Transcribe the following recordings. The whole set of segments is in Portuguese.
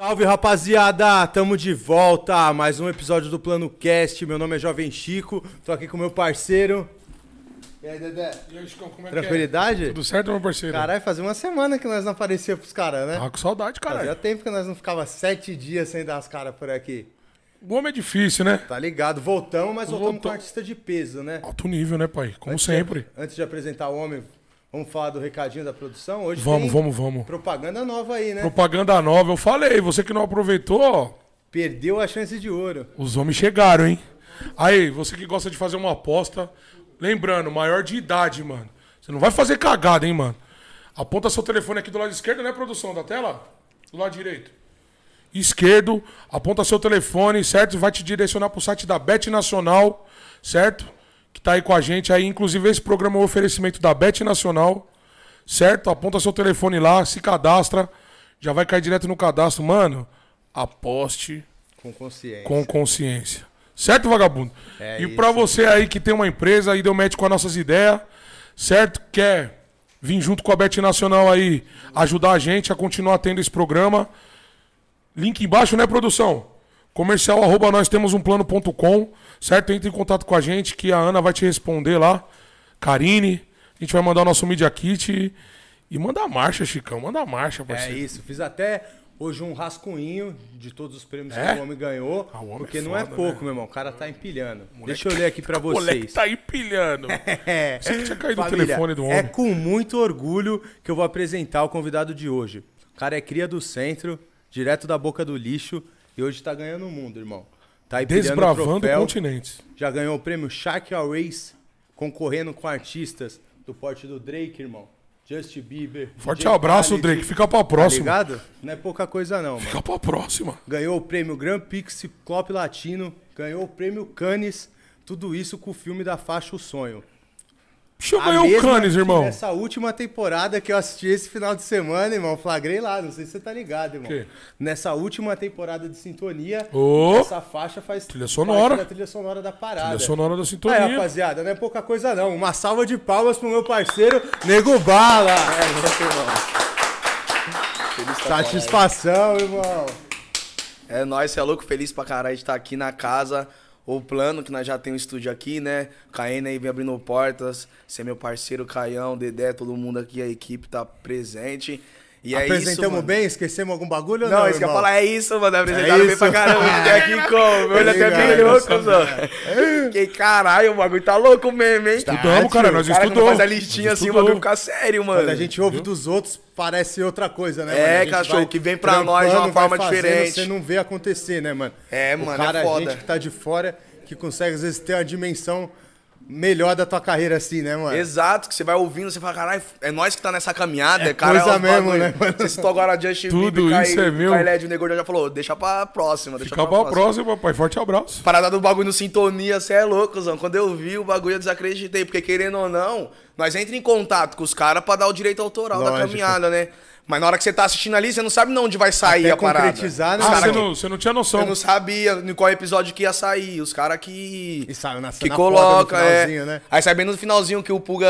Salve rapaziada, tamo de volta, mais um episódio do Plano Cast. Meu nome é Jovem Chico, tô aqui com meu parceiro. E aí, Dedé? E aí, Chicão, como é Tranquilidade? que é? Tudo certo, meu parceiro? Caralho, fazia uma semana que nós não aparecíamos pros caras, né? Tava com saudade, Fazia caralho. tempo que nós não ficava sete dias sem dar as caras por aqui. O homem é difícil, né? Tá ligado? Voltamos, mas voltamos Voltou. com artista de peso, né? Alto nível, né, pai? Como Antes sempre. De, antes de apresentar o homem, vamos falar do recadinho da produção? Hoje Vamos, vamos, vamos. propaganda nova aí, né? Propaganda nova, eu falei. Você que não aproveitou, ó, Perdeu a chance de ouro. os homens chegaram, hein? Aí, você que gosta de fazer uma aposta, lembrando, maior de idade, mano. Você não vai fazer cagada, hein, mano? Aponta seu telefone aqui do lado esquerdo, né, produção da tela? Do lado direito. Esquerdo, aponta seu telefone, certo? Vai te direcionar pro site da Bet Nacional, certo? Que tá aí com a gente aí. Inclusive, esse programa é um oferecimento da Bet Nacional, certo? Aponta seu telefone lá, se cadastra, já vai cair direto no cadastro. Mano, aposte Com consciência. com consciência. Certo, vagabundo? É e pra você aí que tem uma empresa e deu match com as nossas ideias, certo? Quer vir junto com a Bet Nacional aí, ajudar a gente a continuar tendo esse programa. Link embaixo, né, produção? Comercial arroba nós temos um plano.com, certo? Entre em contato com a gente que a Ana vai te responder lá. Karine, a gente vai mandar o nosso Media Kit e, e manda a marcha, Chicão. Manda a marcha, É parceiro. isso, fiz até hoje um rascunho de todos os prêmios É? que o homem ganhou. Ah, o homem porque é não é foda, pouco, né? meu irmão. O cara tá empilhando. Deixa eu ler aqui pra O moleque vocês. tá aí pilhando. É. Você que tinha caído Família, o telefone do homem. É com muito orgulho que eu vou apresentar o convidado de hoje. O cara é cria do centro, direto da boca do lixo, e hoje tá ganhando o mundo, irmão. Tá Desbravando troféu. continentes. Já ganhou o prêmio Shark Race, concorrendo com artistas do porte do Drake, irmão. Justin Bieber. Forte DJ abraço, Khaled. Drake. Fica pra Tá próxima. ligado? Não é pouca coisa não, mano. Fica pra próxima. Ganhou o prêmio Grand Prix Ciclope Latino, ganhou o prêmio Cannes, tudo isso com o filme da faixa O Sonho. Deixa eu o que irmão. Nessa última temporada que eu assisti esse final de semana, irmão, flagrei lá, não sei se você tá ligado, irmão. quê? Nessa última temporada de Sintonia, Ô! essa faixa faz Trilha sonora. parte da trilha sonora da parada. Trilha sonora da sintonia. Aí, rapaziada, não é pouca coisa não. Uma salva de palmas pro meu parceiro, Nego Bala. Satisfação, irmão. É nóis, você é louco, feliz pra caralho de estar aqui na casa. O plano, que nós já tem um estúdio aqui, né? Caena aí vem abrindo portas. Você é meu parceiro, Caião, Dedé, todo mundo aqui, a equipe tá presente. E é isso, Apresentamos mano. bem? Esquecemos algum bagulho ou Não, não, isso que eu ia falar é isso, mano. Apresentaram É bem pra isso. caramba. Fiquei aqui como? Meu olho até brilhou, essa cuzão. Que caralho, o bagulho tá louco mesmo, hein? Estudamos, cara. Nós O cara quando estudamos. faz a listinha Nós assim, o bagulho fica sério, mano. Quando a gente ouve dos outros, parece outra coisa, né? É, mano? Cachorro, que vem pra nós de uma forma fazendo, diferente. Você não vê acontecer, né, mano? É, o mano, é cara, foda. a gente que tá de fora, que consegue às vezes ter uma dimensão melhor da tua carreira assim, né, mano? Exato, que você vai ouvindo, você fala, caralho, é nós que tá nessa caminhada, É cara. coisa os mesmo, bagulho. né, mano? Você citou agora Justin Tudo Bieber, isso é meu. Kyle o Negro já falou, deixa pra próxima, deixa Fica pra próxima, pai. Forte abraço. Parada do bagulho no sintonia, você é louco, Zão. Quando eu vi o bagulho, eu desacreditei. Porque querendo ou não, nós entra em contato com os caras pra dar o direito autoral da Lógico. caminhada, né? Mas na hora que você tá assistindo ali, você não sabe não onde vai sair Até a parada. concretizar, né? Os Ah, cara você que- não, você não tinha noção. Eu não sabia em qual episódio que ia sair. Os caras que. E saiu na que cena coloca, foda no é. finalzinho, né? Aí sai bem no finalzinho que o Puga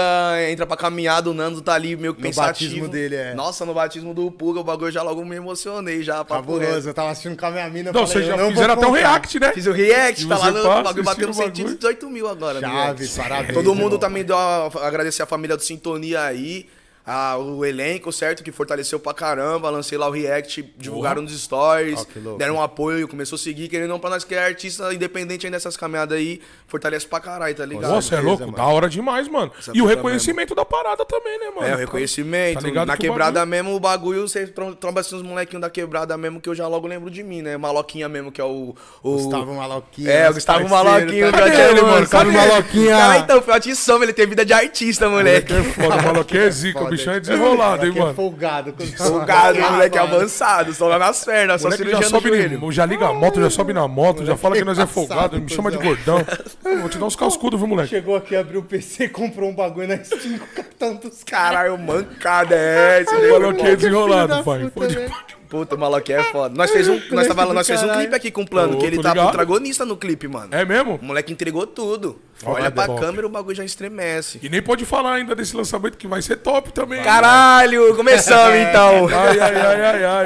entra pra caminhada, o Nando tá ali meio que No pensativo. batismo dele, é. Nossa, no batismo do Puga, o bagulho eu já logo me emocionei já. papo reto. Cabuloso, eu tava assistindo com a minha mina, eu Não, falei, vocês eu já não vou fizeram até um react, né? Fiz o react, E tá lá você no passa, bagulho batendo assistiu o bagulho. 118 mil agora. no Chave, react. parabéns, Todo mundo irmão. também deu a, agradecer a família do Sintonia aí. A- o elenco, certo? Que fortaleceu pra caramba. Lancei lá o React, divulgaram nos stories, louco. deram um apoio, começou a seguir, querendo ou não, pra nós que é artista independente aí nessas caminhadas aí, fortalece pra caralho, tá ligado? Nossa, é louco. mano. Da hora demais, mano. Essa E o reconhecimento da parada também, né, mano? É, o reconhecimento. Tá ligado Na que o quebrada bagulho- mesmo, o bagulho, você trom- tromba assim uns molequinhos da quebrada mesmo, que eu já logo lembro de mim, né? Maloquinha mesmo, que é o. o... Gustavo Maloquinha. É, o Gustavo parceiro, Maloquinho, tá já Cadê tinha ele, mano. Cadê ele? Maloquinha. Cara, então, foi atição, ele tem vida de artista, moleque. É foda, o maluco é zica. O bichão é desenrolado, hein, Moleque é mano. folgado. Folgado, moleque Mano. avançado, só lá nas pernas, só moleque cirurgia já no sobe, joelho. no- já liga a moto, já sobe na moto, já fala que nós é folgado, me chama de gordão. Eu Vou te dar uns cascudos, viu, moleque? Chegou aqui, abriu o PC, comprou um bagulho na Steam com o cartão dos caras. Caralho, mancada é esse, é desenrolado, pai. Pode- né? Puta, o maluco é foda. Nós fez um, nós, tava, nós fez um caralho. clipe aqui com o plano, Ô, que ele tá ligado. protagonista no clipe, mano. É mesmo? O moleque entregou tudo. Foda, Olha pra top. câmera, o bagulho já estremece. E nem pode falar ainda desse lançamento que vai ser top também. Caralho, começamos então. Ai, ai, ai, ai, ai,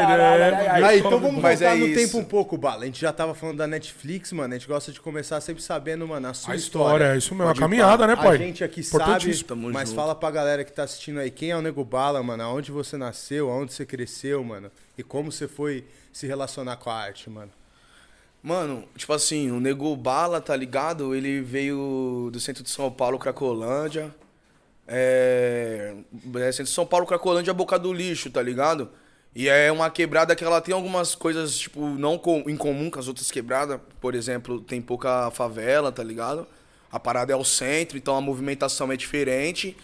né? Aí, então vamos Mas voltar é no isso. tempo um pouco, Bala. A gente já tava falando da Netflix, mano. A gente gosta de começar sempre sabendo, mano, a sua A história, é isso mesmo, a Pode ir caminhada, né, A pai? gente aqui sabe, Importantíssimo. Tamo mas junto. fala pra galera que tá assistindo aí, quem é o Nego Bala, mano? Aonde você nasceu, aonde você cresceu, mano? E como você foi se relacionar com a arte, mano? Mano, tipo assim, o Nego Bala, tá ligado? Ele veio do centro de São Paulo, Cracolândia. É. é centro de São Paulo, Cracolândia, Boca do Lixo, tá ligado? E é uma quebrada que ela tem algumas coisas, tipo, não com- em comum com as outras quebradas. Por exemplo, tem pouca favela, tá ligado? A parada é o centro, então a movimentação é diferente.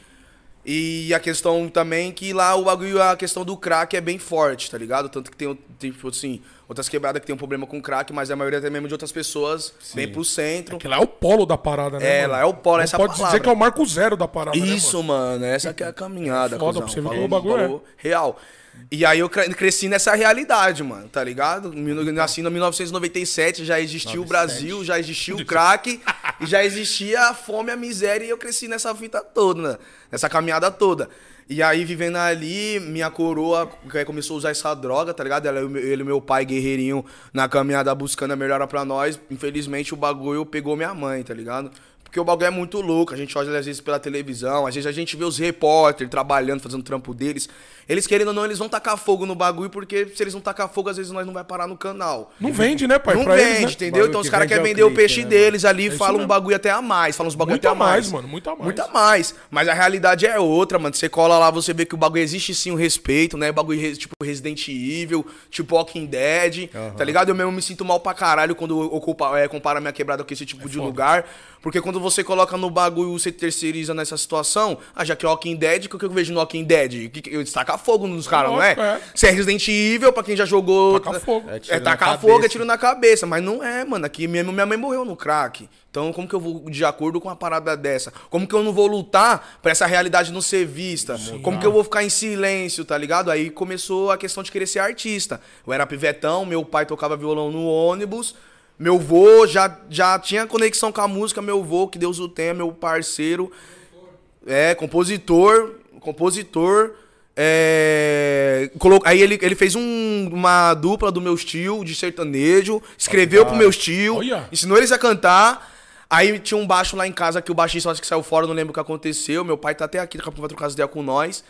E a questão também que lá o bagulho, a questão do crack é bem forte, tá ligado? Tanto que tem, tem, tipo assim, outras quebradas que tem um problema com crack, mas a maioria até mesmo de outras pessoas vem pro centro. Que lá é o polo da parada, né? É, mano? lá é o polo, Não essa pode palavra. dizer que é o marco zero da parada, né, Isso, mano, essa que é a caminhada, Foda cuzão. pra você ver Falou- o bagulho é. falou Real. E aí eu cre- cresci nessa realidade, mano, tá ligado? Nasci em 1997, já existia o Brasil, já existia o crack, e já existia a fome, a miséria, e eu cresci nessa fita toda, né? nessa caminhada toda. E aí, vivendo ali, minha coroa que começou a usar essa droga, tá ligado? Ela, ele e meu pai, guerreirinho, na caminhada buscando a melhora pra nós. Infelizmente, o bagulho pegou minha mãe, tá ligado? Porque o bagulho é muito louco, a gente olha às vezes pela televisão, às vezes a gente vê os repórteres trabalhando, fazendo o trampo deles. Eles querendo ou não, eles vão tacar fogo no bagulho, porque se eles não tacar fogo, às vezes nós não vai parar no canal. Não vende, né, pai? não Pra vende, eles, né? entendeu? Então os caras é querem o vender o clique, peixe né, deles ali, isso falam um bagulho até a mais, falam uns bagulho Muito até a mais, mais. mano, muito a mais. Muito a mais. Mas a realidade é outra, mano. Você cola lá, você vê que o bagulho existe sim o respeito, né? Bagulho tipo Resident Evil, tipo Walking Dead, tá ligado? Eu mesmo me sinto mal pra caralho quando eu ocupa, é, comparo a minha quebrada com esse tipo de lugar. Porque quando você coloca no bagulho, você terceiriza nessa situação, ah, já que é Walking Dead, o que eu vejo no Walking Dead? Que, que, eu destaca fogo nos caras, não é? É. Se é Resident Evil, pra quem já jogou. Taca fogo. É É, tiro tacar fogo, é tiro na cabeça. Mas não é, mano. Aqui mesmo minha mãe morreu no crack. Então, como que eu vou de acordo com uma parada dessa? Como que eu não vou lutar pra essa realidade não ser vista? Como que eu vou ficar em silêncio, tá ligado? Aí começou a questão de querer ser artista. Eu era pivetão, meu pai tocava violão no ônibus. Meu vô já, já tinha conexão com a música, meu vô, que Deus o tenha, meu parceiro. É, compositor, compositor. É, colo- aí ele, ele fez um- uma dupla do meu tio de sertanejo, escreveu pro meu tio, Olha. ensinou eles a cantar. Aí tinha um baixo lá em casa que o baixista acho que saiu fora, não lembro o que aconteceu. Meu pai tá até aqui, daqui a pouco vai trocar as ideias com nós.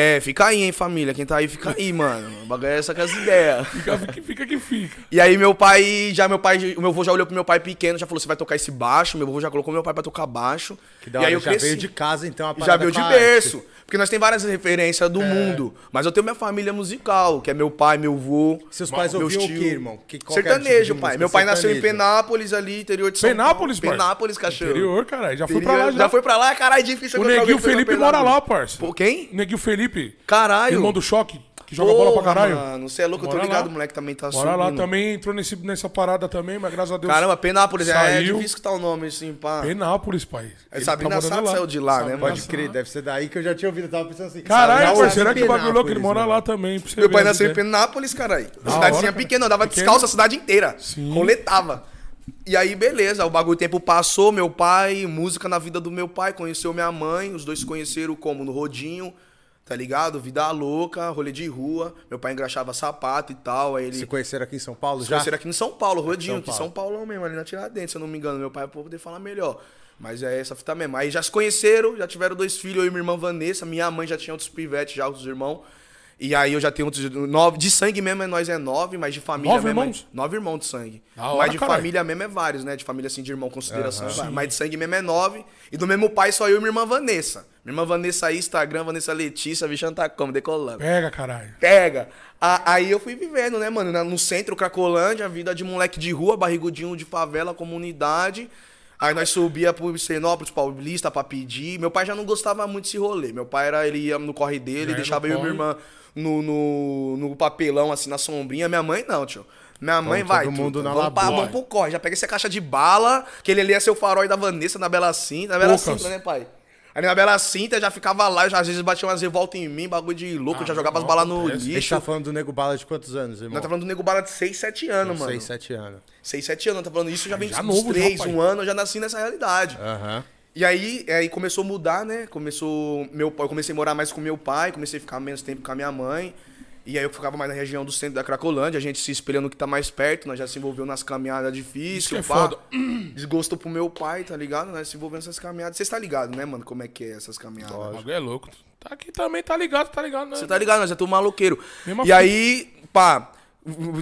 É, fica aí, hein, família. Quem tá aí, fica aí, mano. O bagulho é essa com as ideias. Fica, fica, fica que fica. E aí meu pai, já meu pai, o meu avô já olhou pro meu pai pequeno, já falou, você vai tocar esse baixo. Meu avô já colocou meu pai pra tocar baixo. Que da e hora, aí eu já cresci. veio de casa, então, a Já veio de berço. arte. Porque nós tem várias referências do mundo. Mas eu tenho minha família musical, que é meu pai, meu avô. Seus pais meus ouviam o tios. quê, irmão? Que, o tipo Sertanejo, música? pai. Meu pai nasceu em Sertanejo. Penápolis, ali, interior de São Penápolis, Paulo. Penápolis, cachorro. Interior, caralho. Já fui Interior. pra lá, já. Já foi pra lá? Caralho, difícil O Neguinho foi Felipe mora lá, parça. Pô, quem? O Neguinho Felipe, Caralho. irmão do Choque, que joga bola pra Porra, caralho. Mano, você é louco, eu tô ligado, lá. o moleque também tá Mora lá subindo. também, entrou nesse, nessa parada também, mas graças a Deus. Caramba, Penápolis, é, é Saiu. difícil que tá o nome assim, pá. Penápolis, pai. É Sabrina tá Sato saiu de lá, né, Sabrina mano? Pode crer, deve ser daí que eu já tinha ouvido. Eu tava pensando assim. Caralho, pô, será que o bagulho louco? Ele mora mano. lá também. Meu ver pai nasceu em ideia. Penápolis, caralho. Da Cidadezinha pequena, andava Pequeno. descalço a cidade inteira. Sim. Roletava. E aí, beleza, o bagulho o tempo passou, meu pai, música na vida do meu pai, conheceu minha mãe, os dois se conheceram como no rodinho, tá ligado? Vida louca, rolê de rua, meu pai engraxava sapato e tal, aí ele... Se conheceram aqui em São Paulo Se já? conheceram aqui em São Paulo, rodinho, São aqui em Paulo. São Paulo mesmo, ali na Tiradentes, se eu não me engano, meu pai pra poder falar melhor. Mas é essa fita mesmo. Aí já se conheceram, já tiveram dois filhos, eu e minha irmã Vanessa, minha mãe já tinha outros pivetes, já outros irmãos. E aí eu já tenho outros. Nove, de sangue mesmo, é nós é nove, mas de família Nove mesmo. é- irmãos? nove irmãos de sangue. Da hora, mas de família mesmo é vários, né? De família assim, de irmão, consideração. é vários. mas de sangue mesmo é nove. E do mesmo pai só eu e minha irmã Vanessa. Minha irmã Vanessa aí, Instagram, Vanessa Letícia, a bicha tá como, decolando. Pega, caralho. Pega. A- aí eu fui vivendo, né, mano? No centro, Cracolândia, vida de moleque de rua, barrigudinho de favela, comunidade. Aí nós subia pro Senópolis, Paulista, pra pedir. Meu pai já não gostava muito desse rolê. Meu pai era, ele ia no corre dele, Já deixava eu e minha irmã no, no, no papelão, assim, na sombrinha. Minha mãe não, tio. Minha mãe vai, todo mundo na vamos, pra, vamos pro corre. Já pega essa caixa de bala, que ele ali é seu farol da Vanessa, da Bela Cinta. Da Bela Poucas. Cinta, né, pai? Ali na Bela Cinta já ficava lá, já, às vezes batia umas revoltas em mim, bagulho de louco, eu já jogava as não, balas no. A gente lixo. tá falando do Nego Bala de quantos anos, irmão? Nós tá falando do nego bala de 6, 7 anos, mano. 6, 7 anos. 6, 7 anos, nós tá falando isso, já vem Já novo, já, 3, pai. um ano, eu já nasci nessa realidade. Aham. E aí, aí começou a mudar, né? Começou. Meu, eu comecei a morar mais com meu pai, comecei a ficar menos tempo com a minha mãe. E aí eu ficava mais na região do centro da Cracolândia, a gente se espelhando no que tá mais perto, nós já se envolveu nas caminhadas difíceis. Isso é pá. foda. Desgosto pro meu pai, tá ligado? Nós se envolvendo nessas caminhadas. Você tá ligado, né, mano? Como é que é essas caminhadas? O bagulho é louco. Tá aqui também, tá ligado, tá ligado, né? Você tá ligado? Nós é tudo maloqueiro. Mesma e aí, pá,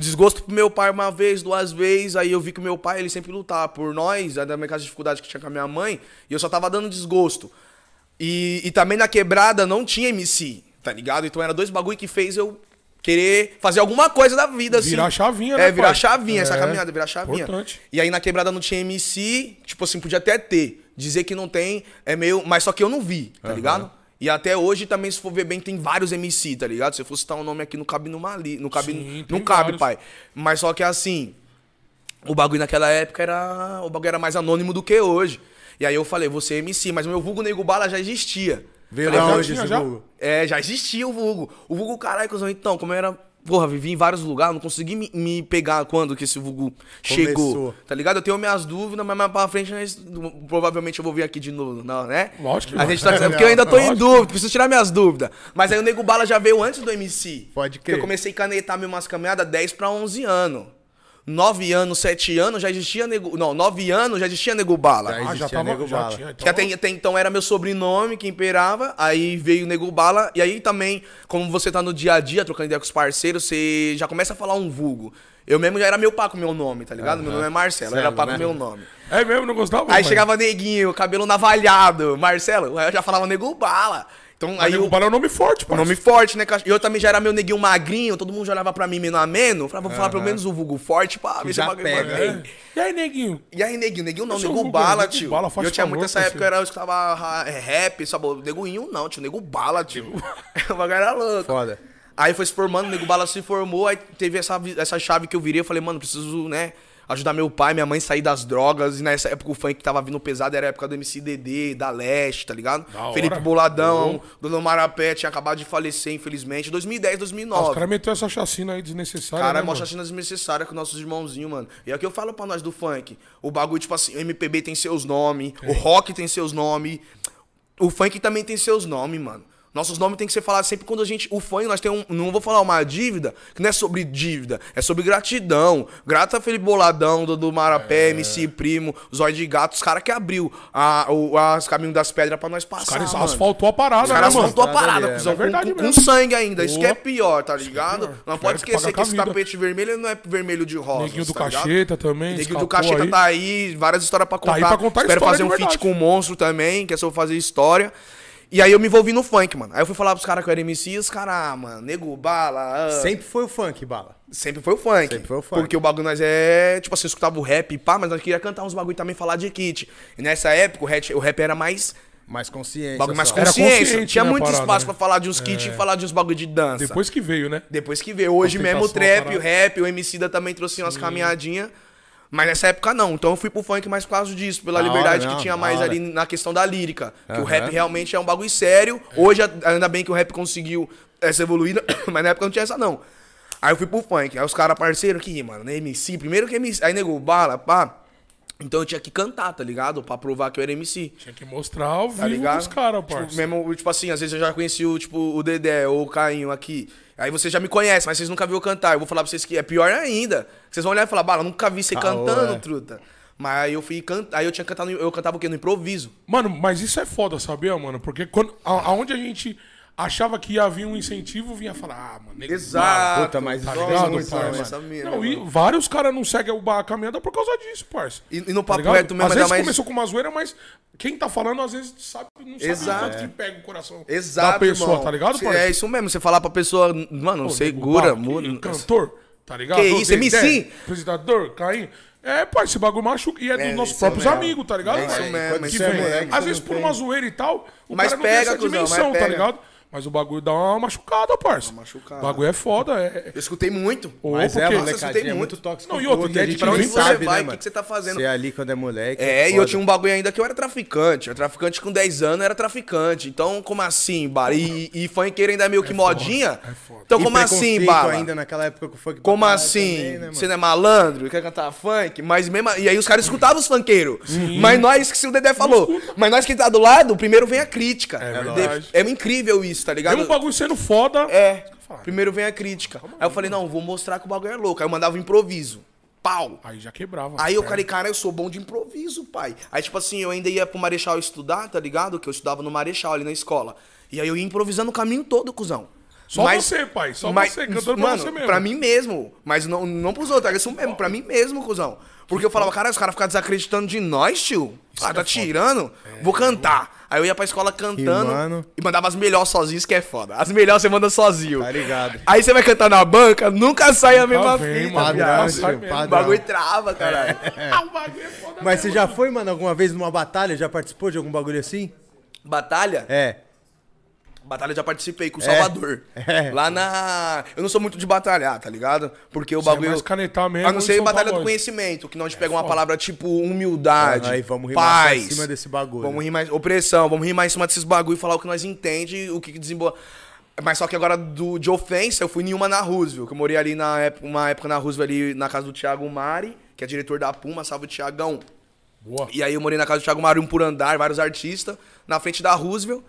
desgosto pro meu pai uma vez, duas vezes, aí eu vi que o meu pai, ele sempre lutava por nós, da minha casa de dificuldade que tinha com a minha mãe, e eu só tava dando desgosto. E, e também na quebrada não tinha MC, tá ligado? Então era dois bagulho que fez eu querer fazer alguma coisa da vida, assim. Virar chavinha, né, É, virar pai? chavinha, essa É, caminhada, virar chavinha. importante. E aí na quebrada não tinha MC, tipo assim, podia até ter. Dizer que não tem é meio. Mas só que eu não vi, tá ligado? E até hoje também, se for ver bem, tem vários MC, tá ligado? Se eu fosse citar um nome aqui, não cabe numa ali. Não cabe, Sim, não cabe, vários. pai. Mas só que assim. O bagulho naquela época era. O bagulho era mais anônimo do que hoje. E aí eu falei, você é MC, mas o meu vulgo Nego Bala já existia. Veio Tá da onde tinha esse já? vulgo? É, já existia o vulgo. O vulgo, caralho, então, como eu era. Porra, vivi em vários lugares, não consegui me, me pegar quando que esse vulgo chegou. Tá ligado? Eu tenho minhas dúvidas, mas mais pra frente, nós- provavelmente eu vou vir aqui de novo, não, né? Lógico que A gente tá dizendo, porque eu ainda tô em dúvida, preciso tirar minhas dúvidas. Mas aí o Nego Bala já veio antes do MC. Pode Porque crer. Eu comecei a canetar minhas umas caminhadas 10 pra 11 anos. 9 anos, 7 anos já existia Nego... Não, 9 anos já existia Nego Bala. Já Ah, já existia tava, Nego já Bala. tinha. Que até, até então era meu sobrenome que imperava, aí veio Nego Bala, e aí também, como você tá no dia a dia, trocando ideia com os parceiros, você já começa a falar um vulgo. Eu mesmo já era meu pá com meu nome, tá ligado? Meu nome é Marcelo, era pá né? com meu nome. É mesmo, não gostava? Aí pai? chegava neguinho, cabelo navalhado, Marcelo, aí eu já falava Nego Bala. Então Mas aí Nego o Bala é um nome forte, um pai. nome forte, né? E eu também já era meu neguinho magrinho, todo mundo já olhava pra mim menos ameno. eu Falava, vou falar pelo menos o vulgo forte pra ver se bagulho pega, né? E aí, neguinho? E aí, neguinho, neguinho não, Eu sou nego bala, nego tio. bala, eu tinha muito essa época, eu, era, eu escutava é, rap, sabe? Neguinho não, tio, nego bala, tio. o bagulho era louco. Foda. Aí foi se formando, o nego bala se formou, aí teve essa, essa chave que eu virei, eu falei, mano, preciso, né, ajudar meu pai, minha mãe a sair das drogas, e nessa época o funk tava vindo pesado, era a época do MC Dedê, da Leste, tá ligado? Da hora. Felipe Boladão, Dona Marapé tinha acabado de falecer, infelizmente, 2010, Ah, Os 2009. caras meteu essa chacina aí desnecessária. Cara, né, é uma mano? chacina desnecessária com nossos irmãozinhos, mano. E é o que eu falo pra nós do funk. O bagulho, tipo assim, o MPB tem seus nomes, o rock tem seus nomes, o funk também tem seus nomes, mano. Nossos nomes tem que ser falados sempre quando a gente. O funk, nós temos um. Não vou falar uma dívida, que não é sobre dívida, é sobre gratidão. Grata a Felipe Boladão, do, do É. Marapé, MC Primo, Zóio de Gato, os caras que abriu a, o, as caminhos das pedras pra nós passar. Os caras mano. asfaltou a parada, Os caras né, mano? asfaltou a parada, cuzão, é verdade com, com, mesmo. com sangue ainda. Isso que é pior, tá ligado? Não pode esquecer que esse tapete vermelho não é vermelho de rosa. Neguinho do tá ligado? Cacheta também. Neguinho do Cacheta aí. tá aí, várias histórias pra Tá contar. aí pra contar Espero história fazer um feat com o Monstro também, que é sobre fazer história. E aí eu me envolvi no funk, mano. Aí eu fui falar pros caras que eu era MC e os caras, ah, mano, nego, bala. ah. Sempre foi o funk, Bala. Sempre foi o funk. Sempre foi o funk. Porque o bagulho nós é. Tipo assim, eu escutava o rap e pá, mas nós queria cantar uns bagulho e também falar de kit. E nessa época o rap, o rap era mais. Mais consciência. Bagulho mais só. Era consciência. consciente, Tinha né, muito parada, espaço né? pra falar de uns kits e falar de uns bagulho de dança. Depois que veio, né? Depois que veio. Hoje mesmo o trap, o rap, o MC da também trouxe umas caminhadinhas. Mas nessa época não. Então eu fui pro funk mais por causa disso, pela Da liberdade hora, não, que tinha da mais hora. ali na questão da lírica. Que o rap realmente é um bagulho sério. Hoje, ainda bem que o rap conseguiu essa evoluída, mas na época não tinha essa não. Aí eu fui pro funk. Aí os caras parceiro aqui, mano, né, MC. Primeiro que MC. Aí nego, bala, pá. Então eu tinha que cantar, tá ligado? Pra provar que eu era MC. Tinha que mostrar ao Tá vivo ligado? os caras, tipo, parça. mesmo, tipo assim, às vezes eu já conheci o, tipo, o Dedé ou o Cainho aqui. Aí você já me conhece, mas vocês nunca viram eu cantar. Eu vou falar pra vocês que é pior ainda. Vocês vão olhar e falar, bala, nunca vi você Ah, cantando, ué. truta. Mas aí eu fui cantar, aí eu tinha cantado, eu cantava o quê? No improviso. Mano, mas isso é foda, sabia, mano? Porque quando, a- aonde a gente achava que ia vir um incentivo, vinha falar, ah, mano, nego, Exato. Puta, mas Tá isso ligado, muito, parça? né, essa mano? Não, e vários caras não seguem o bar- a caminhada por causa disso, parça. E, e no Tá papo reto mesmo, às vezes mais... começou com uma zoeira, mas quem tá falando às vezes sabe, não sabe Exato. tanto que pega o coração Exato, da pessoa, irmão. tá ligado, parça? É isso mesmo, você falar pra pessoa, mano, Pô, segura, nego, muda. Cantor, tá ligado? Que isso, MC? Apresentador, Caim. É, pai, esse bagulho machuca. E é, dos É, nossos isso próprios mesmo. amigos, tá ligado? É isso mesmo, Que isso vem. é moleque, Às você vezes não por uma zoeira e tal, o Mas cara não pega, tem essa cuzão, mas dimensão, tá pega. ligado? Mas o bagulho dá uma machucada, parça. Uma machucada. O bagulho é foda. É... Eu escutei muito. Ô, Mas é, porque- Nossa, eu é escutei muito muito. tóxica. Não, e outro, e é a gente pra onde você sabe, vai, né, o que mano? que você tá fazendo? Você é ali quando é moleque. É, e eu foda. tinha um bagulho ainda que eu era traficante. Eu era traficante com 10 anos, era traficante. Então, como assim, Bar? E, e funkeiro ainda é meio que modinha? é foda. Então, E como assim, Bala? ainda naquela época que foi que Como assim? também, né? Você não é malandro? Quer cantar funk? Mas mesmo. E aí os caras escutavam os funkeiros. Mas nós, que se o Dedé falou, mas nós que tá do lado, primeiro vem a crítica. É. É incrível isso, tá ligado? Mesmo o bagulho sendo foda. É. Primeiro vem a crítica. Aí eu falei, não, vou mostrar que o bagulho é louco. Aí eu mandava um improviso. Pau. Aí já quebrava. Aí eu É. falei, cara, eu sou bom de improviso, pai. Aí, tipo assim, eu ainda ia pro Marechal estudar, tá ligado? Que eu estudava no Marechal ali na escola. E aí eu ia improvisando o caminho todo, cuzão. Só você, pai. Só você, cantando pra mano, você mesmo. Pra mim mesmo. Mas não, não pros outros, é isso mesmo, pra mim mesmo, cuzão. Porque eu falava, cara, os caras ficam desacreditando de nós, tio. Ah, tá tirando? Vou cantar. Aí eu ia pra escola cantando Rimando. e mandava as melhores sozinhos, que é foda. As melhores você manda sozinho. Tá ligado. Aí você vai cantar na banca, nunca sai a mesma vem, fita. Padrão, tio, mesmo. O padrão. bagulho trava, caralho. Ah, o bagulho é foda Mas você já foi, mano, alguma vez numa batalha? Já participou de algum bagulho assim? Batalha? É. Batalha eu já participei com o É. Salvador. É. Lá na. Eu não sou muito de batalhar, tá ligado? Porque o Você é bagulho. mais canetar mesmo A não ser batalha do conhecimento, que não a gente pega uma foda. palavra tipo humildade. Aí vamos pra paz. cima desse bagulho. Vamos rimar. Opressão, vamos rimar em cima desses bagulho e falar o que nós entende, o que que desembola. Mas só que agora do, de ofensa, eu fui em uma na Roosevelt, que eu morei ali na época, uma época na Roosevelt, ali na casa do Thiago Mari, que é diretor da Puma, salve Thiagão. Boa. E aí eu morei na casa do Thiago Mário, um por andar, vários artistas, na frente da Roosevelt.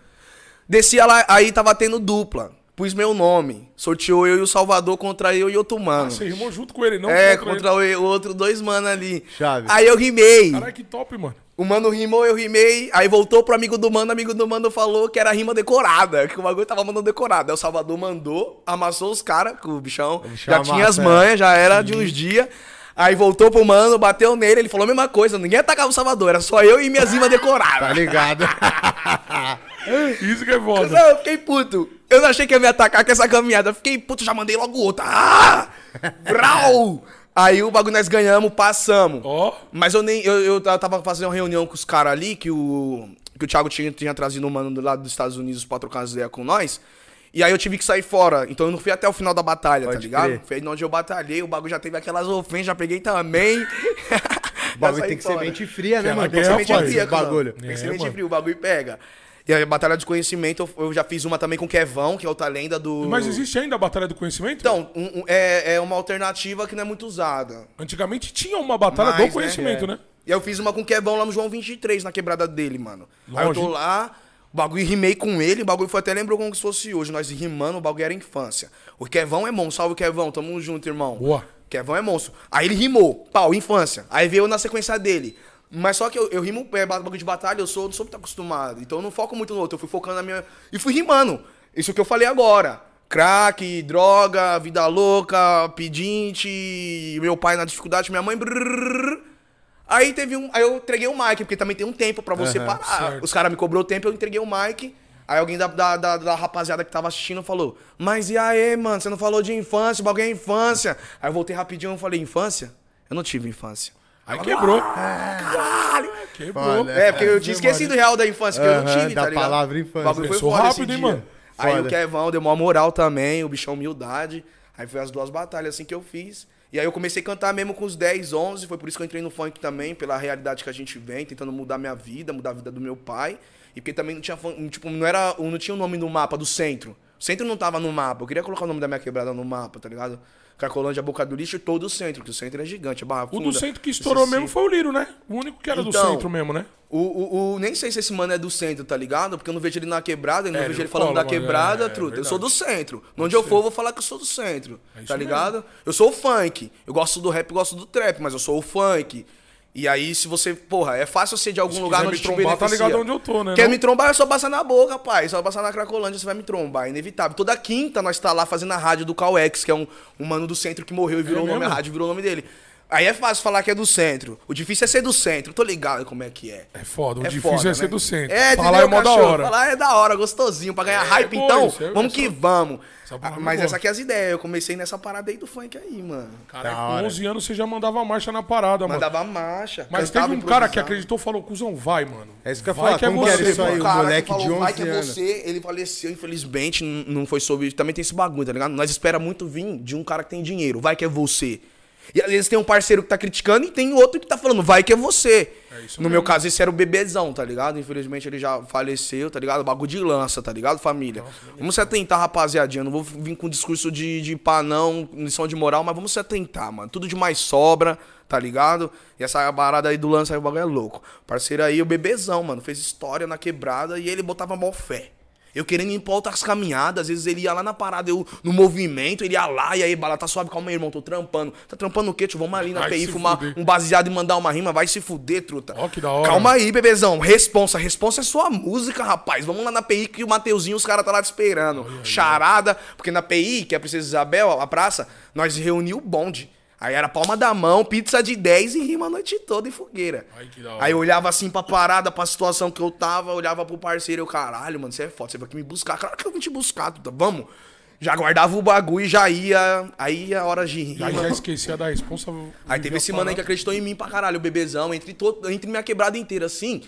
Descia lá, aí tava tendo dupla. Pus meu nome. Sorteou eu e o Salvador contra eu e outro mano. Ah, Você rimou junto com ele, não é, contra contra o, o outro dois mano ali. Chave. Aí eu rimei. Caralho, que top, mano. O mano rimou, eu rimei. Aí voltou pro amigo do mano, amigo do mano falou que era rima decorada, que o bagulho tava mandando decorada. Aí o Salvador mandou, amassou os caras, que o bichão, bichão já tinha as amassa, manhas, já era de uns dias. Aí voltou pro mano, bateu nele, ele falou a mesma coisa, ninguém atacava o Salvador, era só eu e minhas rimas decoradas. Tá ligado? Isso que é foda. Não, eu fiquei puto. Eu não achei que ia me atacar com essa caminhada. Eu fiquei puto, já mandei logo outra. Ah! Brau! Aí o bagulho nós ganhamos, passamos. Ó. Mas eu nem. Eu, eu tava fazendo uma reunião com os caras ali, que o. Que o Thiago tinha, tinha trazido um mano do lado dos Estados Unidos pra trocar as ideias com nós. E aí eu tive que sair fora. Então eu não fui até o final da batalha, tá Pode ligado? crer. Foi onde eu batalhei, o bagulho já teve aquelas ofensas, já peguei também. O bagulho tem que ser mente fria, né, Que mano? Tem que ser mente fria, bagulho. Tem que É, ser mente fria, o bagulho pega. E a Batalha de Conhecimento, eu eu já fiz uma também com o Kevão, que é outra lenda do. Mas existe ainda a Batalha do Conhecimento? Então, um- um- é, é uma alternativa que não é muito usada. Antigamente tinha uma Batalha Mais, do Conhecimento, né? E aí eu fiz uma com o Kevão lá no João 23, na quebrada dele, mano. Aí eu tô Longe. lá, o bagulho rimei com ele, o bagulho foi até lembrou como se fosse hoje. Nós rimando, o bagulho era infância. O Kevão é monstro, salve Kevão, tamo junto, irmão. Boa. Kevão é monstro. Aí ele rimou, pau, infância. Aí veio na sequência dele. Mas só que eu, eu rimo é, bagulho de batalha, eu sou, não sou muito acostumado. Então eu não foco muito no outro, eu fui focando na minha. E fui rimando. Isso que eu falei agora. Crack, droga, vida louca, pedinte, meu pai na dificuldade, minha mãe. brrr. Aí teve um. Aí eu entreguei o mic, porque também tem um tempo pra você Aham, parar. certo. Os caras me cobrou tempo, eu entreguei o mic. Aí alguém da, da, da, da rapaziada que tava assistindo falou: Mas e aí, mano? Você não falou de infância, o bagulho é infância. Aí eu voltei rapidinho e falei: Infância? Eu não tive infância. Aí quebrou. Caralho! Quebrou. Foda. É, porque eu tinha esquecido real da infância, que eu não tive, da tá ligado? palavra infância. O bagulho foi foda rápido, hein, mano? Aí Foda. o Kevão deu uma moral também, o bichão humildade. Aí foi as duas batalhas assim que eu fiz. E aí eu comecei a cantar mesmo com os 10, 11, foi por isso que eu entrei no funk também, pela realidade que a gente vem, tentando mudar minha vida, mudar a vida do meu pai. E porque também não tinha, tipo, não era, não tinha o nome no mapa do centro. O centro não tava no mapa. Eu queria colocar o nome da minha quebrada no mapa, tá ligado? Cracolândia, Boca do Lixo e todo o centro, porque o centro é gigante, é Barra O do Funda, centro que estourou mesmo foi o Liro, né? O único que era do Então, centro mesmo, né? O, o, o- nem sei se esse mano é do centro, tá ligado? Porque eu não vejo ele na quebrada, eu não É, vejo ele falando fala, da mas quebrada, é, truta. é eu sou do centro. Onde eu for, eu vou falar que eu sou do centro. É tá mesmo. ligado? Eu sou o funk. Eu gosto do rap, eu gosto do trap, mas eu sou o funk. E aí, se você, porra, é fácil ser de algum Se lugar me te trombar, tá ligado onde eu tô, né, Quer não? me trombar, é só passar na boca, pai. Só passar na Cracolândia, você vai me trombar. É inevitável. Toda quinta nós tá lá fazendo a rádio do Calx, que é um, um mano do centro que morreu e virou o nome mesmo? a rádio, virou o nome dele. Aí é fácil falar que é do centro. O difícil é ser do centro. Tô ligado como é que é. É foda, o É difícil foda, é ser né? do centro. É, Falar é mó da hora. Falar é da hora, gostosinho. Pra ganhar hype, pô, então, isso é- vamos que vamos. palavra Mas essa aqui é as ideias. Eu comecei nessa parada aí do funk aí, mano. Cara, com hora. 11 anos você já mandava marcha na parada, mano. Mandava marcha. Mas teve um cara que acreditou e falou, cuzão, vai, mano. É isso que eu ia Vai falar, que é como você, isso aí? o cara moleque que falou, de 11 vai que é você, ele faleceu, infelizmente, não foi sobre... Também tem esse bagulho, tá ligado? Nós espera muito vir de um cara que tem dinheiro, vai que é você. E às vezes tem um parceiro que tá criticando e tem outro que tá falando, vai que é você. É no mesmo. meu caso, esse era o bebezão, tá ligado? Infelizmente ele já faleceu, tá ligado? Bagulho de lança, tá ligado, família? vamos se atentar, rapaziadinha. Não vou vir com discurso de, de pá, não, lição de moral, mas vamos se atentar, mano. Tudo de mais sobra, tá ligado? E essa parada aí do lance aí, o bagulho é louco. Parceiro aí, o bebezão, mano, fez história na quebrada e ele botava mó fé. Eu querendo ir pra outras caminhadas, às vezes ele ia lá na parada, eu no movimento, ele ia lá, e aí, bala, tá suave, calma aí, irmão, tô trampando. Tá trampando o quê, tio? Vamos ali na Vai PI fumar fuder. um baseado e mandar uma rima, vai se fuder, truta. Ó, que da hora. Calma aí, bebezão, responsa, responsa é sua música, rapaz. Vamos lá na PI que o Mateuzinho, os caras tá lá te esperando. Charada, porque na PI, que é a Princesa Isabel, a praça, nós reuniu o bonde. Aí era palma da mão, pizza de 10 e rima a noite toda em fogueira. Ai, que da hora. Aí eu olhava assim pra parada, pra situação que eu tava, olhava pro parceiro, eu, caralho, mano, você é foda, você vai aqui me buscar. Claro que eu vim te buscar, tudo, vamos. Já guardava o bagulho e já ia. Aí ia a hora de rima. Aí já esquecia da responsa. Aí teve esse mano aí que acreditou em mim pra caralho, o bebezão, entre, todo, entre minha quebrada inteira, assim.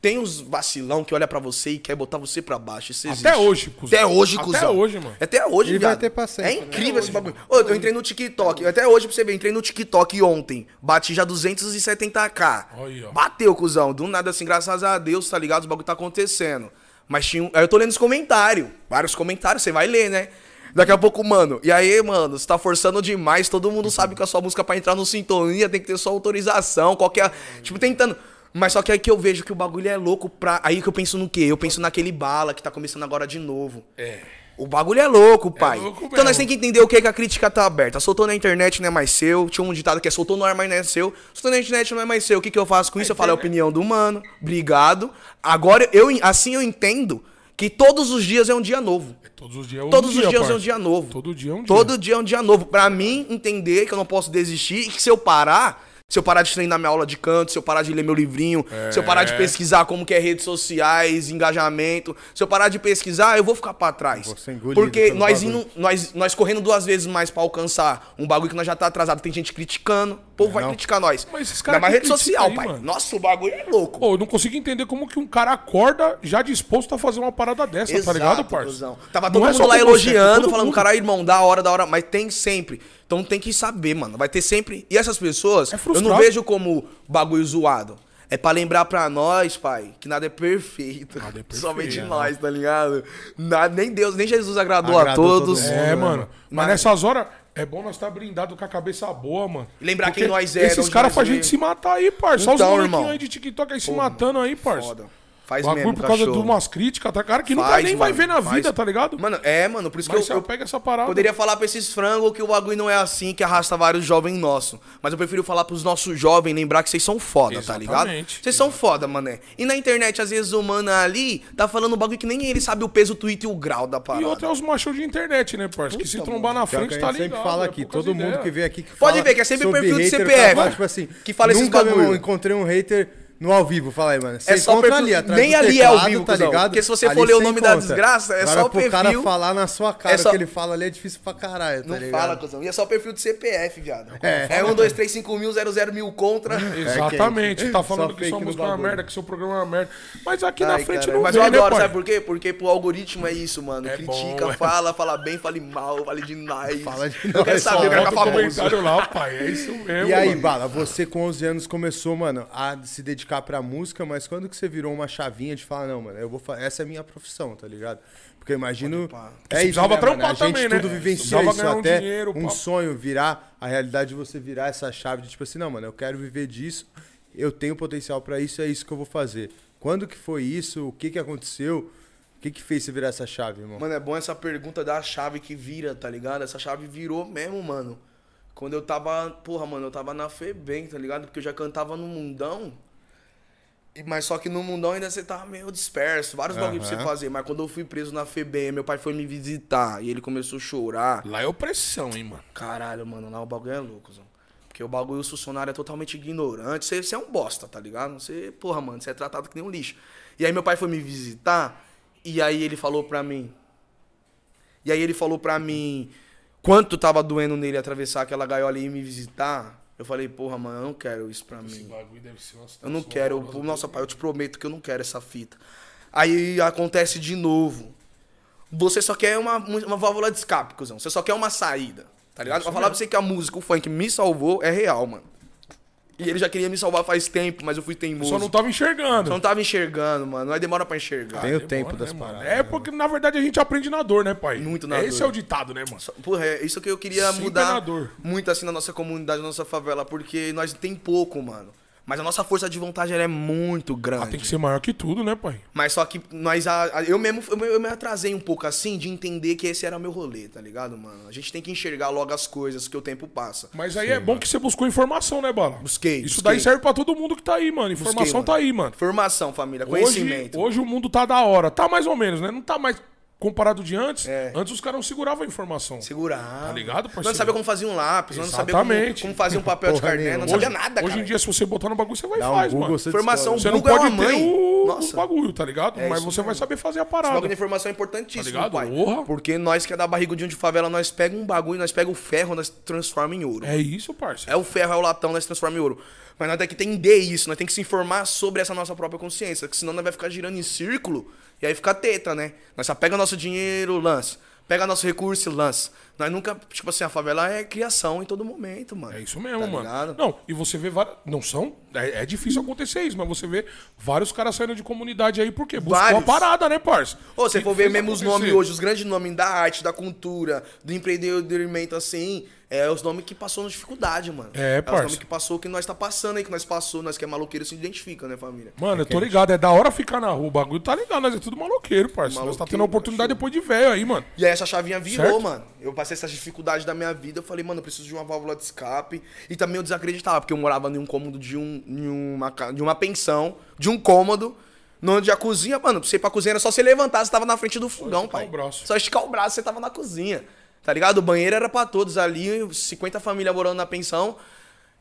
Tem os vacilão que olha pra você e quer botar você pra baixo. Isso existe. Até hoje, cuzão. Até hoje, Até cuzão. hoje, mano. Até hoje, E vai viado. ter pra sempre, É né? incrível esse bagulho. Ô, eu entrei no TikTok. Até hoje, pra você ver, entrei no TikTok ontem. Bati já 270k. Aí, ó. Bateu, cuzão. Do nada, assim, graças a Deus, tá ligado? Os bagulho tá acontecendo. Mas tinha um... Aí eu tô lendo os comentários. Vários comentários, você vai ler, né? Daqui a pouco, mano. E aí, mano, você tá forçando demais. Todo mundo sabe que a sua música pra entrar no sintonia tem que ter sua autorização. Qualquer. Tipo, tentando. Mas só que aí que eu vejo que o bagulho é louco pra. Aí que eu penso no quê? Eu penso naquele bala que tá começando agora de novo. É. O bagulho é louco, pai. louco então nós temos que entender o que, que a crítica tá aberta. Soltou na internet não é mais seu. Tinha um ditado que é soltou no ar, mas não é seu. Soltou na internet não é mais seu. O que, que eu faço com isso? Eu falo, é a opinião do humano. Obrigado. Agora, eu, assim eu entendo que todos os dias é um dia novo. Todos os dias é um Todos dia, os dias é um dia novo. Todo dia é um dia. Todo dia é um dia novo. Pra mim entender que eu não posso desistir e que se eu parar, se eu parar de treinar minha aula de canto, se eu parar de ler meu livrinho, se eu parar de É. pesquisar como que é redes sociais, engajamento, se eu parar de pesquisar, eu vou ficar pra trás. Vou Porque nós, indo, nós, nós correndo duas vezes mais pra alcançar um bagulho que nós já tá atrasado, tem gente criticando, o povo vai não? criticar nós. Mas esses caras mais que rede social, aí, pai. mano. Nossa, o bagulho é louco. Pô, eu não consigo entender como que um cara acorda já disposto a fazer uma parada dessa, tá ligado, parça? Tava Não todo é mundo lá você, é com elogiando, falando, mundo. caralho, irmão, da hora, da hora. Mas tem sempre. Então tem que saber, mano. Vai ter sempre. E essas pessoas, É eu não vejo como bagulho zoado. É pra lembrar pra nós, pai, que nada é perfeito. Nada é perfeito, Somente é. nós, tá ligado? Nada, nem Deus, nem Jesus agradou, Agradou a todo todos. mundo. É, Pô, mano. Mas Mas- nessas horas é bom nós estar blindado com a cabeça boa, mano. E lembrar Porque quem nós é, Esses caras fazem a gente se matar aí, parça. Só os Então, molequinhos irmão. aí de TikTok aí se matando aí, parça. Foda. Faz Bagulho mesmo, por causa de cachorro. umas críticas, tá? Cara que nunca Faz, nem vai mano, ver na faz. vida, tá ligado? Mano, é, mano, por isso Mas que eu, eu pega essa parada. Poderia falar pra esses frangos que o bagulho não é assim, que arrasta vários jovens nossos. Mas eu prefiro falar pros nossos jovens, lembrar que vocês são foda, tá ligado? Exatamente. Vocês são foda, mané. E na internet, às vezes, o mano ali tá falando um bagulho que nem ele sabe o peso, o tweet e o grau da parada. E outro é os machos de internet, né, parça? Que se trombar na frente, que a tá gente ligado. sempre fala é aqui, todo mundo que vem aqui que Pode fala ver que é sempre perfil de CPF, tipo assim, Que fala esses nunca bagulho. irmão, encontrei um hater no ao vivo, fala aí, mano. Você É só encontra perfil- ali, atrás nem do ali é ao teclado, vivo, tá ligado? Porque se você Ali for ler o nome da encontra. desgraça, é Agora, só o pro cara perfil. falar na sua cara É só- o que ele fala ali é difícil pra caralho, tá Não ligado? fala, cuzão. E é só o perfil de CPF, viado. É. É 1, 2, 3, 5 mil, 0, 0 mil contra. Exatamente, tá falando Só que sua música é uma merda, que seu programa é uma merda. Mas aqui na Ai, frente caralho. não Mas vem, eu adoro, né, sabe por quê? Porque pro algoritmo é isso, mano. É Critica, bom, é. fala, fala bem, fale mal, fale de nós. Fala de Eu nós, quero saber, eu quero Bota ficar o famoso. comentário lá, pai. É isso mesmo, E aí, mano. Bala, você com 11 anos começou, mano, a se dedicar pra música, mas quando que você virou uma chavinha de falar, não, mano, eu vou essa é a minha profissão, tá ligado? Porque eu imagino. É Você isso, precisava né, mano? A gente também, né? tudo vivencia Precisava isso um até dinheiro, um sonho virar, a realidade de você virar essa chave de tipo assim, não, mano, eu quero viver disso, eu tenho potencial pra isso, é isso que eu vou fazer. Quando que foi isso? O que que aconteceu? O que que fez você virar essa chave, irmão? Mano, é bom essa pergunta da chave que vira, tá ligado? Essa chave virou mesmo, mano. Quando eu tava, porra, mano, eu tava na FEBEM, tá ligado? Porque eu já cantava no mundão. Mas só que no mundão ainda você tava meio disperso, vários bagulho pra você fazer. Mas quando eu fui preso na FEBEM, meu pai foi me visitar e ele começou a chorar. Lá é opressão, hein, mano. Caralho, mano, lá o bagulho é louco, Zão. Porque Porque o bagulho, o funcionário é totalmente ignorante. Você, você é um bosta, tá ligado? Você, porra, mano, você é tratado que nem um lixo. E aí meu pai foi me visitar, e aí ele falou pra mim. E aí ele falou pra mim quanto tava doendo nele atravessar aquela gaiola e ir me visitar. Eu falei, porra, mano, eu não quero isso pra Esse mim. bagulho deve ser uma Eu não quero. horrorosa. Nossa, pai, eu te prometo que eu não quero essa fita. Aí acontece de novo. Você só quer uma, uma válvula de escape, cuzão. Você só quer uma saída. Tá ligado? Pra falar pra você que a música, o funk me salvou, é real, mano. E ele já queria me salvar faz tempo, mas eu fui teimoso. Só não tava enxergando. Só não tava enxergando, mano. Aí demora pra enxergar. Tem o Demora, tempo né, das mano? paradas. É porque, na verdade, a gente aprende na dor, né, pai? Muito na Esse dor. é o ditado, né, mano? Só- Porra, é isso que eu queria Sempre mudar na dor. muito assim na nossa comunidade, na nossa favela, porque nós tem pouco, mano. Mas a nossa força de vontade ela é muito grande. Ah, tem que ser maior que tudo, né, pai? Mas só que nós. a- a- Eu mesmo eu, me- eu me atrasei um pouco assim de entender que esse era meu rolê, tá ligado, mano? A gente tem que enxergar logo as coisas que o tempo passa. Mas aí é bom que você buscou informação, né, Bala? Busquei, Isso busquei. daí serve pra todo mundo que tá aí, mano. Informação Busquei, tá aí, mano. Formação, família, Hoje, conhecimento. hoje o mundo tá da hora. Tá mais ou menos, né? Não tá mais comparado de antes. É. Antes os caras não seguravam a informação. Segurar. Tá ligado, parceiro? não sabia como fazia um lápis, não sabia como, como fazia um papel de carnet, não. Hoje, sabia nada, hoje cara. em dia, se você botar no bagulho, você vai e Dá um faz, Google, mano. você Formação descobre. Você não é pode uma ter o, Nossa. o bagulho, tá ligado? É Mas você vai mesmo. saber fazer a Esse bagulho parada. de informação é importantíssimo, Tá ligado? pai. Porra. Porque nós que é da barrigudinho de favela, nós pega um bagulho, nós pega o ferro, nós transforma em ouro. É isso, parceiro. É o ferro, é o latão, nós transforma em ouro. Mas nós temos que entender isso, nós temos que se informar sobre essa nossa própria consciência, que senão nós vai ficar girando em círculo e aí fica teta, né? Nós só pega nosso dinheiro, lança. Pega nosso recurso e lança. Nós nunca, tipo assim, a favela é criação em todo momento, mano. É isso mesmo, Tá mano. ligado? Não, e você vê várias. Não são. É, é difícil acontecer isso, mas você vê vários caras saindo de comunidade aí, por quê? Buscou Vários. a parada, né, parça? Ô, você for ver mesmo os nomes hoje, os grandes nomes da arte, da cultura, do empreendedorismo, assim, é os nomes que passou na dificuldade, mano. É, os parça. nomes que passou, que nós tá passando aí, que nós passou, nós que é maloqueiro se identifica, né, família? Mano, eu tô ligado, é da hora ficar na rua, o bagulho tá ligado, nós é tudo maloqueiro, parça. Nós tá Maloqueiro, tendo a oportunidade depois de velho aí, mano. E aí essa chavinha virou, Certo. mano. Eu passei essa dificuldade da minha vida, eu falei, mano, eu preciso de uma válvula de escape. E também eu desacreditava, porque eu morava em um cômodo de, um, em uma, de uma pensão, de um cômodo, onde a cozinha, mano, pra você ir pra cozinha era só você levantar, você tava na frente do fogão, pai. o braço. Só esticar o braço, você tava na cozinha. Tá ligado? O banheiro era pra todos ali, 50 famílias morando na pensão.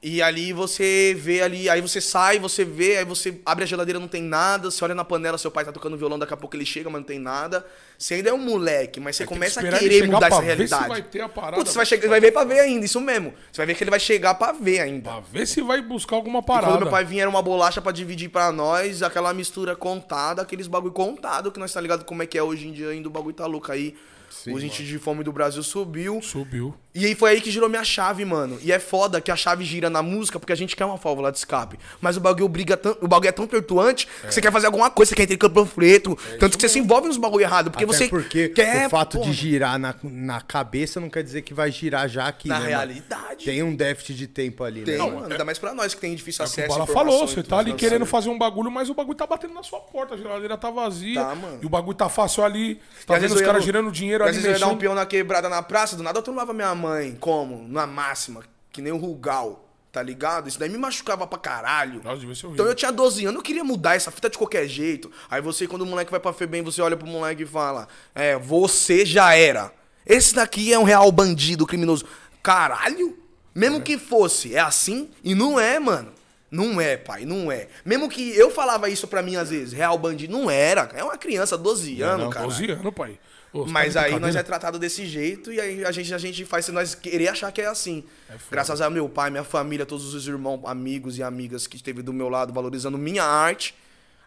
E ali você vê ali, aí você sai, você vê, aí você abre a geladeira, não tem nada, você olha na panela, seu pai tá tocando violão, daqui a pouco ele chega, mas não tem nada. Você ainda é um moleque, mas você Tem que começa a querer mudar essa realidade. vai ter a parada. Putz, você vai, chegar, vai ver pra ver ainda, isso mesmo. Você vai ver que ele vai chegar pra ver ainda. Pra ver se vai buscar alguma E parada. quando meu pai vinha, era uma bolacha pra dividir pra nós, aquela mistura contada, aqueles bagulho contado, que nós tá ligado como é que é hoje em dia ainda, o bagulho tá louco aí. Sim, o índice de fome do Brasil subiu. Subiu. E aí foi aí que girou minha chave, mano. E é foda que a chave gira na música porque a gente quer uma válvula de escape. Mas o bagulho briga tão, o bagulho é tão pertuante que você quer fazer alguma coisa, você quer entrar panfleto. tanto que você se envolve nos bagulho errado. Porque Até você porque quer. o fato porra, de girar na, na cabeça não quer dizer que vai girar já aqui, Na né, mano? realidade. Tem um déficit de tempo ali, Tem, né? mano. Ainda mais pra nós que tem difícil É acesso. informação falou, você tá ali né, querendo fazer um bagulho, mas o bagulho tá batendo na sua porta, a geladeira tá vazia. Tá, mano. E o bagulho tá fácil ali. Tá vendo os caras girando dinheiro ali Às vezes eu ia dar um peão na quebrada na praça, do nada eu tomava minha mãe. Como? Na máxima. Que nem o Rugal. Tá ligado? Isso daí me machucava pra caralho. Nossa, devia ser horrível. Então eu tinha 12 anos, eu queria mudar essa fita de qualquer jeito. Aí você, quando o moleque vai pra Febem, você olha pro moleque e fala: É, você já era. Esse daqui é um real bandido, criminoso. Caralho? Mesmo que fosse, é assim? E não é, mano. Não é, pai, não é. Mesmo que eu falava isso pra mim às vezes, real bandido, não era. É uma criança, 12 anos, cara. 12 anos, pai. Ô, você tá Mas aí nós é tratado desse jeito e aí a gente, a gente faz se nós querer achar que é assim. foda. Graças a meu pai, minha família, todos os irmãos, amigos e amigas que esteve do meu lado valorizando minha arte.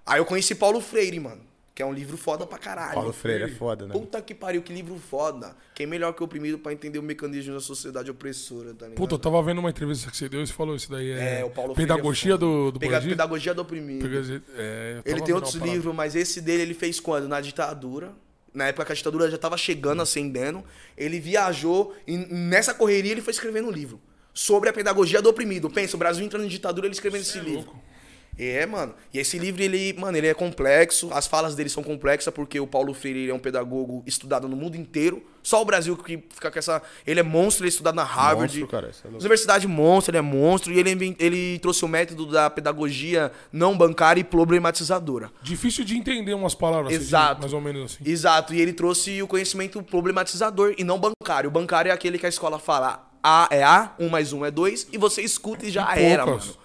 Aí eu conheci Paulo Freire, mano. Que é um livro foda pra caralho. Paulo Freire é foda, né? Puta que pariu, que livro foda. Quem melhor que o oprimido pra entender o mecanismo da sociedade opressora, tá ligado? Puta, eu tava vendo uma entrevista que você deu e você falou isso daí. É, É, o Paulo Freire é Pedagogia do, do Pega-? Pedagogia do oprimido. Pedagogia- é, Ele tem outros livros, mas esse dele ele fez quando? Na ditadura. Na época que a ditadura já tava chegando, acendendo. Ele viajou e nessa correria ele foi escrevendo um livro. Sobre a pedagogia do oprimido. Pensa, o Brasil entrando em ditadura, ele escrevendo esse é livro. louco. É, mano. E esse livro, ele, mano, ele é complexo. As falas dele são complexas porque o Paulo Freire é um pedagogo estudado no mundo inteiro. Só o Brasil que fica com essa. Ele é monstro, ele é estudado na Harvard. Monstro, cara, isso é louco. Universidade monstro, ele é monstro. E ele, ele trouxe o método da pedagogia não bancária e problematizadora. Difícil de entender umas palavras. assim, Exato. Mais ou menos assim. Exato, e ele trouxe o conhecimento problematizador e não bancário. O bancário é aquele que a escola fala, A é A, 1 mais 1 é 2, e você escuta e já E era, poucas. mano.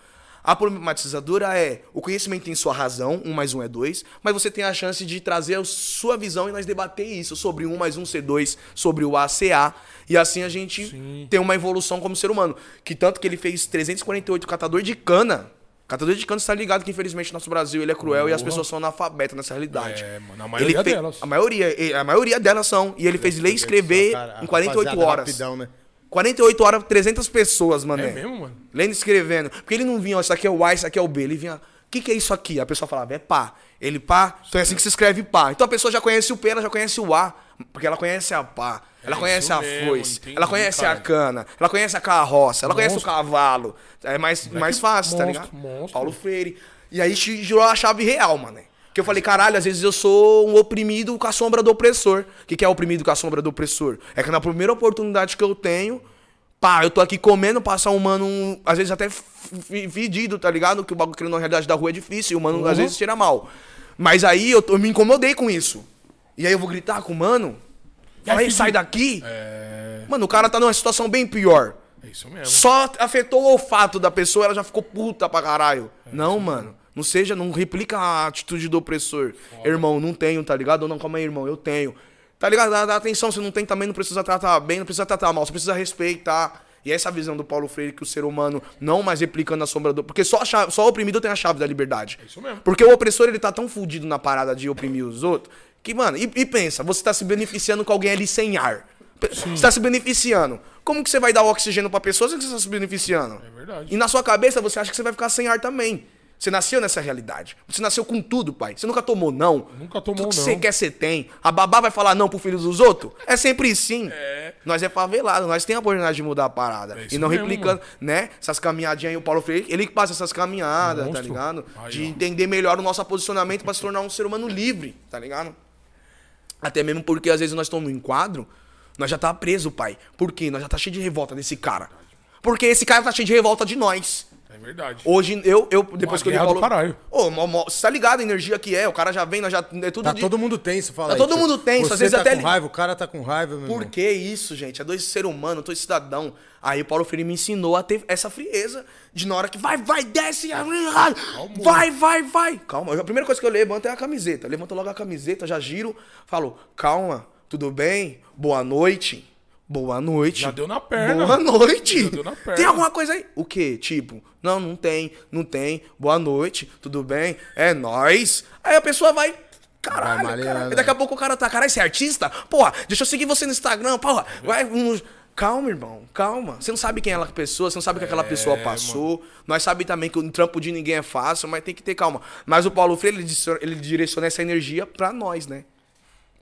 A problematizadora é o conhecimento tem sua razão, 1 mais 1 é 2, mas você tem a chance de trazer a sua visão e nós debater isso sobre 1 mais 1 ser 2, sobre o A ser A. E assim a gente Sim. tem uma evolução como ser humano. Que tanto que ele fez 348 catador de cana. Catador de cana, você tá ligado que infelizmente nosso Brasil ele é cruel e as pessoas são analfabetas nessa realidade. É, mano, a maioria Ele fe- delas. A maioria, a maioria delas são. E ele fez ler e escrever Cara, em 48 rapaziada, horas. Rapidão, né? 48 horas, 300 pessoas, mano. É mesmo, mano? Lendo e escrevendo. Porque ele não vinha, ó, isso aqui é o A, isso aqui é o B. Ele vinha, o que, que é isso aqui? A pessoa falava, é pá. Ele pá, então é assim que se escreve pá. Então a pessoa já conhece o P, ela já conhece o A. Porque ela conhece a pá. Ela É conhece a mesmo, foice. entendi, ela conhece a cara. cana. Ela conhece a carroça. Ela conhece o Monstro. cavalo. É mais, mais fácil, tá monstro, ligado? monstro. Paulo Freire. E aí girou a chave real, mano. Que eu falei, caralho, às vezes eu sou um oprimido com a sombra do opressor. O que, que é oprimido com a sombra do opressor? É que na primeira oportunidade que eu tenho, pá, eu tô aqui comendo, passar um mano, um- às vezes até fedido, tá ligado? Que o bagulho na realidade da rua é difícil, e o mano às vezes tira mal. Mas aí eu, eu me incomodei com isso. E aí eu vou gritar com o mano. Fala aí, sai daqui. É. Mano, o cara tá numa situação bem pior. É isso mesmo. Só afetou o olfato da pessoa, ela já ficou puta pra caralho. não, mano. Não seja, não replica a atitude do opressor. Irmão, não tenho, tá ligado? Ou não, calma aí, irmão, eu tenho. Tá ligado? Dá, dá atenção, você não tem também, não precisa tratar bem, não precisa tratar mal, você precisa respeitar. E essa visão do Paulo Freire que o ser humano não mais replicando a sombra do. Porque só, chave- só o oprimido tem a chave da liberdade. É isso mesmo. Porque o opressor, ele tá tão fudido na parada de oprimir os outros, que, mano, e, e pensa, você tá se beneficiando com alguém ali sem ar. Pe- Você tá se beneficiando. Como que você vai dar o oxigênio pra pessoa se você tá se beneficiando? É verdade. E na sua cabeça você acha que você vai ficar sem ar também. Você nasceu nessa realidade. Você nasceu com tudo, pai. Você nunca tomou não. Nunca tomou Tudo que não. você quer, você tem. A babá vai falar não pro filho dos outros? É sempre sim. Nós é favelado, nós temos a oportunidade de mudar a parada. É e não mesmo, replicando, né? Essas caminhadinhas aí, o Paulo Freire, ele que passa essas caminhadas, tá Monstro. ligado? Aí, de ó. entender melhor o nosso posicionamento pra se tornar um ser humano livre, tá ligado? Até mesmo porque às vezes nós estamos no enquadro, nós já tá preso, pai. Por quê? Nós já tá cheio de revolta desse cara. Porque esse cara tá cheio de revolta de nós. É verdade. Hoje, eu, eu depois Uma que eu Paulo... caralho. Ô, mó- você tá ligado a energia que é? O cara já vem, nós já... É tudo Tá de- todo mundo tenso, fala Tá aí, todo tio. mundo tenso, às vezes tá até com raiva, o cara tá com raiva, meu Por irmão. que isso, gente? É dois seres humanos, dois cidadão. Aí o Paulo Freire me ensinou a ter essa frieza de na hora que vai, vai, desce, vai, vai, vai. Calma, a primeira coisa que eu levanto é a camiseta. Eu levanto logo a camiseta, já giro, falo, calma, tudo bem? Boa noite. Boa noite. Já deu na perna. Boa noite. Já deu na perna. Tem alguma coisa aí? O quê? Tipo, não, não tem, não tem. Boa noite, tudo bem? É nóis. Aí a pessoa vai. Caralho, Vai cara. E daqui a pouco o cara tá, caralho, você é artista? Porra, deixa eu seguir você no Instagram, porra. Vai, um... Calma, irmão, calma. Você não sabe quem é aquela pessoa, você não sabe o que aquela pessoa passou. Nós sabemos também que o trampo de ninguém é fácil, mas tem que ter calma. Mas o Paulo Freire, ele direciona essa energia pra nós, né?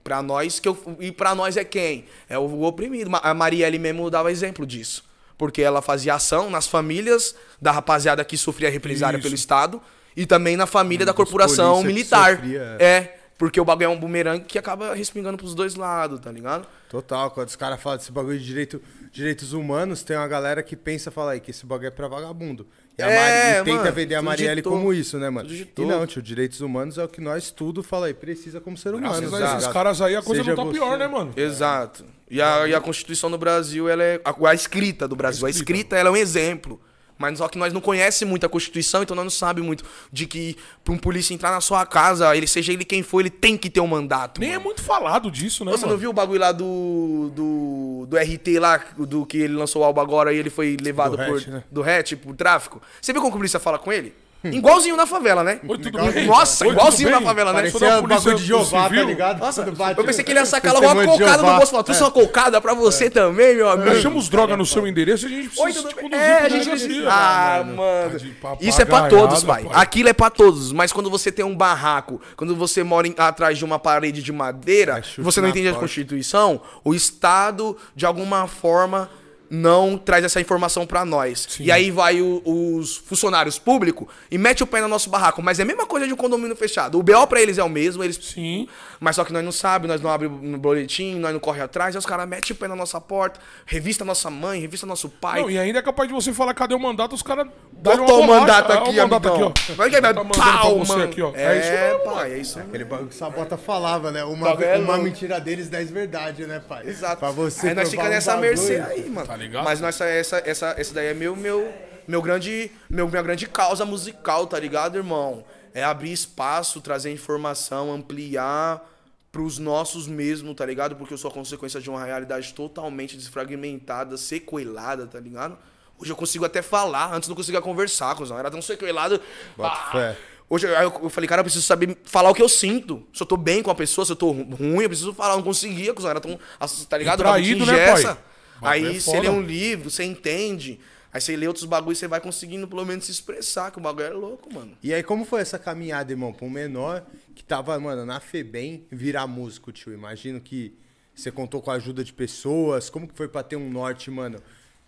Pra nós, que eu, e pra nós é quem? É o oprimido. A Marielle mesmo dava exemplo disso. Porque ela fazia ação nas famílias da rapaziada que sofria represária pelo Estado e também na família da dos corporação militar. sofria, é, porque o bagulho é um bumerangue que acaba respingando pros dois lados, tá ligado? Total, quando os caras falam desse bagulho de direito, direitos humanos, tem uma galera que pensa, fala aí, que esse bagulho é pra vagabundo. E, a É, Mari- e tenta mano, vender a Marielle digitou. como isso, né, mano? E não, tio, direitos humanos é o que nós tudo, fala aí, precisa como ser humano. Graças a esses caras aí, a coisa Seja não tá você- pior, né, mano? Exato. E a, e a Constituição do Brasil, ela é. A, a escrita do Brasil. A escrita, ela é um exemplo. Mas só que nós não conhecemos muito a Constituição, então nós não sabemos muito de que pra um polícia entrar na sua casa, ele seja ele quem for, ele tem que ter um mandato. Nem é mano. muito falado disso, né, Você mano? não viu o bagulho lá do, do, do RT lá, do que ele lançou o álbum agora e ele foi levado Do por. hatch, né? Do hatch, por tráfico? Você viu como a polícia fala com ele? Igualzinho na favela, né? Oi, tudo Legal. bem? Nossa, Oi, igualzinho bem? na favela, né? Parecia polícia bagulho de Jeová, tá ligado? Nossa, eu pensei que ele ia sacar logo uma cocada no bolso. Falou, trouxe uma cocada pra você também, meu amigo. Achamos droga no seu endereço e a gente precisa Oi, te conduzir É, a gente delegacia. precisa. Ah, mano. Tá de Isso é pra todos, pai. Aquilo é pra todos. Mas quando você tem um barraco, quando você mora atrás de uma parede de madeira, você não entende a. Constituição, o Estado, de alguma forma, não traz essa informação pra nós. Sim. E aí vai o- os funcionários públicos e mete o pé no nosso barraco. Mas é a mesma coisa de um condomínio fechado. O BO pra eles é o mesmo, eles Sim. Mas só que nós não sabemos, nós não abrimos no boletim, nós não corre atrás, aí os caras metem o pé na nossa porta, revista nossa mãe, revista nosso pai. Não, e ainda é capaz de você falar cadê o mandato, os caras Botou o mandato aqui, o mandato amigão. aqui, ó. Vai que vai, Tá pau, você mano. aqui, ó. É, É isso mesmo, pai, é isso mesmo. Aquele bagulho que Sabota falava, né? Uma, é uma mentira deles, dez verdade, né, pai? Exato. Pra você aí nós ficamos um nessa mercê aí, mano. Tá ligado? Mas nossa, essa, essa, essa daí é meu, meu, meu grande, meu, minha grande causa musical, tá ligado, irmão? É abrir espaço, trazer informação, ampliar pros nossos mesmo, tá ligado? Porque eu sou a consequência de uma realidade totalmente desfragmentada, sequelada, tá ligado? Hoje eu consigo até falar, antes não conseguia conversar, cuzão. Era tão sequelado. Bota Ah, fé. Hoje eu, falei, cara, eu preciso saber falar o que eu sinto. Se eu tô bem com a pessoa, se eu tô ruim, eu preciso falar. Eu não conseguia, cuzão. Era tão. Tá ligado? Traído, né, pai? Bagulho Aí é você foda. lê um livro, você entende. Aí você lê outros bagulhos, você vai conseguindo pelo menos se expressar, que o bagulho é louco, mano. E aí, como foi essa caminhada, irmão, pra um menor que tava, mano, na FEBEM virar músico, tio? Imagino que você contou com a ajuda de pessoas. Como que foi pra ter um norte, mano?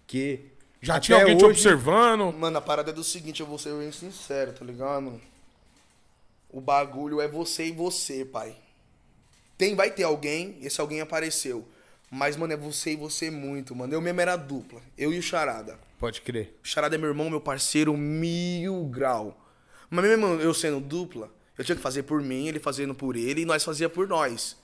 Que. Já até tinha alguém te hoje- observando. Mano, a parada é do seguinte, eu vou ser bem sincero, tá ligado? O bagulho é você e você, pai. Tem, vai ter alguém, esse alguém apareceu. Mas, mano, é você e você muito, mano. Eu mesmo era dupla. Eu e o Charada. Pode crer. O Charada é meu irmão, meu parceiro, mil grau. Mas mesmo eu sendo dupla, eu tinha que fazer por mim, ele fazendo por ele, e nós fazia por nós.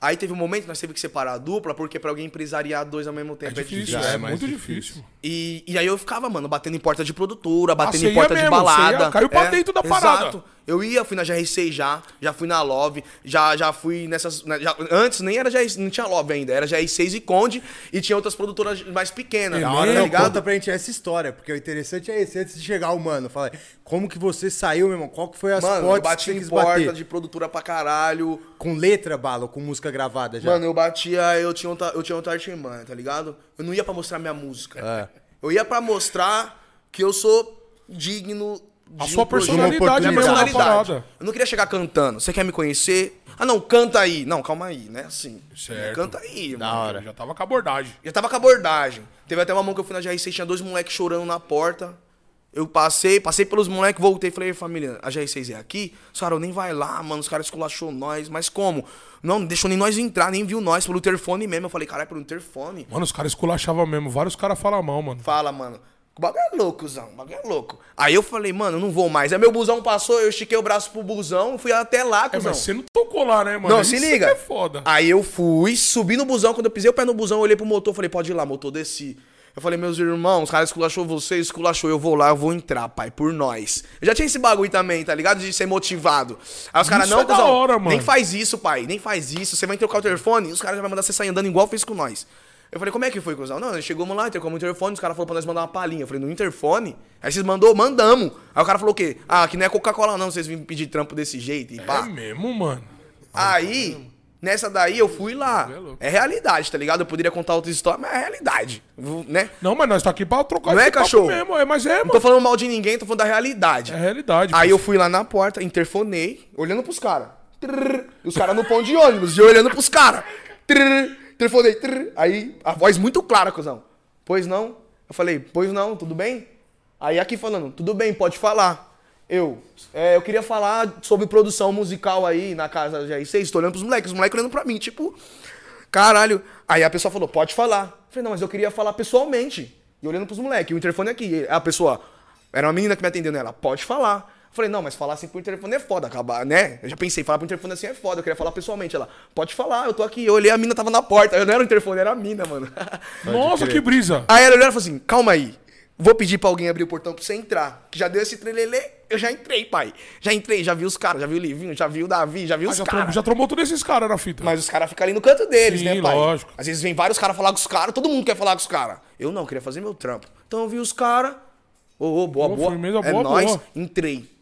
Aí teve um momento que nós teve que separar a dupla, porque pra alguém empresariar dois ao mesmo É tempo é difícil, é, é mais muito difícil. difícil. e, e aí eu ficava, mano, batendo em porta de produtora, batendo você em porta ia de mesmo, você balada. ia- caiu pra dentro da parada. Exato. Eu ia, fui na GR6 já, já fui na Love, já, já fui nessas. né, já- antes nem era GR, não tinha Love ainda, era GR6 e Conde e tinha outras produtoras mais pequenas. Da tá hora, Não, ligado? conta pra gente essa história, porque o interessante é esse. Antes de chegar o mano, fala, como que você saiu, meu irmão? Qual que foi as Mano, eu portas que bati em quis porta bater? de produtora pra caralho. Com letra, bala, com música gravada já? Mano, eu batia, eu tinha outra, eu tinha outra artimanha, tá ligado? Eu não ia pra mostrar minha música. É. Eu ia pra mostrar que eu sou digno A sua um personalidade mesmo na personalidade. parada. Eu não queria chegar cantando. Você quer me conhecer? Ah, não, canta aí. Não, calma aí, né? Assim. Certo. Canta aí, Da mano. hora. Já tava com a abordagem. Já tava com a abordagem. Teve até uma mão que eu fui na GR6, tinha dois moleques chorando na porta. Eu passei, passei pelos moleques, voltei, falei, família, a GR6 é aqui? Sarão, nem vai lá, mano, os caras esculachou nós. Mas como? Não, não deixou nem nós entrar, nem viu nós, pelo interfone mesmo. Eu falei, caralho, pelo interfone. Mano, os caras esculachavam mesmo. Vários caras falam mal, mano. Fala, mano. O bagulho é louco, Zão. O bagulho é louco. Aí eu falei, mano, eu não vou mais. Aí meu busão passou, eu estiquei o braço pro busão, fui até lá, É, cuzão. mas você não tocou lá, né, mano? Não, Isso se que liga. É foda. Aí eu fui, subi no busão. Quando eu pisei o pé no busão, eu olhei pro motor, falei, pode ir lá, motor, desci. Eu falei, meus irmãos, os caras esculachou você, esculachou, eu vou lá, eu vou entrar, pai, por nós. Eu já tinha esse bagulho também, tá ligado? De ser motivado. Aí os caras, não, é cuzão, hora, mano. nem faz isso, pai, nem faz isso. Você vai trocar o telefone, os caras já vão mandar você sair andando igual fez com nós. Eu falei, como é que foi, cuzão? Não, chegamos lá, o interfone, os caras falaram pra nós mandar uma palhinha. Eu falei, no interfone? Aí vocês mandou, mandamos. Aí o cara falou o quê? Ah, aqui não é Coca-Cola não, vocês vêm pedir trampo desse jeito e pá. É mesmo, mano. Aí, nessa daí eu fui lá. é. É realidade, tá ligado? Eu poderia contar outra história, mas é realidade. Né? Não, mas nós tá aqui pra trocar Não é, cachorro? mesmo. É, mas é, Não tô mano. falando mal de ninguém, tô falando da realidade. É realidade. Aí eu fui lá na porta, interfonei, olhando pros caras. Os caras no pão de ônibus, e eu olhando pros caras. Interfonei. trrr. Aí, a voz muito clara, cuzão. Pois não? Eu falei, pois não, tudo bem? Aí aqui falando, tudo bem, pode falar. Eu, é, eu queria falar sobre produção musical aí na casa da GR6, tô olhando pros moleques, os moleques olhando pra mim, tipo, caralho. Aí a pessoa falou, pode falar. Eu falei, não, mas eu queria falar pessoalmente. E olhando pros moleques, o interfone aqui. A pessoa, era uma menina que me atendeu nela, pode falar. Falei, não, mas falar assim por interfone é foda, acabar, né? Eu já pensei, falar por interfone assim é foda, eu queria falar pessoalmente. Ela, pode falar, eu tô aqui. Eu olhei, a mina tava na porta. Eu não era o interfone, era a mina, mano. Nossa, que brisa. Aí ela olhou e falou assim: calma aí. Vou pedir pra alguém abrir o portão pra você entrar. Que já deu esse trelelê, eu já entrei, pai. Já entrei, já vi os caras, já vi o Livinho, já vi o Davi, já vi Ah, os caras. já trombou todos esses caras na fita. Mas os caras ficam ali no canto deles, Sim, né, pai? lógico. Às vezes vem vários caras falar com os caras, todo mundo quer falar com os caras. Eu não, queria fazer meu trampo. Então eu vi os caras. Ô, ô, boa, Boa, boa. firmeza, é boa, nóis. boa. Entrei.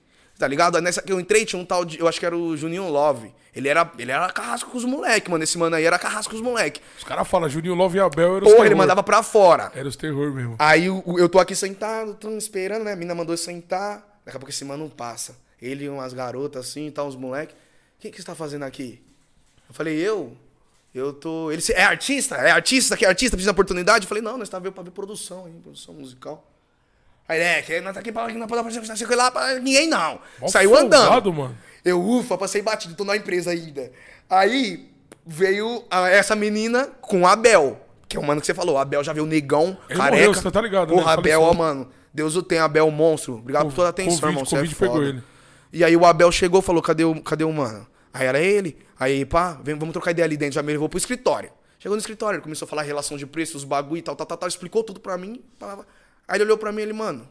Tá ligado? Nessa que eu entrei, tinha um tal de. Eu acho que era o Juninho Love. Ele era, ele era carrasco com os moleques, mano. Esse mano aí era carrasco com os moleques. Os caras falam, Juninho Love e Abel eram os Porra, terror. ele mandava pra fora. Era os terror mesmo. Aí o- eu tô aqui sentado, tô esperando, né? A mina mandou eu sentar. Daqui a pouco esse mano passa. Ele e umas garotas assim, tá, uns moleques. O que, que você tá fazendo aqui? Eu falei, eu? Eu tô. Ele "Cê é artista? É artista? Que artista? Precisa de oportunidade? Eu falei, não, nós tá vendo pra ver produção, hein? Produção musical. Aí, é, que nós tá aqui pra, não pode não o que lá pra ninguém, não. Mó Saiu andando. mano. Eu, ufa, passei batido, tô na empresa ainda. Aí veio a- essa menina com o Abel, que é o mano que você falou. O Abel já veio o negão, Ele careca. morreu, você tá ligado, né? Porra, Abel, ó, mano. Deus o tem, Abel, monstro. Obrigado por toda a atenção, Covid, irmão. Você é Covid pegou ele. E aí o Abel chegou e falou, cadê o, cadê o mano? Aí era ele. Aí, pá, vem, vamos trocar ideia ali dentro. Já me levou pro escritório. Chegou no escritório, ele começou a falar relação de preços, os bagulho e tal, tal, tal, tal, explicou tudo pra mim. Falava. Aí ele olhou pra mim e ele, mano,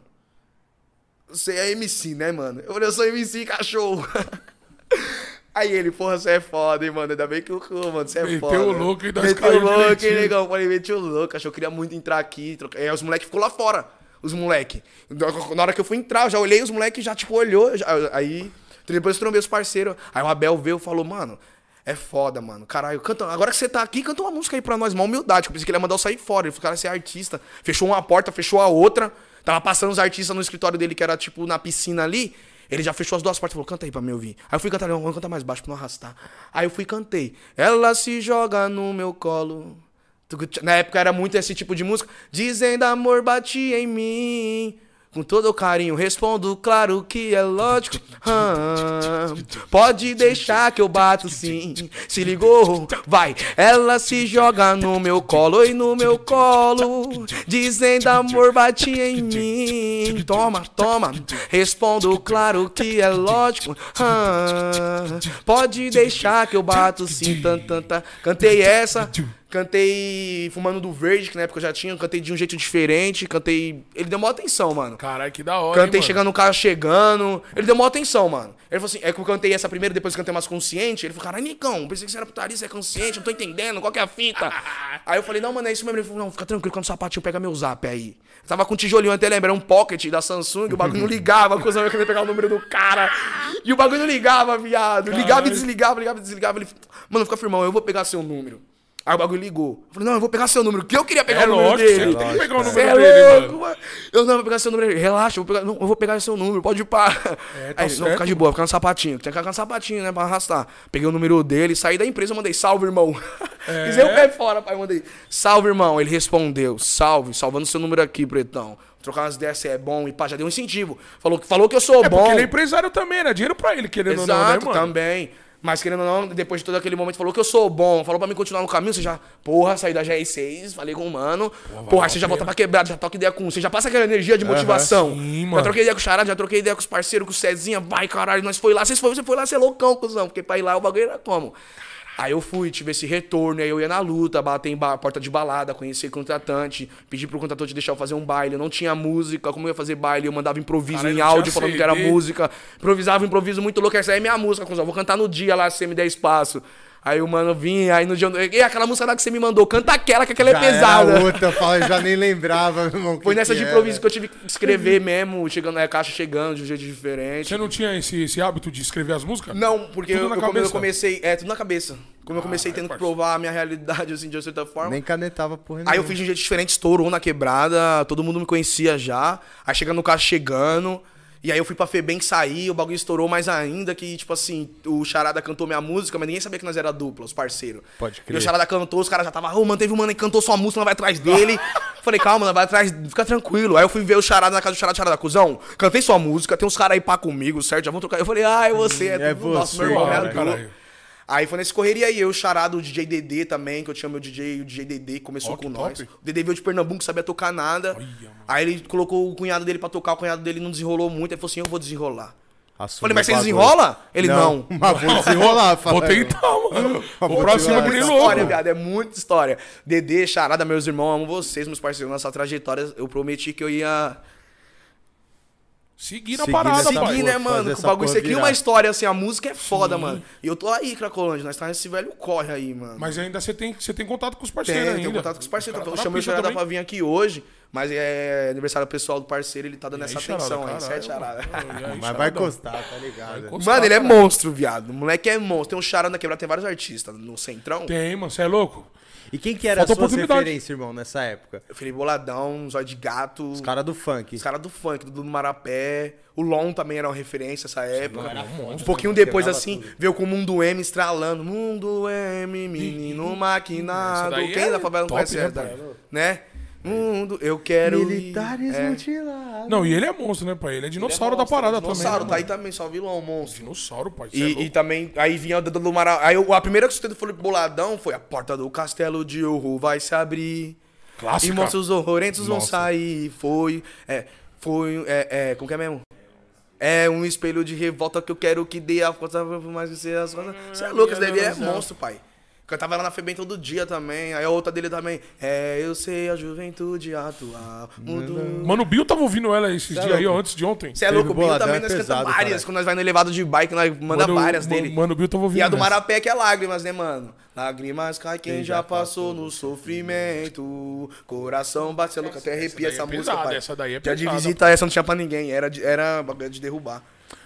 você é MC, né, mano? Eu falei, eu sou MC, cachorro. Aí ele, porra, você é foda, hein, mano? Ainda bem que eu, mano, você é Meteu foda. o louco e nós Meteu o louco, hein, negão? Falei, meteu o louco, que eu queria muito entrar aqui. Troca... Aí os moleques ficou lá fora, os moleque. Na hora que eu fui entrar, eu já olhei, os moleques já, tipo, olhou. já- aí, depois eu trombei os parceiros. Aí o Abel veio e falou, mano, é foda, mano. Caralho, canta... agora que você tá aqui, canta uma música aí pra nós, uma humildade. que Eu pensei que ele ia mandar eu sair fora. Ele falou, cara, é artista. Fechou uma porta, fechou a outra. Tava passando os artistas no escritório dele, que era, tipo, na piscina ali. Ele já fechou as duas portas e falou, canta aí pra me ouvir. Aí eu fui cantar, vamos cantar mais baixo pra não arrastar. Aí eu fui e cantei. Ela se joga no meu colo. Na época era muito esse tipo de música. Dizendo amor bate em mim. Com todo o carinho, respondo, claro que é lógico. Ah, pode deixar que eu bato sim. Se ligou, vai. Ela se joga no meu colo e no meu colo. Dizendo amor bate em mim. Toma, toma. Respondo, claro que é lógico. Ah, pode deixar que eu bato sim. Tan, tan, tan. Cantei essa. Cantei Fumando do Verde, que na época eu já tinha. Cantei de um jeito diferente. Cantei. Ele deu maior atenção, mano. Caralho, que da hora. hein, Cantei mano? chegando no carro chegando. Ele deu maior atenção, mano. Ele falou assim: é que eu cantei essa primeira, depois cantei mais consciente. Ele falou, caralho, Nicão, pensei que você era putaria, você é consciente, não tô entendendo, qual que é a fita? aí eu falei, não, mano, é isso mesmo. Ele falou, não, fica tranquilo, quando o sapatinho pega meu zap aí. Eu tava com um tijolinho até lembra, era um pocket da Samsung, o bagulho não ligava, a coisa eu queria pegar o número do cara. E o bagulho não ligava, viado. Ligava e desligava, ligava e desligava. Ele, mano, fica firmão, eu vou pegar seu número. Aí o bagulho ligou. Eu falei, não, eu vou pegar seu número, que eu queria pegar É o número lógico, dele. você tem que pegar o número é dele, louco, mano. Eu não vou pegar seu número. Relaxa, eu vou pegar, não, eu vou pegar seu número, pode ir pá. É, tá Aí, não, fica de boa, fica no sapatinho. Tem que ficar no sapatinho, né, pra arrastar. Peguei o número dele, saí da empresa, mandei, salve, irmão. É. Pisei o pé fora, pai, mandei, salve, irmão. Ele respondeu, salve, salvando seu número aqui, pretão. Trocar umas ideias é bom e pá, já deu um incentivo. Falou, falou que eu sou É bom. porque ele é empresário também, né? Dinheiro pra ele, querendo ou não, né, Exato, mano? também. Mas querendo ou não, depois de todo aquele momento, falou que eu sou bom, falou pra mim continuar no caminho, você já, porra, saí da GR6, falei com o mano, porra, aí você já volta pra quebrada, já troca ideia com, você já passa aquela energia de motivação. Sim, já troquei ideia com o Charada, já troquei ideia com os parceiros, com o Cezinha, vai caralho, nós foi lá, vocês foi, você foi lá, você é loucão, cuzão, porque pra ir lá o bagulho era como? Aí eu fui, tive esse retorno, aí eu ia na luta, bater em ba- porta de balada, conhecer contratante, pedi pro contratante deixar eu fazer um baile, eu não tinha música, como eu ia fazer baile, eu mandava improviso Caralho, em áudio falando que era CD. música, improvisava um improviso muito louco, essa aí é minha música, cuzão, vou cantar no dia lá, se você me der espaço. Aí o mano vinha, aí no dia. E aquela música lá que você me mandou, canta aquela, que aquela é Já pesada. Era outra, fala, eu já nem lembrava, meu irmão. Foi que nessa que de era. improviso que eu tive que escrever mesmo, chegando na caixa chegando de um jeito diferente. Você não tinha esse, esse hábito de escrever as músicas? Não, porque Tudo eu, na eu- como eu cabeça? comecei. É, tudo na cabeça. Como eu comecei é, tendo que provar a minha realidade, assim, de uma certa forma. Nem canetava porra Aí eu fiz de um jeito diferente, estourou na quebrada, todo mundo me conhecia já. Aí chegando no carro chegando. E aí eu fui pra Febem sair, o bagulho estourou mais ainda, que, tipo assim, o Charada cantou minha música, mas ninguém sabia que nós era dupla, os parceiros. Pode E crer. o Charada cantou, os caras já tava, ô, mano, teve um mano que cantou sua música, nós vai atrás dele. Falei, calma, nós vai atrás, fica tranquilo. Aí eu fui ver o Charada na casa do Charada, Charada, cuzão, cantei sua música, tem uns caras aí pá comigo, certo? Já vão trocar. Eu falei, ah, é você, é, É tudo nosso, meu você, irmão, cara, é caralho. Aí foi nesse correria aí, eu, o Charada, o DJ DD também, que eu tinha meu DJ, o DJ DD, que começou que com nós. top. O DD veio de Pernambuco, não sabia tocar nada. mano. aí ele colocou o cunhado dele pra tocar, o cunhado dele não desenrolou muito, ele falou assim, eu vou desenrolar. Assume Falei, mas o você desenrola? Ele, não. Mas vou desenrolar, fala. Vou tentar, mano. Vou que nem essa louco. História, viado, é muita história. Dedê, Charada, meus irmãos, amo vocês, meus parceiros, nossa trajetória. Eu prometi que eu ia Seguir na parada, pai. porra, seguir, né, mano? Com o bagulho, isso aqui é uma história, assim, a música é foda, mano. E eu tô aí, Cracolândia, nós tá nesse velho corre aí, mano. Mas ainda você tem, você tem contato com os Tem, parceiros ainda. tenho contato com os parceiros. Os Eu caras tá chamei o Charada pra vir aqui hoje, mas é aniversário pessoal do parceiro, ele tá dando E aí, essa Charada, atenção aí, sete Charada. mano. Aí, Mas vai encostar, tá ligado? encostar. Mano, ele é monstro, viado. O moleque é monstro. Tem um Charada na quebrada, tem vários artistas. No Centrão, Tem, mano. Você é louco? E quem que era Falta a sua referência, irmão, nessa época? Felipe Boladão, Zóio de Gato. Os caras do funk. Os caras do funk, do Marapé. O Lon também era uma referência nessa época. era um pouquinho depois, Quebrava assim, tudo. veio com o Mundo M estralando. Mundo M, menino maquinado. Quem é da favela não top, conhece né, essa? Né? Mundo, eu quero. ir- Militares é. mutilados. Não, e ele é monstro, né, pai? Ele é dinossauro Ele é da parada monstro, também. Dinossauro, né, tá aí também, só vilão, monstro. Dinossauro, pai. Cê é E, e também, aí vinha do, do Mara... Aí a primeira que eu escutei do Boladão foi a porta do castelo de horror vai se abrir. Clássica. E monstros horrorentos vão sair. Foi. É. Foi. É, é. Como que é mesmo? É um espelho de revolta que eu quero que dê a força mais que ser as coisas. Você é louco, esse daí é monstro, pai. Cantava lá na FEBEM todo dia também. Aí a outra dele também. É, eu sei a juventude atual. Mudou. Mano, o Bill tava ouvindo ela esses é dias aí, ó, antes de ontem. Você é louco, o Bill também é nós cantamos pesado, várias. caralho. Quando nós vai no elevado de bike, nós manda Mano, várias mano, dele. Mano, o Bill tava ouvindo E a do essa. Marapé que é lágrimas, né, mano? Lágrimas cai quem, Quem já, passou passou no sofrimento. Coração bate, você é louco, até arrepia daí essa é música, pesada, pai. essa daí é Já de pesada, visita, essa não tinha pra ninguém. Era, de- era bagulho de derrubar.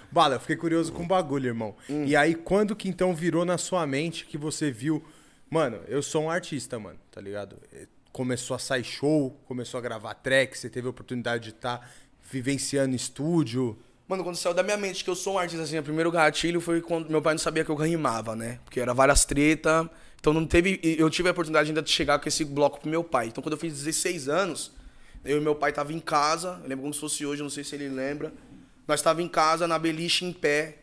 Bala, eu fiquei curioso com o bagulho, irmão. Hum. E aí, quando que então virou na sua mente que você viu. Mano, eu sou um artista, mano, tá ligado? Eh, Começou a sair show, começou a gravar track, você teve a oportunidade de estar vivenciando estúdio. Mano, quando saiu da minha mente que eu sou um artista, assim, o primeiro gatilho foi quando meu pai não sabia que eu rimava, né? Porque era várias treta. Então não teve. Eu tive a oportunidade ainda de chegar com esse bloco pro meu pai. Então quando eu fiz 16 anos, eu e meu pai tava em casa, eu lembro como se fosse hoje, não sei se ele lembra. Nós tava em casa, na beliche, em pé.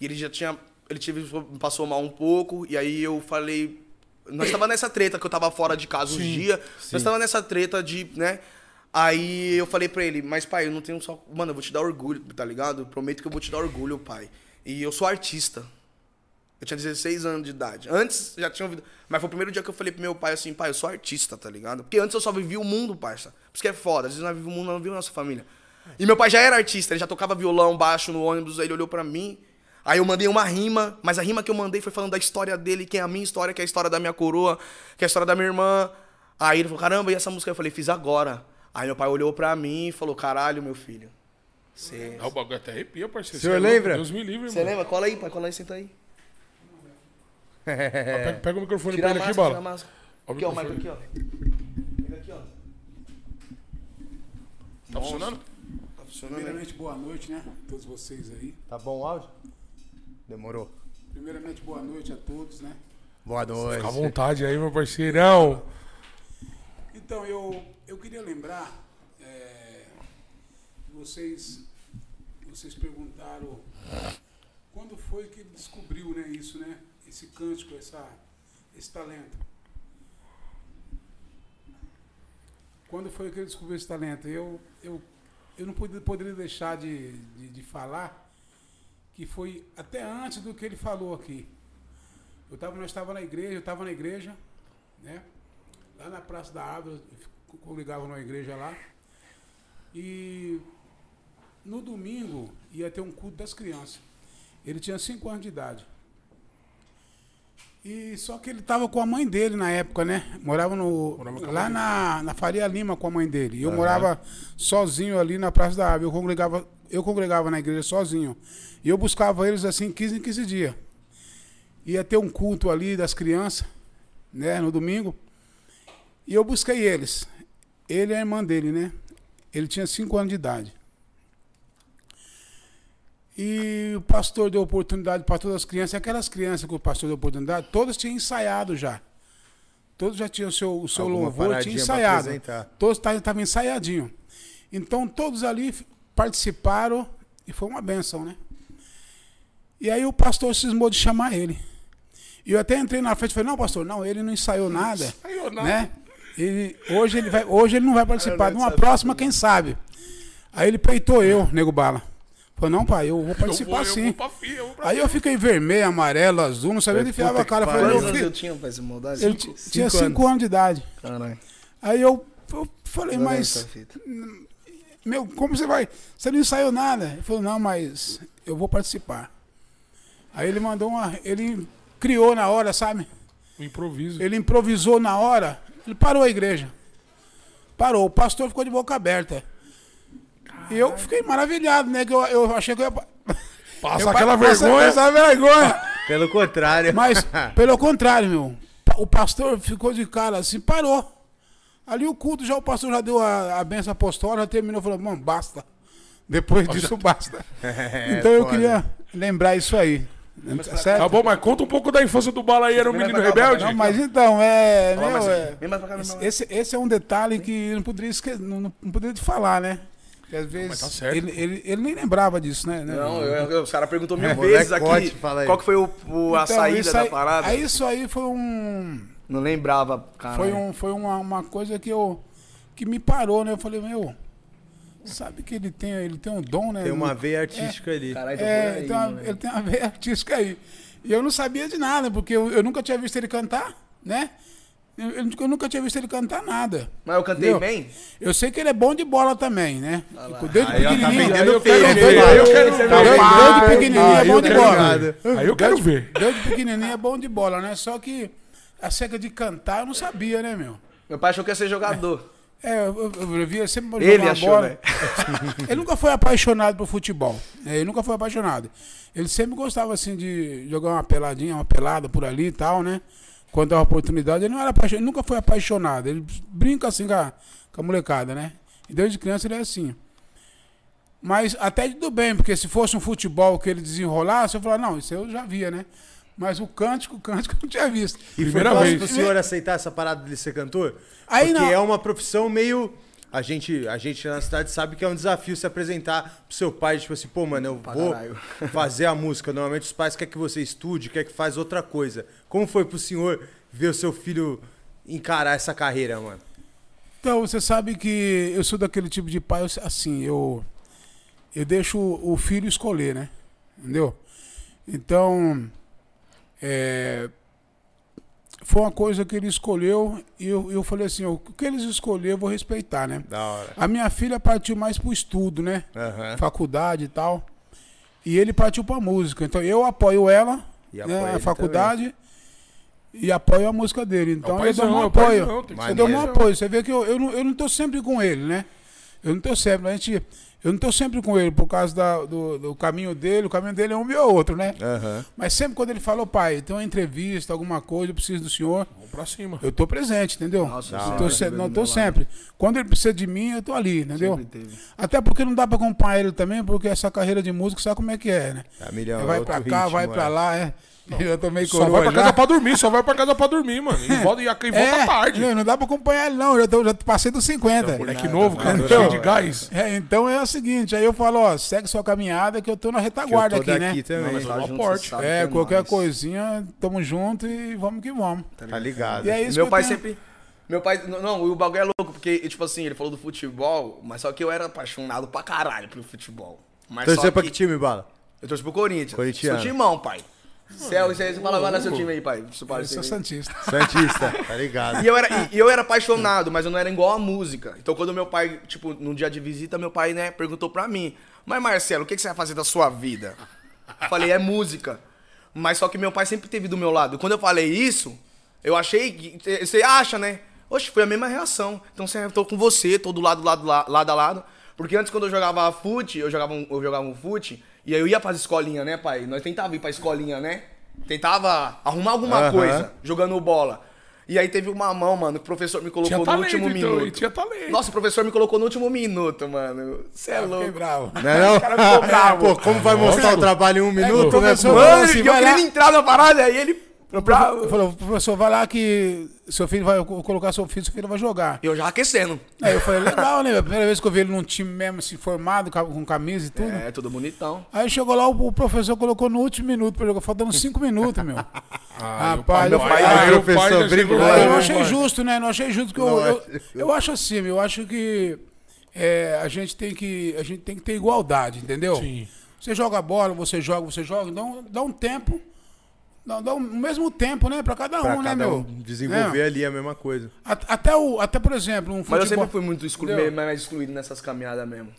E ele já tinha. Ele tive, passou mal um pouco, e aí eu falei. Nós tava nessa treta que eu tava fora de casa uns dias. Nós tava nessa treta de, né? Aí eu falei pra ele, mas pai, eu não tenho só. Mano, eu vou te dar orgulho, tá ligado? Eu prometo que eu vou te dar orgulho, pai. E eu sou artista. Eu tinha 16 anos de idade. Antes já tinha ouvido. Mas foi o primeiro dia que eu falei pro meu pai assim, pai, eu sou artista, tá ligado? Porque antes eu só vivia o mundo, parça. Por isso que é foda. Às vezes nós vivemos o mundo, não vive a nossa família. E meu pai já era artista, ele já tocava violão baixo no ônibus, aí ele olhou pra mim. Aí eu mandei uma rima, mas a rima que eu mandei foi falando da história dele, que é a minha história, que é a história da minha coroa, que é a história da minha irmã. Aí ele falou, caramba, e essa música? Eu falei, fiz agora. Aí meu pai olhou pra mim e falou, caralho, meu filho. Você Ah, o bagulho até arrepia, parceiro. O senhor Cê é lembra? Deus me livre, Você lembra? Cola aí, pai, cola aí, senta aí. Ah, Pega, pega o microfone Tira pra a ele aqui, máscara, tira a bala. máscara. Ó Aqui, ó, o mic microfone. aqui, ó. Pega aqui, ó. Tá funcionando? Tá funcionando? Primeiramente, boa noite, né? A todos vocês aí. Tá bom o áudio? Demorou. Primeiramente, boa noite a todos, né? Boa noite. Fica à vontade aí, meu parceirão. Então, eu, eu queria lembrar, é, vocês, vocês perguntaram quando foi que ele descobriu né, isso, né? Esse cântico, essa, esse talento. Quando foi que ele descobriu esse talento? Eu, eu, eu não poderia, poderia deixar de, de, de falar que foi até antes do que ele falou aqui. Eu tava, nós estávamos na igreja, eu estava na igreja, né? Lá na Praça da Árvore, eu congregava numa igreja lá. E no domingo ia ter um culto das crianças. Ele tinha 5 anos de idade. E só que ele estava com a mãe dele na época, né? Morava no Morava lá na, na Faria Lima com a mãe dele. E eu morava sozinho ali na Praça da Árvore. Eu congregava, eu congregava na igreja sozinho. E eu buscava eles assim 15 em 15 dias. Ia ter um culto ali das crianças, né, no domingo. E eu busquei eles. Ele e a irmã dele, né? Ele tinha 5 anos de idade. E o pastor deu oportunidade para todas as crianças. Aquelas crianças que o pastor deu oportunidade, todas tinham ensaiado já. Todos já tinham o seu, o seu Alguma louvor, tinha ensaiado. Todos estavam ensaiadinho. Então todos ali participaram e foi uma benção, né? E aí o pastor cismou de chamar ele. E eu até entrei na frente e falei, não, pastor, não, ele não ensaiou nada. ensaiou nada. Né? Ele, hoje, ele vai, hoje ele não vai participar. Eu não Numa sabia. próxima, quem sabe? Aí ele peitou eu, nego bala. Falei, não, pai, eu vou Eu participar eu sim. vou pra fia, eu vou pra Aí eu fiquei vermelho, amarelo, azul, não sabia onde enfiava a cara. Falei, Quantos anos eu tinha essa maldade? Cinco? t- tinha cinco 5 anos de idade. Caralho. Aí eu, eu falei, Não mas. Meu, como você vai? Você não ensaiou nada? Ele falou, não, mas eu vou participar. Aí ele mandou uma. Ele criou na hora, sabe? O improviso. Ele improvisou na hora. Ele parou a igreja. Parou. O pastor ficou de boca aberta. E eu fiquei maravilhado, né? Que eu, eu achei que eu ia. pa- Passa eu aquela pa- passa- vergonha. Essa vergonha. Pelo contrário. Mas, pelo contrário, meu. O pastor ficou de cara assim, parou. Ali o culto, já o pastor já deu a, a benção apostólica, já terminou, falou, mano, basta. Depois disso, basta. É, então eu queria lembrar isso aí. Certo? Tá bom, mas conta um pouco da infância do Bala aí, era um menino cá, rebelde? Não, mas então, é. Meu, mais é- cá, esse, esse é um detalhe que eu não poderia esquecer, não, não não poderia te falar, né? Porque às vezes tá certo. ele, ele, ele nem lembrava disso, né? Não, eu, eu, os caras perguntou mil É, vezes aqui aí. qual que foi o, o- a Então, saída isso da aí- parada. Aí isso aí foi um. Não lembrava, cara. Foi, um, foi uma, uma coisa que eu. que me parou, né? Eu falei, meu. Sabe que ele tem, ele tem um dom, né? Tem uma No- veia artística ali. Caralho, É, por aí, ele tem uma- né? ele tem uma veia artística aí. E eu não sabia de nada, porque eu, eu nunca tinha visto ele cantar, né? Eu, eu- eu nunca tinha visto ele cantar nada. Mas eu cantei Entendeu? bem? Eu sei que ele é bom de bola também, né? Desde Aí, tá pequenininho. vendendo eu quero ver, aí eu quero ver. Desde, pequenininho é Aí bom de bola. Aí eu quero ver. Desde pequenininho é bom de bola, né? Só que a seca de cantar eu não sabia, né, meu? Meu pai achou que ia ser jogador. É, eu, eu, eu via sempre Ele achou, bola. né? Ele nunca foi apaixonado por futebol. né? Ele nunca foi apaixonado. Ele sempre gostava, assim, de jogar uma peladinha, uma pelada por ali e tal, né? Quando dava oportunidade, ele não era apaixonado, ele nunca foi apaixonado. Ele brinca assim com a, com a molecada, né? E desde criança ele é assim. Mas até tudo bem, porque se fosse um futebol que ele desenrolasse, eu falava, não, isso eu já via, né? Mas o cântico, o cântico eu não tinha visto. E foi Primeira fácil vez. pro senhor aceitar essa parada de ser cantor? Aí Porque não. é uma profissão meio. A gente, a gente na cidade sabe que é um desafio se apresentar pro seu pai, tipo assim, pô, mano, eu vou caralho. fazer a música. Normalmente os pais querem que você estude, quer que faz outra coisa. Como foi pro senhor ver o seu filho encarar essa carreira, mano? Então, você sabe que eu sou daquele tipo de pai, assim, eu eu deixo o filho escolher, né? Entendeu? Então, é, foi uma coisa que ele escolheu e eu, eu falei assim, o que eles escolheram eu vou respeitar, né? Da hora. A minha filha partiu mais pro estudo, né? Aham. Faculdade e tal. E ele partiu pra música. Então eu apoio ela, E né, a faculdade, e apoio a música dele. Então eu paizão, dou um é apoio. eu dou um apoio. Você vê que eu, eu, não, eu não tô sempre com ele, né? Eu não tô sempre. A gente, eu não tô sempre com ele por causa da- do, do caminho dele. O caminho dele é um e outro, né? Aham. Mas sempre quando ele falou, pai, tem uma entrevista, alguma coisa, eu preciso do senhor. Vamos pra cima. Eu tô presente, entendeu? Nossa, tô se- não lado. sempre. Quando ele precisa de mim, eu tô ali, entendeu? Sempre teve. Até porque não dá pra acompanhar ele também, porque essa carreira de música sabe como é que é, né? Tá milhão, vai outro pra cá, ritmo, vai pra é. lá, é. Eu também Só vai coroa pra já. casa pra dormir, só vai pra casa pra dormir, mano. E volta, e e volta É, tarde. Não, não dá pra acompanhar ele, não. Eu já, tô- já passei dos 50. Moleque novo, cara, Então, cheio de gás. É, então é o seguinte, aí eu falo, ó, segue sua caminhada que eu tô na Que eu retaguarda tô aqui, daqui né? também. mas porte. você sabe É, que qualquer coisinha, tamo junto e vamos que vamos. Tá ligado. E é isso Meu que pai tenho. sempre. Meu pai. Não, não, o bagulho é louco, porque, tipo assim, ele falou do futebol, mas só que eu era apaixonado pra caralho pelo futebol. Mas Torcer só pra que, time, Bala? Eu torço pro Corinthians. Corintiano. Seu timão, pai. Céu, você você fala, vai lá seu time aí, pai. Eu sou. Santista. Santista, tá ligado? E eu, era, e- eu era apaixonado, mas eu não era igual a música. Então quando meu pai, tipo, num dia de visita, meu pai, né, perguntou pra mim, mas Marcelo, o que, que você vai fazer da sua vida? Eu falei, é música. Mas só que meu pai sempre teve do meu lado. Quando eu falei isso, eu achei que. Você acha, né? Oxe, foi a mesma reação. Então você- eu tô com você, tô do lado, lado, lado, lado a lado. Porque antes, quando eu jogava fute, eu jogava um, eu jogava um fute, e aí eu ia pras escolinhas, né, pai? Nós tentava ir pra escolinha, né? Tentava arrumar alguma Aham. coisa jogando bola. E aí teve uma mão, mano, que o professor me colocou Tinha no talento, último então, minuto. tinha talento. Nossa, o professor me colocou no último minuto, mano. Você é Eu fiquei louco. bravo. Não é não? O cara ficou bravo. Pô, como vai mostrar o trabalho em um minuto, o né? pô? Mano, assim, e eu vai lá. querendo entrar na parada, aí ele. Bravo. Falou, professor, vai lá que seu filho vai eu colocar seu filho, seu filho vai jogar. Eu já aquecendo. Aí eu falei, legal, né? A primeira vez que eu vi ele num time mesmo, assim, formado, com camisa e tudo. É, tudo bonitão. Aí chegou lá, o professor colocou no último minuto pra jogar, faltando cinco minutos, meu. Ah, Rapaz, meu eu pai, ah, pai professor, lá, Aí eu né, achei pai? justo, né? Não achei justo que eu, Não eu, acho. eu acho assim, eu acho que é, a gente tem que a gente tem que ter igualdade, entendeu? Sim. Você joga bola, você joga, você joga, então dá um tempo, dá, dá o mesmo tempo, né, para cada Pra um, né, cada meu? um desenvolver É. ali a mesma coisa. Até o, até por exemplo, um Mas futebol. eu sempre fui muito exclu Entendeu? mais excluído nessas caminhadas mesmo.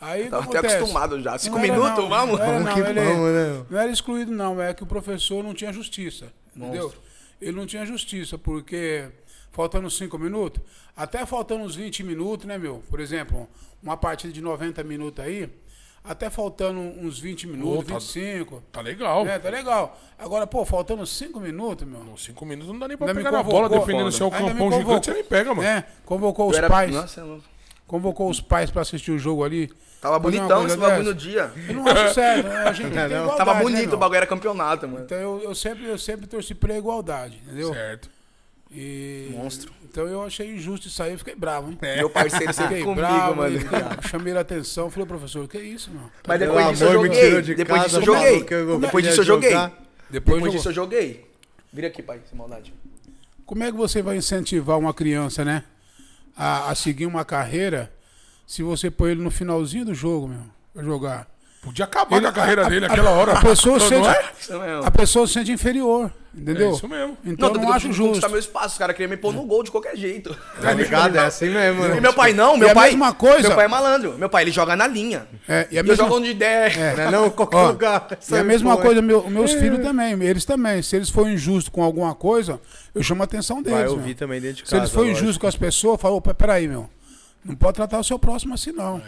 Aí que Tava até acontece? acostumado já. Cinco Não era, minutos, não. vamos? Não era, não, que ele- vamos, né? Não era excluído, não. É que o professor não tinha justiça. Entendeu? Monstro. Ele não tinha justiça, porque faltando cinco minutos, até faltando uns 20 minutos, né, meu? Por exemplo, uma partida de 90 minutos aí, até faltando uns 20 minutos, Ô, tá- 25. Tá legal. É, tá legal. Agora, pô, faltando cinco minutos, meu. Com cinco minutos não dá nem pra Ainda pegar na bola, dependendo foda. se é o campão gigante, você nem pega, mano. É, convocou os era- pais. Nossa, é louco. Convocou os pais pra assistir o jogo ali. Tava bonitão esse bagulho no dia. Eu não acho sério, né? A gente Não, igualdade, Tava né, bonito, meu? o bagulho era campeonato, mano. Então eu, eu sempre, eu sempre torci pela igualdade, entendeu? Certo. E, Monstro. Então eu achei injusto isso aí, eu fiquei bravo, hein? Meu parceiro sempre Fiquei comigo, bravo, mano. e chamei a atenção, falei, professor, que isso, meu? Mas Pelo depois disso amor, joguei. de Depois casa, disso eu joguei. Depois disso eu joguei. Depois, Depois disso eu joguei. Vira aqui, pai, sem maldade. Como é que você vai incentivar uma criança, né? A, a seguir uma carreira se você põe ele no finalzinho do jogo, meu, pra jogar? Podia acabar com a carreira dele naquela hora. A pessoa, sente, é? Mesmo. a pessoa se sente inferior, entendeu? É isso mesmo. Então eu tô não acho tentando justo. conquistar meu espaço. Os caras queriam me pôr no gol de qualquer jeito. Tá ligado? É assim mesmo, E né? meu pai não, meu E a pai. mesma coisa- Meu pai é malandro. Meu pai, ele joga na linha. É, e a Eu mesma, jogo onde der. Não é não? Qualquer Ó, lugar. e a mesma pô, coisa, meu, meus filhos também, eles também. Se eles forem injustos com alguma coisa, eu chamo a atenção deles. Vai meu. ouvir também dentro de Se casa. eles forem injustos com as pessoas, eu falo, opa, peraí, meu. Não pode tratar o seu próximo assim, não. É,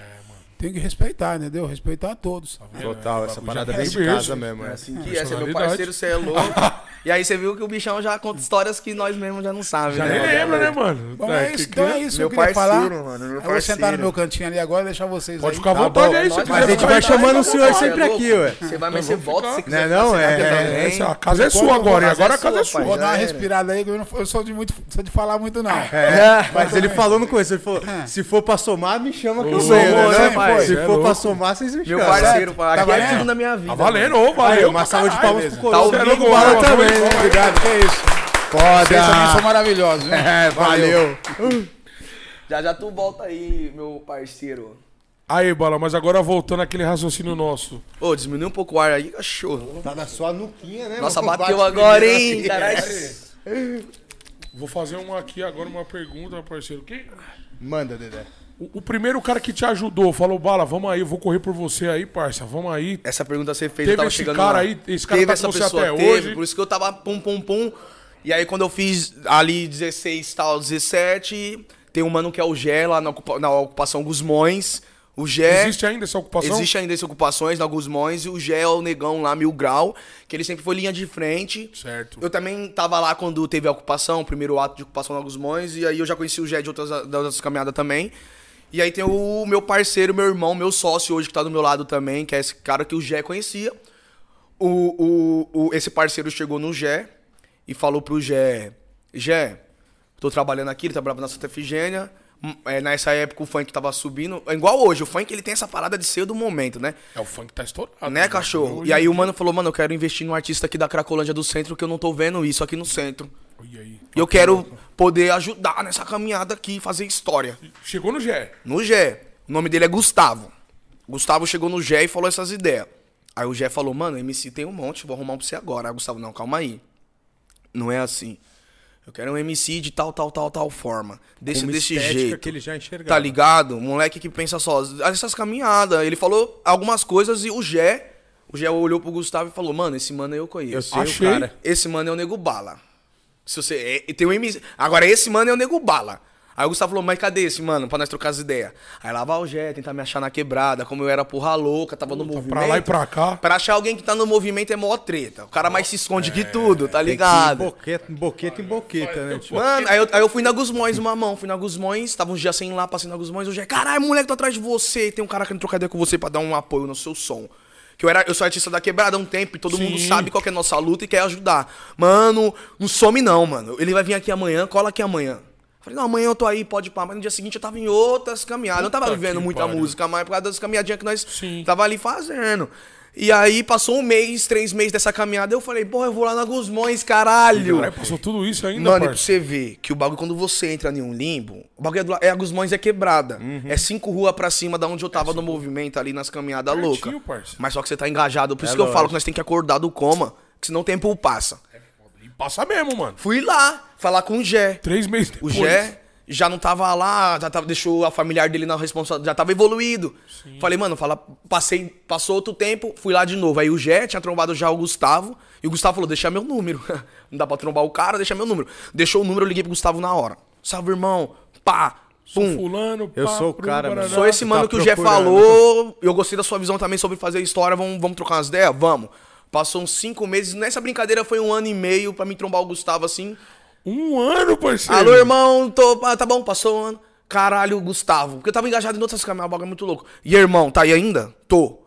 Tem que respeitar, entendeu? Respeitar a todos. Total, essa bagulho parada é de mesmo. casa mesmo. É É. assim que é, você é meu parceiro, você é louco. e aí você viu que o bichão já conta histórias que nós mesmos já não sabemos, Já né? nem lembra, né, mano? Bom, É, é isso, então é isso Meu que eu queria falar. parceiro, mano, meu eu vou sentar no meu cantinho ali agora e deixar vocês Pode aí. ficar à Tá vontade aí, se Mas a gente vai chamando o senhor sempre aqui, ué. Você vai, mas você volta se quiser. Não é É, é. Essa, a casa é sua agora, e agora a casa é sua. Vou dar uma respirada aí, que eu, sou de muito sou de falar muito, não. É, mas ele falou no começo, ele falou, se for pra somar, me chama que eu Ô, né? Se é for pra louco. somar, vocês me Meu chamam. parceiro, Tá aqui é valendo? tudo na minha vida. Tá valendo, ô, valeu. uma pra salva de palmas pro Tá Coroa. ouvindo, Comigo, bala bora, também, né? Obrigado, que é isso. Vocês também são Foda! maravilhosos, viu? É, valeu. Já já tu volta aí, meu parceiro. Aí, Bala, mas agora voltando àquele raciocínio nosso. Ô, diminui um pouco o ar aí, cachorro. Tá na sua nuquinha, né? Nossa, bateu Bate agora, hein? Caralho. Vou fazer uma aqui agora, uma pergunta, parceiro. Quem... Manda, Dedé. O, o primeiro cara que te ajudou, falou, Bala, vamos aí, eu vou correr por você aí, parça, vamos aí. Essa pergunta você fez, Teve eu tava esse chegando cara lá. aí, esse cara teve tá essa com você pessoa, até teve, hoje. por isso que eu tava pum, pum, pum. E aí quando eu fiz ali 16, tal, 17, tem um mano que é o Gé lá na, ocupa- na ocupação Gusmões. O Gé... Existe ainda essa ocupação? Existe ainda essas ocupações na Gusmões e o Gé é o negão lá, mil grau, que ele sempre foi linha de frente. Certo. Eu também tava lá quando teve a ocupação, o primeiro ato de ocupação na Gusmões, e aí eu já conheci o Gé de outras, das outras caminhadas também. E aí tem o meu parceiro, meu irmão, meu sócio hoje que tá do meu lado também, que é esse cara que o Gé conhecia. O, o, o- esse parceiro chegou no Gé e falou pro Gé: Gé, tô trabalhando aqui, ele trabalhava na Santa Efigênia. Hum, é, nessa época o funk tava subindo. É igual hoje, o funk ele tem essa parada de ser do momento, né? É o funk tá estourado. Né, cachorro? E aí o mano falou, mano, eu quero investir num artista aqui da Cracolândia do centro, que eu não tô vendo isso aqui no centro. E aí? E eu quero poder ajudar nessa caminhada aqui, fazer história. Chegou no Gé. No Gé. O nome dele é Gustavo. Gustavo chegou no Gé e falou essas ideias. Aí o Gé falou, mano, MC tem um monte, vou arrumar um pra você agora. Aí o Gustavo, não, calma aí. Não é assim. Eu quero um MC de tal, tal, tal, tal forma. Desse, Uma desse jeito. que ele já enxergava. Tá ligado? Moleque que pensa só. Essas caminhadas. Ele falou algumas coisas e o Gé. O Gé olhou pro Gustavo e falou: Mano, esse mano eu conheço. Eu sei Achei. o cara. Esse mano é o Nego Bala. Se você. É, tem um MC. Agora, esse mano é o Nego Bala. Aí o Gustavo falou, mas cadê esse, mano? Pra nós trocar as ideias. Aí lá vai o Gé, tentar me achar na quebrada, como eu era porra louca, tava no movimento. Pra lá e pra cá. Pra achar alguém que tá no movimento é mó treta. O cara mais se esconde que tudo, tá ligado? Boqueta, boqueta em boqueta, né? Tipo, Mano, aí eu, aí eu fui na Gusmões uma mão, fui na Gusmões, tava uns dias sem ir lá, passei na Gusmões, hoje é, caralho, moleque, tô atrás de você, tem um cara querendo trocar ideia com você pra dar um apoio no seu som. Que eu, era, eu sou artista da quebrada há um tempo e todo mundo Sim. sabe qual que é a nossa luta e quer ajudar. Mano, não some não, mano. Ele vai vir aqui amanhã, cola aqui amanhã. Falei, não, amanhã eu tô aí, pode ir pá. Mas no dia seguinte eu tava em outras caminhadas. Eu não tava Puta vivendo muita pariu. música, mas por causa das caminhadinhas que nós Sim. tava ali fazendo. E aí passou um mês, três meses dessa caminhada, eu falei, porra, eu vou lá na Gusmões, caralho. Caralho, passou tudo isso ainda, Mano, pra você ver que o bagulho, quando você entra em um limbo, o bagulho é, do é a Gusmões é quebrada. Uhum. É cinco ruas pra cima da onde eu tava no movimento ali nas caminhadas loucas. Mas só que você tá engajado. Por isso É que eu falo lógico. que nós tem que acordar do coma, que senão o tempo passa. E passa mesmo, mano. Fui lá falar com o Gé. Três meses O depois. Já não tava lá, já tava, deixou a familiar dele na responsabilidade, já tava evoluído. Falei, mano, fala, passei, passou outro tempo, fui lá de novo. Aí o Gé tinha trombado já o Gustavo, e o Gustavo falou, deixa meu número. não dá pra trombar o cara, deixa meu número. Deixou o número, eu liguei pro Gustavo na hora. Salve, irmão. Pá. Sou Pum. fulano, Eu pá, sou o cara, mano. Sou esse mano tá que o Gé procurando. falou. Eu gostei da sua visão também sobre fazer história. Vamos, vamos trocar umas ideias? Vamos. Passou uns cinco meses. Nessa brincadeira foi um ano e meio pra me trombar o Gustavo assim. Um ano, parceiro. Alô, irmão, tô. Ah, tá bom, passou um ano. Caralho, Gustavo. Porque eu tava engajado em outras caminhadas, o bagulho é muito louco. E irmão, tá aí ainda? Tô.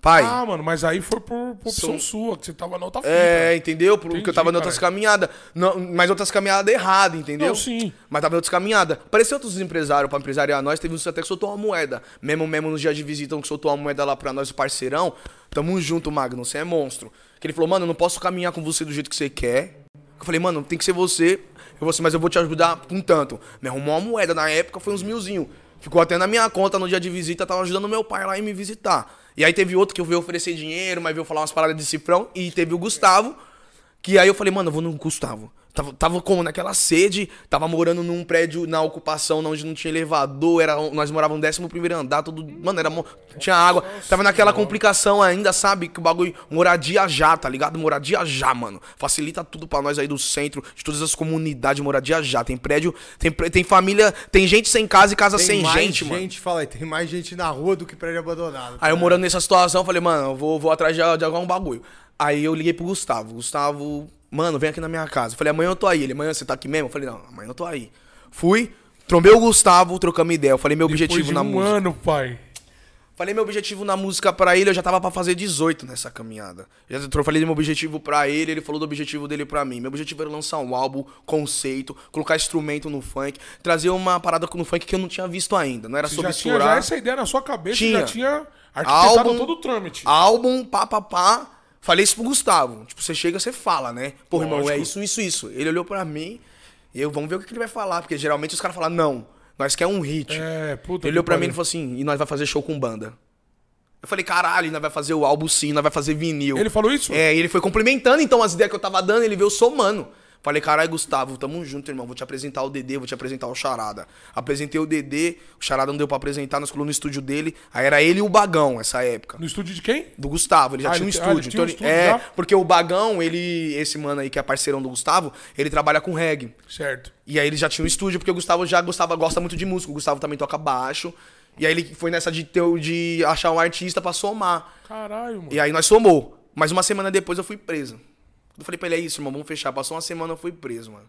Pai. Ah, mano, mas aí foi por, por opção São- sua, que você tava na outra fita. É, entendeu? Porque Entendi, eu tava em outras caminhadas. Não, mas outras caminhadas erradas, entendeu? Não, sim. Mas tava em outras caminhadas. Apareceu outros empresários pra empresariar nós. Teve uns até que soltou uma moeda. Mesmo mesmo no dia de visita, um que soltou uma moeda lá pra nós, o parceirão. Tamo junto, Magno. Você é monstro. Que ele falou, mano, eu não posso caminhar com você do jeito que você quer. Eu falei, mano, tem que ser você. Eu vou assim, mas eu vou te ajudar com tanto. Me arrumou uma moeda. Na época foi uns milzinho. Ficou até na minha conta no dia de visita, tava ajudando meu pai lá em me visitar. E aí teve outro que eu veio oferecer dinheiro, mas veio falar umas paradas de cifrão. E teve o Gustavo, que aí eu falei, mano, eu vou no Gustavo. Tava, tava como naquela sede, tava morando num prédio na ocupação onde não tinha elevador, era, nós morávamos no 11 primeiro andar, tudo. Mano, era, tinha água. Tava naquela complicação ainda, sabe? Que o bagulho. Moradia já, tá ligado? Moradia já, mano. Facilita tudo pra nós aí do centro, de todas as comunidades, moradia já. Tem prédio, tem, tem família, tem gente sem casa e casa Tem sem mais gente, mano. fala aí, tem mais gente na rua do que prédio abandonado. Aí eu morando nessa situação, falei, mano, eu vou, vou atrás de, de algum bagulho. Aí eu liguei pro Gustavo. Gustavo, mano, vem aqui na minha casa. Eu falei, amanhã eu tô aí. Ele, amanhã você tá aqui mesmo? Eu falei, não, amanhã eu tô aí. Fui, trombei o Gustavo, trocamos ideia. Eu falei meu Depois objetivo de na um música. ano, pai. Falei meu objetivo na música pra ele, eu já tava pra fazer 18 nessa caminhada. Já eu falei meu objetivo pra ele, ele falou do objetivo dele pra mim. Meu objetivo era lançar um álbum, conceito, colocar instrumento no funk, trazer uma parada no funk que eu não tinha visto ainda. Não era Você sobre já tinha já essa ideia na sua cabeça, Tinha. já tinha arquitetado Álbum- todo o trâmite. álbum, pá, pá, pá. Falei isso pro Gustavo. Tipo, você chega, você fala, né? Pô, irmão, é isso, isso, isso. Ele olhou pra mim e eu, vamos ver o que ele vai falar. Porque geralmente os caras falam, não, nós quer um hit. É, puta ele olhou pra mim e falou assim, e nós vai fazer show com banda. Eu falei, caralho, nós vai fazer o álbum sim, nós vai fazer vinil. Ele falou isso? É, e ele foi complementando então as ideias que eu tava dando, ele veio somando. Falei, caralho, Gustavo, tamo junto, irmão. Vou te apresentar o Dedê, vou te apresentar o Charada. Apresentei o Dedê, o Charada não deu pra apresentar, nós colocamos no estúdio dele. Aí era ele e o Bagão, essa época. No estúdio de quem? Do Gustavo, ele já Ah, tinha um ele- ah, ele estúdio. tinha um Então ele- estúdio é, já? porque o Bagão, ele. Esse mano aí que é parceirão do Gustavo, ele trabalha com reggae. Certo. E aí ele já tinha um estúdio, porque o Gustavo já gostava, gosta muito de música. O Gustavo também toca baixo. E aí ele foi nessa de, ter, de achar um artista pra somar. Caralho, mano. E aí nós somou. Mas uma semana depois eu fui preso. Eu falei pra ele, é isso, irmão, vamos fechar. Passou uma semana eu fui preso, mano.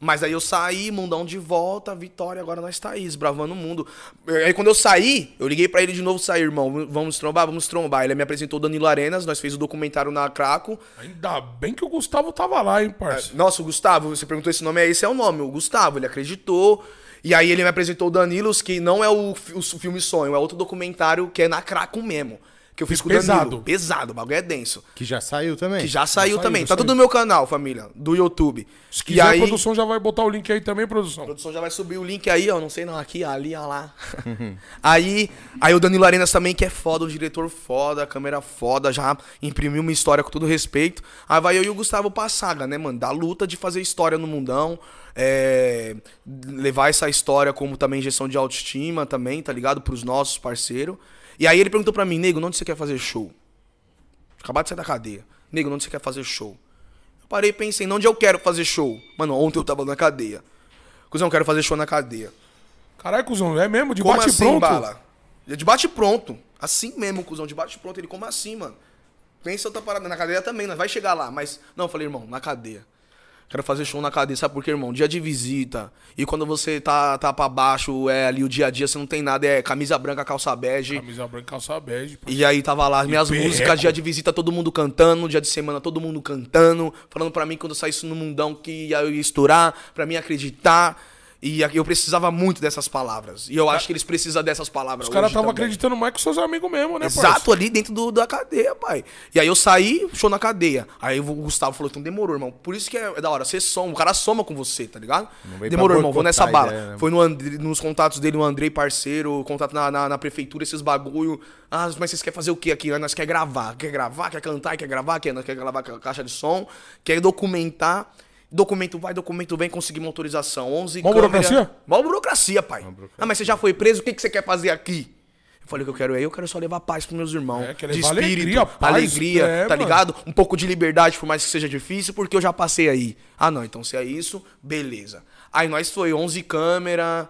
Mas aí eu saí, mundão de volta, vitória, agora nós tá aí, esbravando o mundo. Aí quando eu saí, eu liguei pra ele de novo, sair, irmão, vamos trombar, vamos trombar. Ele me apresentou o Danilo Arenas, nós fez o documentário na Craco. Ainda bem que o Gustavo tava lá, hein, parça. Nossa, o Gustavo, você perguntou esse nome, é esse é o nome, o Gustavo, ele acreditou. E aí ele me apresentou o Danilos, que não é o, o filme Sonho, é outro documentário que é na Craco mesmo. Que eu fiz com o Pesado. Danilo. Pesado, o bagulho é denso. Que já saiu também. Que já saiu saiu, também. já tá saiu. tudo no meu canal, família, do YouTube. Se e quiser, aí, a produção já vai botar o link aí também, produção. a produção já vai subir o link aí, ó. Não sei não, aqui, ali, ó lá. aí, aí o Danilo Arenas também, que é foda, um diretor foda, câmera foda, já imprimiu uma história com todo respeito. Aí vai eu e o Gustavo pra saga, né, mano? Da luta de fazer história no mundão. é, levar essa história como também injeção de autoestima também, tá ligado? Pros nossos parceiros. E aí ele perguntou pra mim, nego, onde você quer fazer show? Acabar de sair da cadeia. Nego, onde você quer fazer show? Eu parei e pensei, onde eu quero fazer show? Mano, ontem eu tava na cadeia. Cusão, eu quero fazer show na cadeia. Caralho, cuzão, é mesmo? De Como bate assim, pronto? bala? É De bate pronto. Assim mesmo, cuzão, de bate pronto. Ele, como assim, mano? Pensa outra parada. Na cadeia também, vai chegar lá. Mas, não, eu falei, irmão, na cadeia. Quero fazer show na cadeia. Sabe por quê, irmão? Dia de visita. E quando você tá, tá pra baixo, é ali o dia a dia, você não tem nada. É camisa branca, calça bege. Camisa branca, calça bege. pô. E aí tava lá as minhas músicas, dia de visita, todo mundo cantando, dia de semana, todo mundo cantando, falando pra mim quando eu saísse no mundão que ia estourar, pra mim acreditar. E eu precisava muito dessas palavras. E eu acho que eles precisam dessas palavras. Os caras estavam acreditando mais que seus amigos mesmo, né, Exato, ali dentro do, da cadeia, pai. E aí eu saí, show na cadeia. Aí o Gustavo falou, então demorou, irmão. Por isso que é, é da hora, você soma, o cara soma com você, tá ligado? Demorou, irmão, vou nessa bala. ideia, né? Foi no André- nos contatos dele, o Andrei, parceiro, contato na, na, na prefeitura, esses bagulho. Ah, mas vocês querem fazer o que aqui? Nós quer gravar, quer gravar, quer cantar, quer gravar, quer, nós quer gravar ca- caixa de som, quer documentar. Documento vai, documento vem, conseguimos autorização. 11 Mó câmera- burocracia? Mó burocracia, pai. Ah, mas você já foi preso, o que, que você quer fazer aqui? Eu falei o que eu quero aí, eu quero só levar paz pros meus irmãos. É, de espírito, alegria, paz, alegria, é, tá mano. ligado? Um pouco de liberdade, por mais que seja difícil, porque eu já passei aí. Ah, não, então se é isso, beleza. Aí nós foi 11 câmera,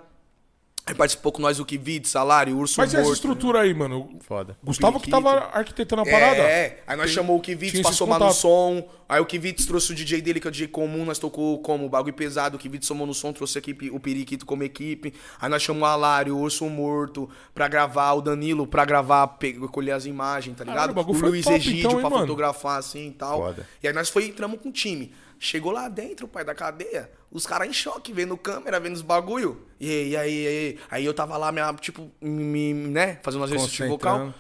aí participou com nós o Kivit, Salário, Urso Mas e essa Morto. estrutura aí, mano? Foda. Gustavo que tava arquitetando a parada? É, aí nós chamou o Kivitz tinha pra somar no som. Aí o Kivitz trouxe o DJ dele, que é o DJ comum, nós tocou como bagulho pesado. O Kivitz somou no som, trouxe a equipe, o Periquito como equipe. Aí nós chamamos o Alário, o Urso Morto, pra gravar, o Danilo pra gravar, pe- colher as imagens, tá ligado? Caralho, o bagulho o foi Luiz top, Egídio então, hein, pra mano? fotografar assim e tal. Foda. E aí nós foi, entramos com o time. Chegou lá dentro, pai, da cadeia, os caras em choque, vendo câmera, vendo os bagulho. E aí, e aí, e aí, aí eu tava lá, minha, tipo, me, né, fazendo um exercício vocal.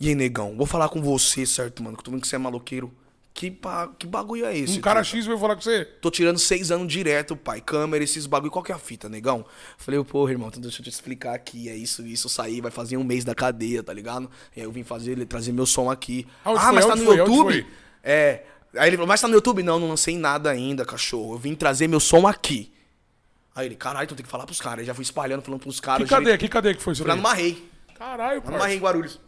E aí, negão, vou falar com você, certo, mano? Que eu tô vendo que você é maloqueiro. que, pa- que bagulho é esse? Um cara truta? X veio falar com você. Tô tirando seis anos direto, pai. Câmera, esses bagulho. Qual que é a fita, negão? Falei, porra, irmão, então deixa eu te explicar aqui. É isso, isso, sair. Vai fazer um mês da cadeia, tá ligado? E aí eu vim fazer, trazer meu som aqui. Aonde ah, foi? mas tá Aonde no foi? YouTube? É. Aí ele falou, mas tá no YouTube? Não, não lancei nada ainda, cachorro. Eu vim trazer meu som aqui. Aí ele, caralho, então tem que falar pros caras. Aí já fui espalhando, falando pros caras. Que cadeia? Que cadeia que foi isso Fui lá daí? numa rei. Caralho, Lá numa rei em. Guarulhos.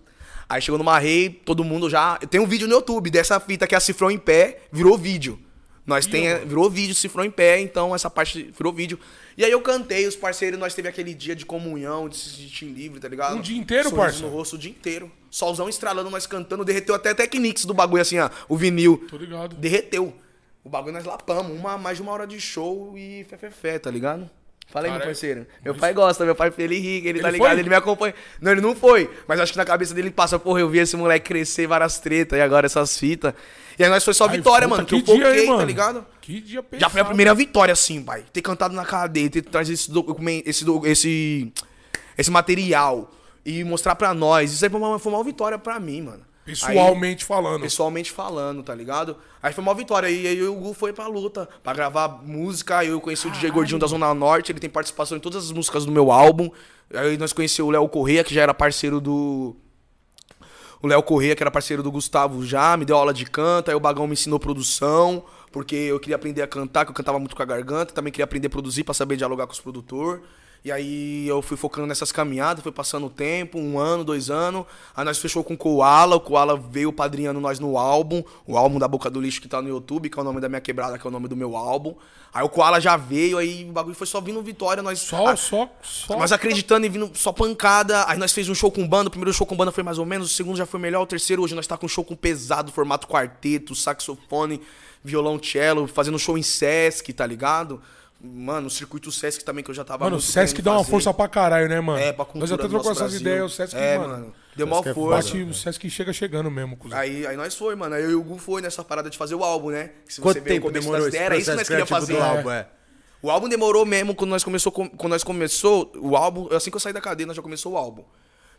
Aí chegou numa rei, todo mundo já. Tem um vídeo no YouTube dessa fita que é a Cifrão em pé, virou vídeo. Nós tem, mano. virou vídeo, cifrou em pé, então essa parte virou vídeo. E aí eu cantei, os parceiros, nós teve aquele dia de comunhão, de se sentir livre, tá ligado? Um dia inteiro, Sorriso parça? no rosto o dia inteiro. Solzão estralando, nós cantando, derreteu até a Technics do bagulho assim, ó, o vinil. Tô ligado. Derreteu. O bagulho nós lapamos, uma, mais de uma hora de show e fé, fé, fé, tá ligado? Fala aí, meu parceiro. Meu pai gosta, meu pai ele ri, ele, tá Ele ligado, foi? ele me acompanha. Não, ele não foi, mas acho que na cabeça dele passa, porra, eu vi esse moleque crescer várias tretas e agora essas fitas. E aí nós foi só Ai, vitória, puta, mano, que eu dia, hein, foquei, tá mano? ligado? Que dia pesado. Já foi a primeira vitória, assim, pai. Ter cantado na cadeia, ter trazido esse, documento, esse, esse, esse material e mostrar pra nós. Isso aí foi uma, foi uma vitória pra mim, mano. Aí- Pessoalmente falando. pessoalmente falando, tá ligado? Aí foi uma vitória. E aí o Gu foi pra luta, pra gravar música. Aí eu conheci o DJ Gordinho da Zona Norte, ele tem participação em todas as músicas do meu álbum. Aí nós conhecemos o Léo Correia, que já era parceiro do. O Léo Correia, que era parceiro do Gustavo já, me deu aula de canto. Aí o Bagão me ensinou produção, porque eu queria aprender a cantar, que eu cantava muito com a garganta. Também queria aprender a produzir pra saber dialogar com os produtores. E aí eu fui focando nessas caminhadas, foi passando o tempo, um ano, dois anos. Aí nós fechou com o Koala, o Koala veio padrinhando nós no álbum, o álbum da Boca do Lixo que tá no YouTube, que é o nome da minha quebrada, que é o nome do meu álbum. Aí o Koala já veio, aí o bagulho foi só vindo vitória, nós... Só, Ah, só, só. nós acreditando e vindo só pancada. Aí nós fez um show com banda. O primeiro show com banda foi mais ou menos. O segundo já foi melhor. O terceiro, hoje nós tá com um show com pesado, formato quarteto, saxofone, violão, cello, fazendo show em Sesc, tá ligado? Mano, o circuito Sesc também que eu já tava Mano, o Sesc dá uma fazer. força pra caralho, né, mano? É, pra cultura Nós até trocamos essas Brasil. ideias, o Sesc, É, mano. mano. Deu maior Sesc é força. Bate, o Sesc chega chegando mesmo, cuzão. Aí, aí nós foi, mano. Aí eu e o Gu foi nessa parada de fazer o álbum, né? Que se Quanto você ver o tempo começo demorou das era isso que nós queríamos fazer. do álbum, é? O álbum demorou mesmo quando nós começou, com- quando nós começou, o álbum, assim que eu saí da cadeia, nós já começou o álbum.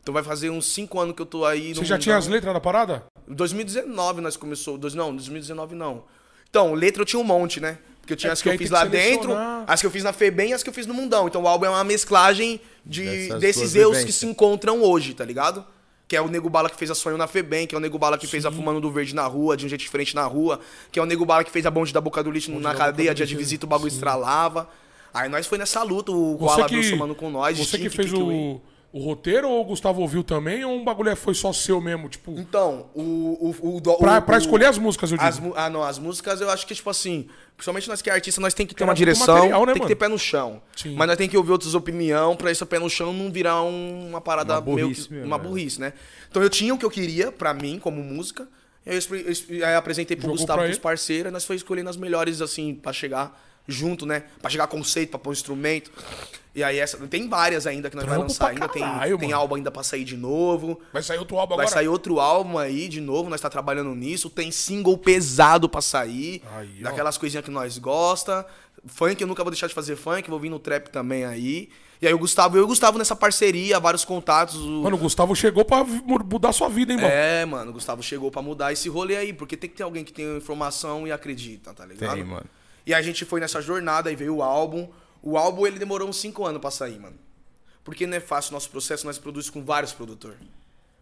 Então vai fazer uns 5 anos que eu tô aí Você no já tinha as letras da parada? Em 2019 nós começou, dois, não, 2019 não. Então, letra eu tinha um monte, né? Porque eu tinha É, as que eu fiz que lá dentro, as que eu fiz na FEBEM e as que eu fiz no Mundão. Então o álbum é uma mesclagem de, Dessas desses eus que vivências. se encontram hoje, tá ligado? Que é o Nego Bala que fez a Sonho na FEBEM, que é o Nego Bala que fez a Fumando do Verde na rua, de um jeito diferente na rua, que é o Nego Bala que fez a Bonde da Boca do Lixo na da Boca cadeia, dia de Lixo, visita o bagulho sim. estralava. Aí nós foi nessa luta, o Koala que, veio somando com nós. você que fez o, o roteiro ou o Gustavo ouviu também? Ou um bagulho foi só seu mesmo? Tipo, Então, o. o, o, pra, o- pra escolher as músicas, eu digo. As, ah, não, as músicas eu acho que, tipo assim, principalmente nós que é artista, nós tem que ter uma direção, material, né, tem que ter pé no chão. Sim. Mas nós tem que ouvir outras opiniões pra esse pé no chão não virar um- uma parada Uma meio burrice que, mesmo, uma né? burrice, né? Então eu tinha o que eu queria pra mim, como música, eu, eu expre- aí apresentei pro Jogou Gustavo, pros parceiros, e nós foi escolhendo as melhores, assim, pra chegar junto, né? Pra chegar conceito, pra pôr instrumento. E aí essa, tem várias ainda que nós Trampo vamos lançar ainda, tem, caralho, tem mano. álbum ainda pra sair de novo. Vai sair outro álbum Vai agora? sair outro álbum aí de novo, nós tá trabalhando nisso. Tem single pesado pra sair. Aí, daquelas coisinhas que nós gosta. Funk, eu nunca vou deixar de fazer funk, vou vir no trap também aí. E aí o Gustavo, eu e o Gustavo nessa parceria, vários contatos. o- Mano, o Gustavo chegou pra mudar sua vida, hein, mano? É, mano, o Gustavo chegou pra mudar esse rolê aí, porque tem que ter alguém que tem informação e acredita, tá ligado? Tem, mano. E a gente foi nessa jornada, aí veio o álbum. O álbum, ele demorou uns 5 anos pra sair, mano. Porque não é fácil o nosso processo, nós produzimos com vários produtores.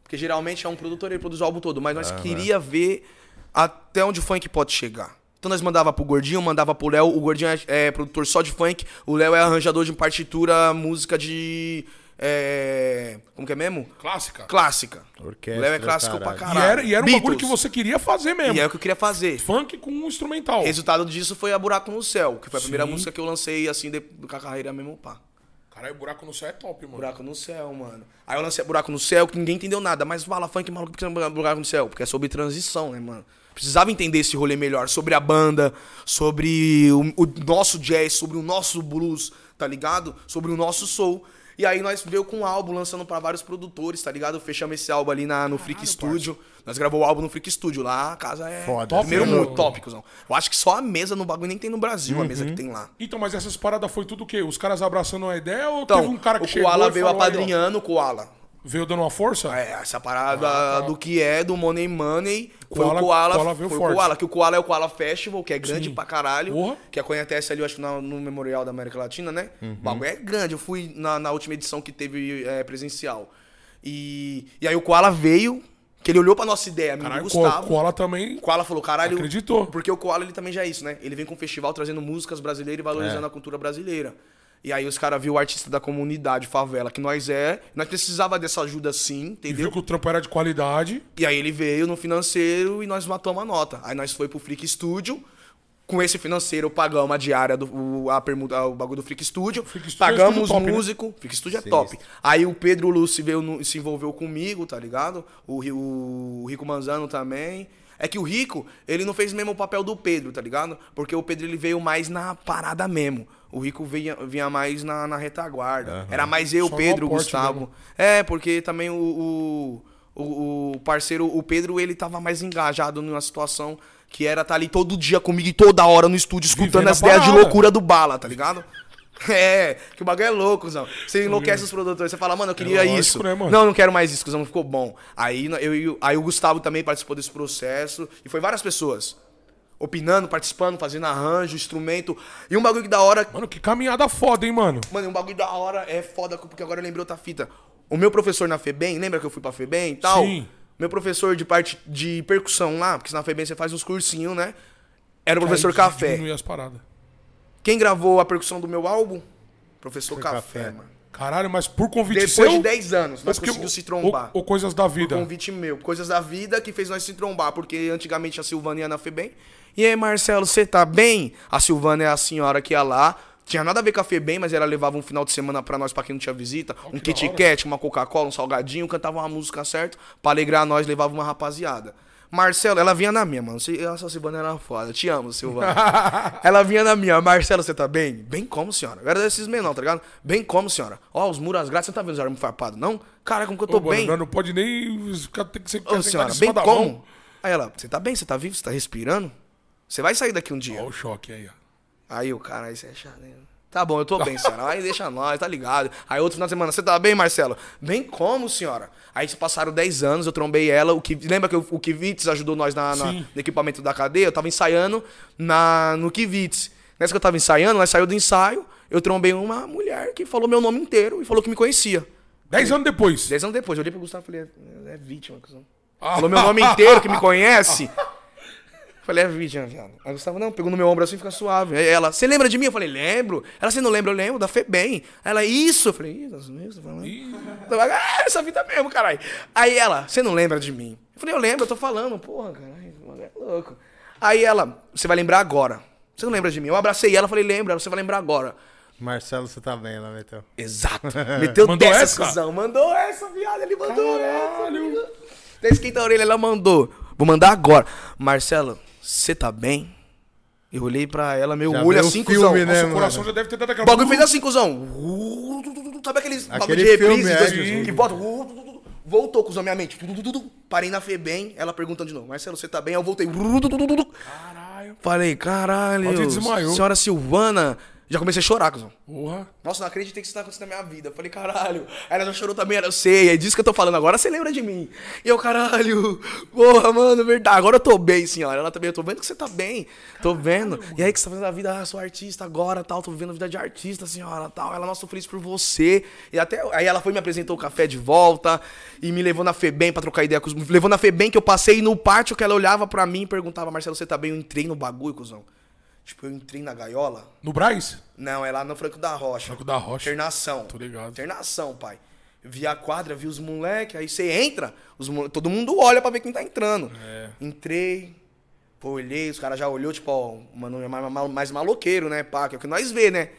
Porque geralmente é um produtor, ele produz o álbum todo. Mas nós queria ver até onde o funk pode chegar. Então nós mandava pro Gordinho, mandava pro Léo. O Gordinho é, é produtor só de funk. O Léo é arranjador de partitura, música de... é, como que é mesmo? Clássica. Clássica. Orquestra, o Léo é clássico pra caralho. E caralho. era, e era um bagulho que você queria fazer mesmo. E é o que eu queria fazer. Funk com um instrumental. Resultado disso foi a Buraco no Céu, que foi a primeira Sim. música que eu lancei, assim, de, com a carreira mesmo, pá. Caralho, buraco no céu é top, mano. Buraco no Céu, mano. Aí eu lancei Buraco no Céu, que ninguém entendeu nada. Mas fala funk maluco, por que você Buraco no Céu? Porque é sobre transição, né, mano? Precisava entender esse rolê melhor, sobre a banda, sobre o, o nosso jazz, sobre o nosso blues, tá ligado? Sobre o nosso soul. E aí nós veio com um álbum lançando pra vários produtores, tá ligado? Fechamos esse álbum ali na, no Freak Studio. Nós gravou o álbum no Freak Studio. Lá a casa é Foda. Top, primeiro mundo, top, cuzão. Eu acho que só a mesa no bagulho nem tem no Brasil, a mesa Uhum. que tem lá. Então, mas essas paradas foi tudo o quê? Os caras abraçando a ideia ou Então, teve um cara que o chegou Koala e veio apadrinhando o Koala. Veio dando uma força? É, essa parada do que é do Money Money foi Koala- o Koala. Koala veio foi forte. o Koala, que o Koala é o Koala Festival, que é grande Sim. pra caralho. Porra. Que acontece ali, eu acho no Memorial da América Latina, né? O bagulho é grande. Eu fui na, na última edição que teve é, presencial. E, e aí o Koala veio, que ele olhou pra nossa ideia, amigo Caralho, Gustavo. Ko- Koala também. O Koala falou, caralho. Acreditou. Porque o Koala ele também já é isso, né? Ele vem com o festival trazendo músicas brasileiras e valorizando É. a cultura brasileira. E aí os caras viu o artista da comunidade, favela, que nós é. Nós precisava dessa ajuda sim, E entendeu? viu que o trampo era de qualidade. E aí ele veio no financeiro e nós matamos a nota. Aí nós foi pro Freak Studio. Com esse financeiro pagamos a diária do o, a permuta, o bagulho do Freak Studio. Freak Studio é pagamos estúdio top, né? músico. Freak Studio é Sim, top. sim. Aí o Pedro Lúcio veio no- se envolveu comigo, tá ligado? O, Ri- o Rico Manzano também. É que o Rico, ele não fez mesmo o papel do Pedro, tá ligado? Porque o Pedro ele veio mais na parada mesmo. O Rico vinha, vinha mais na, na retaguarda. Era mais eu, Só Pedro, Gustavo. mesmo. É, porque também o, o, o- o parceiro, o Pedro, ele tava mais engajado numa situação que era estar ali todo dia comigo e toda hora no estúdio, escutando Vivendo a as ideias de loucura do Bala, tá ligado? É, que o bagulho é louco, Zão. Você enlouquece os produtores, você fala, mano, eu queria lógico, isso. né, mano? Não, não quero mais isso, Zão, não ficou bom. Aí, eu, o- aí o Gustavo também participou desse processo, e foi várias pessoas. Opinando, participando, fazendo arranjo, instrumento. E um bagulho que da hora Mano, que caminhada foda, hein, mano? Mano, um bagulho da hora é foda, porque agora eu lembrei outra fita. O meu professor na FEBEM, lembra que eu fui pra FEBEM e tal? Sim. Meu professor de parte de percussão lá, porque na FEBEM você faz uns cursinhos, né? Era o professor Café. as paradas. Quem gravou a percussão do meu álbum? Professor Café, Café. mano. Caralho, mas por convite Depois seu? de 10 anos, nós porque- conseguimos se trombar. Ou, ou coisas da vida. Convite meu. Coisas da vida que fez nós se trombar, porque antigamente a Silvana ia na FEBEM. E aí, Marcelo, você tá bem? A Silvana é a senhora que ia lá. Tinha nada a ver com a FEBEM, mas ela levava um final de semana pra nós, pra quem não tinha visita. um que da Kit. Kat, uma Coca-Cola, um salgadinho, cantava uma música certa. Pra alegrar nós, levava uma rapaziada. Marcelo, ela vinha na minha, mano. Se- Essa Silvana era foda. Te amo, Silvana. ela vinha na minha. Marcelo, você tá bem? Bem como, senhora? Eu era desses menor, tá ligado? Bem como, senhora? Ó, os muros grátis, você não tá vendo os armas farpados, não? Cara, como que eu tô Ô, mano, bem? nós não pode nem. caras Tem que ser. Ô, senhora, bem como? mão. Aí ela, você tá bem? Você tá vivo? Você tá respirando? Você vai sair daqui um dia. Ó, o choque aí, ó. Aí o cara, aí você é chato, né? Tá bom, eu tô bem, senhora. Aí deixa nós, tá ligado? Aí outro final de semana, você tá bem, Marcelo? Bem como, senhora? Aí se passaram 10 anos, eu trombei ela. O que, lembra que o, o Kivitz ajudou nós na, na- no equipamento da cadeia? Eu tava ensaiando na, no Kivitz. Nessa que eu tava ensaiando, nós saiu do ensaio, eu trombei uma mulher que falou meu nome inteiro e falou que me conhecia. Dez anos depois. 10 anos depois, eu olhei pro Gustavo e falei, é, é vítima, cuzão. Ah. Falou meu nome inteiro, que me conhece. Falei, é vítima, viado. Aí Gustavo, não, pegou no meu ombro assim, fica suave. Aí ela, você lembra de mim? Eu falei, lembro. Ela, você não lembra? Eu lembro, da FEBEM. Aí Ela, isso. Eu falei, ih, das mesmas, tá falando. Eu falei, Ah, essa vida mesmo, caralho. Aí ela, você não lembra de mim? Eu falei, eu lembro, eu tô falando. Porra, caralho, é louco. Aí ela, você vai lembrar agora. Você não lembra de mim? Eu abracei ela, falei, lembra, você vai lembrar agora. Marcelo, você tá bem, ela meteu. Exato. Meteu Mandou dessa, essa? cuzão. Mandou essa, viado. Ele mandou essa. amigo. Até esquenta a orelha, ela mandou. Vou mandar agora. Marcelo, você tá bem? Eu olhei pra ela, meu Já olho o assim, filme, cuzão. né? Nossa, o mano? coração já deve ter dado O aquela. bagulho fez assim, cuzão. Sabe aqueles bagulho de Aquele reprise? é, que volta. Voltou, cuzão, minha mente. Parei na Febem, ela perguntando de novo. Marcelo, você tá bem? Eu voltei. Caralho. Falei, caralho. Senhora Silvana. Já comecei a chorar, cuzão. Porra. Nossa, não acreditei que isso tá acontecendo na minha vida. Eu falei, caralho. Aí ela já chorou também, ela, eu sei, é disso que eu tô falando. Agora você lembra de mim. E eu, caralho, porra, mano, verdade. Agora eu tô bem, senhora. Ela também, eu tô vendo que você tá bem. Tô vendo. E aí que você tá fazendo a vida, ah, sou artista agora, tal. Tô vivendo a vida de artista, senhora, tal. Ela, nossa, tô feliz por você. E até, aí ela foi e me apresentou o café de volta. E me levou na Febem pra trocar ideia com os... Levou na Febem que eu passei no pátio que ela olhava pra mim e perguntava, Marcelo, você tá bem? Eu entrei no bagulho, cuzão. Tipo, eu entrei na gaiola. No Braz? Não, é lá no Franco da Rocha. Franco da Rocha. Internação. Tô ligado. Internação, pai. Vi a quadra, vi os moleques, aí você entra, os todo mundo olha pra ver quem tá entrando. É. Entrei, pô, olhei, os caras já olhou, tipo, ó, mano, é mais, mais- mais maloqueiro, né, pá, que é o que nós vê, né?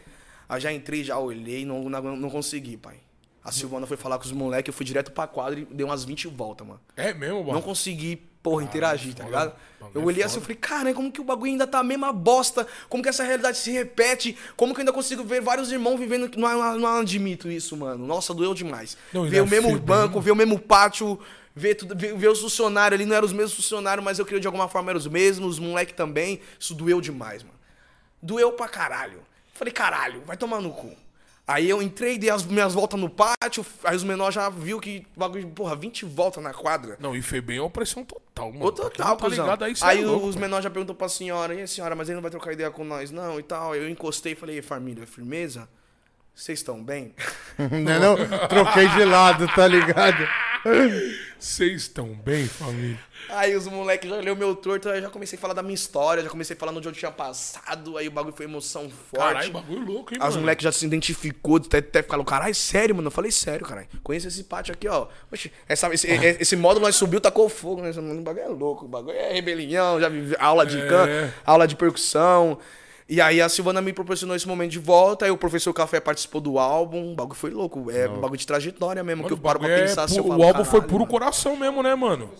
Aí já entrei, já olhei, não, não, não consegui, pai. A Silvana foi falar com os moleques, eu fui direto pra quadra e dei umas 20 voltas, mano. É mesmo, mano? Não consegui, porra, interagir, tá ligado? Eu olhei é assim e falei, cara, como que o bagulho ainda tá a mesma bosta? Como que essa realidade se repete? Como que eu ainda consigo ver vários irmãos vivendo não, não, admito isso, mano. Nossa, doeu demais. Não, ver o mesmo FEBEM? banco, ver o mesmo pátio, ver, tudo, ver, ver os funcionários ali, não eram os mesmos funcionários, mas eu creio de alguma forma eram os mesmos, os moleque também. Isso doeu demais, mano. Doeu pra caralho. Falei, caralho, vai tomar no cu. Aí eu entrei, dei as minhas voltas no pátio, aí os menores já viu que bagulho, porra, 20 voltas na quadra. Não, e foi bem uma pressão total, mano. Quem total, tá ligado aí, cê Aí é louco, os menores já perguntou pra senhora, e a senhora, mas ele não vai trocar ideia com nós, não, e tal. Eu encostei e falei, família, firmeza? Vocês estão bem? Não é não? Troquei de lado, tá ligado? Vocês estão bem, família? Aí os moleques já olhou meu torto, aí já comecei a falar da minha história, já comecei a falar onde eu tinha passado, aí o bagulho foi emoção forte. Caralho, bagulho louco, hein, As mano? moleques já se identificou, até, até ficaram, caralho, sério, mano? Eu falei, sério, caralho. Conheço esse pátio aqui, ó. Essa, esse, e- esse módulo nós subiu, tacou fogo, né? Esse bagulho é louco, o bagulho é rebelião, já vivi aula de É. canto, aula de percussão. E aí a Silvana me proporcionou esse momento de volta, aí o professor Café participou do álbum, o bagulho foi louco. É um bagulho de trajetória mesmo, Mano, que eu paro pra é pensar assim, eu pu- falo, O álbum foi puro mano. coração mesmo, né, mano?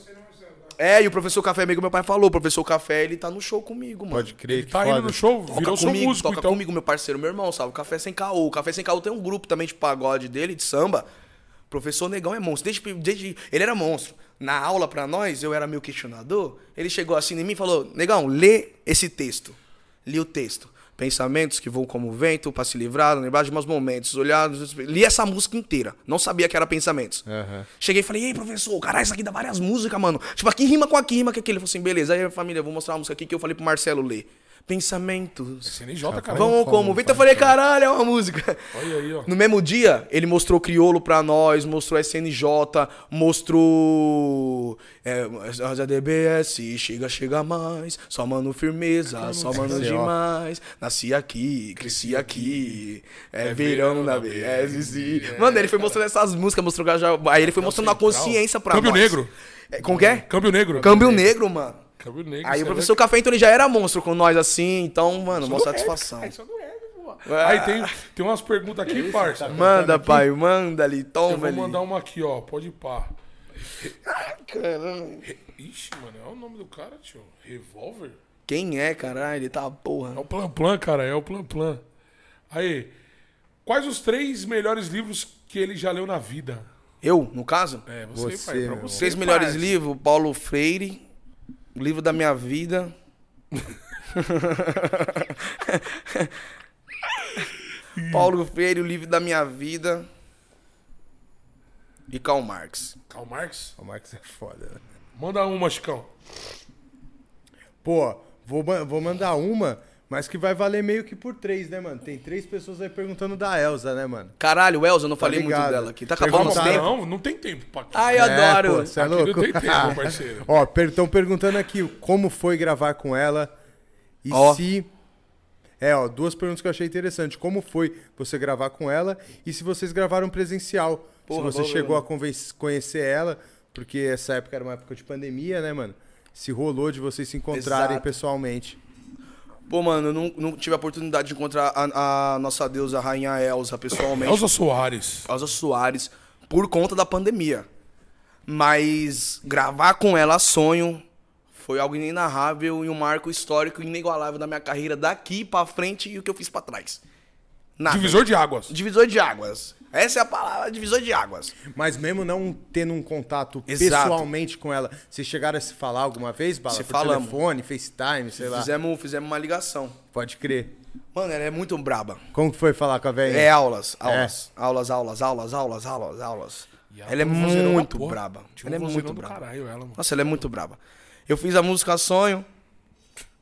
É, e o professor Café, amigo meu pai falou, o professor Café, ele tá no show comigo, mano. Pode crer, Ele que tá indo foda. no show, Toca virou seu comigo, músico, toca então. comigo, meu parceiro, meu irmão, sabe? O Café Sem Caô. O Café Sem Caô tem um grupo também de pagode dele, de samba. Professor Negão é monstro. Desde, desde ele era monstro. Na aula pra nós, eu era meio questionador. Ele chegou assim em mim e falou: Negão, lê esse texto. Li o texto. Pensamentos que voam como vento para se livrar, lembrar de meus momentos, olhar. Li essa música inteira. Não sabia que era pensamentos. Aham. Cheguei e falei, ei, professor, caralho, isso aqui dá várias músicas, mano. Tipo, aqui rima com aqui, rima com aquele. Ele falou assim, beleza. Aí, família, vou mostrar uma música aqui que eu falei pro Marcelo ler. Pensamentos. CNJ, cara. Vão como? Vento, eu falei, caralho, é uma música. Olha aí, ó. No mesmo dia, ele mostrou Criolo pra nós, mostrou SNJ, mostrou. É, a DBS, chega, chega mais. Só mano firmeza, só mano ó. demais. Nasci aqui, cresci aqui. É verão na BS. Mano, ele foi mostrando essas músicas, mostrou já. Aí ele foi mostrando a consciência pra Câmbio nós. negro. É, como que é? Câmbio negro. Câmbio negro, mano. Câmbio negro. Aí o é professor Café, então ele já era monstro com nós assim, então, mano, Isso satisfação. é é. Aí tem, tem umas perguntas aqui, parça. Manda, pai, manda ali, Eu toma vou ali. mandar uma aqui, ó. Pode ir pá. Caramba. Ixi, mano, é o nome do cara, tio. Revolver? Quem é, caralho? Ele tá porra. É o Plan Plan, cara, é o Plan Plan. Aí, quais os três melhores livros que ele já leu na vida? Eu, no caso? É, você, Você, pai, pra você. Três melhores livros, Paulo Freire, o livro da minha vida. Paulo Freire, o livro da minha vida. E Karl Marx. Karl Marx? O Marcos é foda, né? Manda uma, Chicão. Pô, vou, vou mandar uma, mas que vai valer meio que por três, né, mano? Tem três pessoas aí perguntando da Elza, né, mano? Caralho, Elza, eu não falei muito ligado. dela aqui. Tá acabando nosso Não, tempo? não, não tem tempo pra aqui. Ai, eu adoro. pô, você é Aqui louco? não tem tempo, parceiro. Ó, estão perguntando aqui como foi gravar com ela e Ó. se... É, ó, duas perguntas que eu achei interessante. Como foi você gravar com ela e se vocês gravaram presencial? Porra, se você chegou a conhecer ela, porque essa época era uma época de pandemia, né, mano? Se rolou de vocês se encontrarem Exato. pessoalmente. Pô, mano, eu não, não tive a oportunidade de encontrar a, a nossa deusa, a rainha Elza, pessoalmente. Elza Soares. Elza Soares, por conta da pandemia. Mas gravar com ela sonho foi algo inenarrável e um marco histórico inigualável da minha carreira daqui pra frente e o que eu fiz pra trás. Nada. Divisor de águas. Divisor de águas. Essa é a palavra, divisor de águas. Mas mesmo não tendo um contato Exato. pessoalmente com ela, vocês chegaram a se falar alguma vez, Bala? Se Por falamos. telefone, FaceTime, sei lá. Fizemos, fizemos uma ligação. Pode crer. Mano, ela é muito braba. Como que foi falar com a velha? É aulas, aulas, aulas, aulas, aulas, aulas, aulas, aulas. E Ela é muito braba. Ela é muito braba. Caralho, ela, mano. Nossa, ela é muito braba. Eu fiz a música Sonho,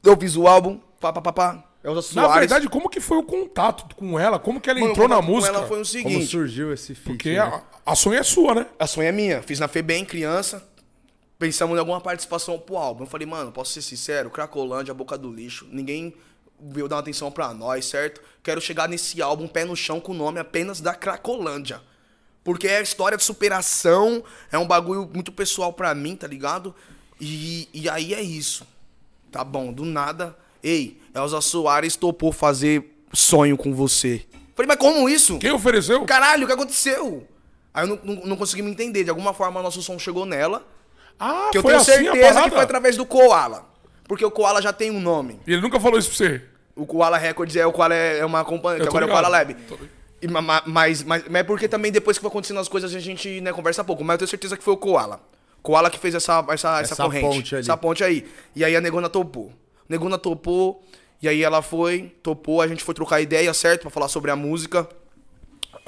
eu fiz o álbum, pá, pá, pá, pá. Elza Na Soares. verdade, como que foi o contato com ela? Como que ela Mano, entrou na música? Ela foi o Como seguinte, surgiu esse feat? Porque né? a, a sonha é sua, né? a sonho é minha. Fiz na FEBEM, criança. Pensamos em alguma participação pro álbum. Eu falei, mano, posso ser sincero? Cracolândia, boca do lixo. Ninguém veio dar uma atenção pra nós, certo? Quero chegar nesse álbum pé no chão com o nome apenas da Cracolândia. Porque é história de superação, é um bagulho muito pessoal pra mim, tá ligado? E, e aí é isso. Tá bom, do nada. Ei, Elza Soares topou fazer sonho com você. Falei, mas como isso? Quem ofereceu? Caralho, o que aconteceu? Aí eu não, não, não consegui me entender. De alguma forma, nosso som chegou nela. Ah, Que eu foi tenho assim a certeza que foi através do Koala. Porque o Koala já tem um nome. E ele nunca falou isso pra você? O Koala Records é o Koala é, é uma companhia, que agora é o Koala ligado. Lab. Tô- E ma- ma- mas, mas, mas é porque também depois que foi acontecendo as coisas a gente né, conversa pouco. Mas eu tenho certeza que foi o Koala. Koala que fez essa, essa, essa, Essa corrente. ponte ali. Essa ponte aí. E aí a Negona topou. Negona topou. E aí ela foi, topou. A gente foi trocar ideia, certo? Pra falar sobre a música.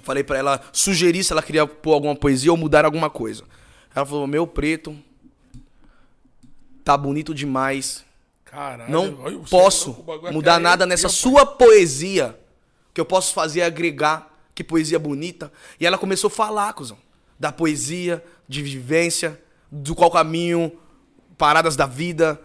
Falei pra ela sugerir se ela queria pôr alguma poesia ou mudar alguma coisa. Ela falou: Meu preto, tá bonito demais. Caralho. Não olha, você posso bagulho mudar nada nessa pai. sua poesia. O que eu posso fazer é agregar. Que poesia bonita. E ela começou a falar, cuzão. Da poesia, de vivência, do qual caminho, paradas da vida.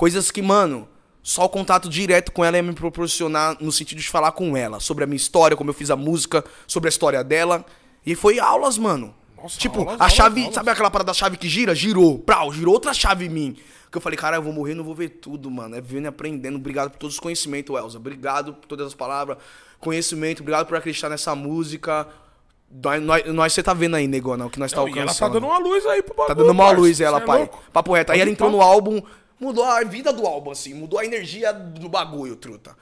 Coisas que, mano, só o contato direto com ela ia me proporcionar no sentido de falar com ela. Sobre a minha história, como eu fiz a música, sobre a história dela. E foi aulas, mano. Nossa, tipo, aulas, a chave, aulas. sabe aquela parada da chave que gira? Girou. Prau, girou outra chave em mim. Que eu falei, cara, eu vou morrer, não vou ver tudo, mano. É vivendo e aprendendo. Obrigado por todos os conhecimentos, Elza. Obrigado por todas as palavras. Conhecimento, obrigado por acreditar nessa música. Nós, você tá vendo aí, negona, o que nós tá Não, e ela alcançando. tá dando uma luz aí pro bagulho. Tá dando uma luz ela, é pai. louco? Papo reto. Aí Pode ela entrou no álbum, mudou a vida do álbum, assim, mudou a energia do bagulho, truta.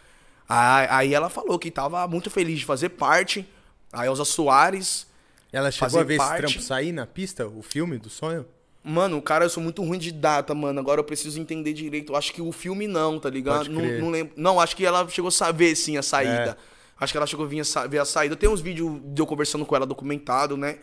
Aí, ela falou que tava muito feliz de fazer parte. A Elza Soares. Ela chegou a ver esse parte. trampo sair na pista, o filme do sonho? Mano, cara, eu sou muito ruim de data, mano. Agora eu preciso entender direito. Eu acho que o filme não, tá ligado? Não, não lembro. Não, acho que ela chegou a saber sim a saída. É. Acho que ela chegou a vir a ver a saída. Tem uns vídeos de eu conversando com ela documentado, né?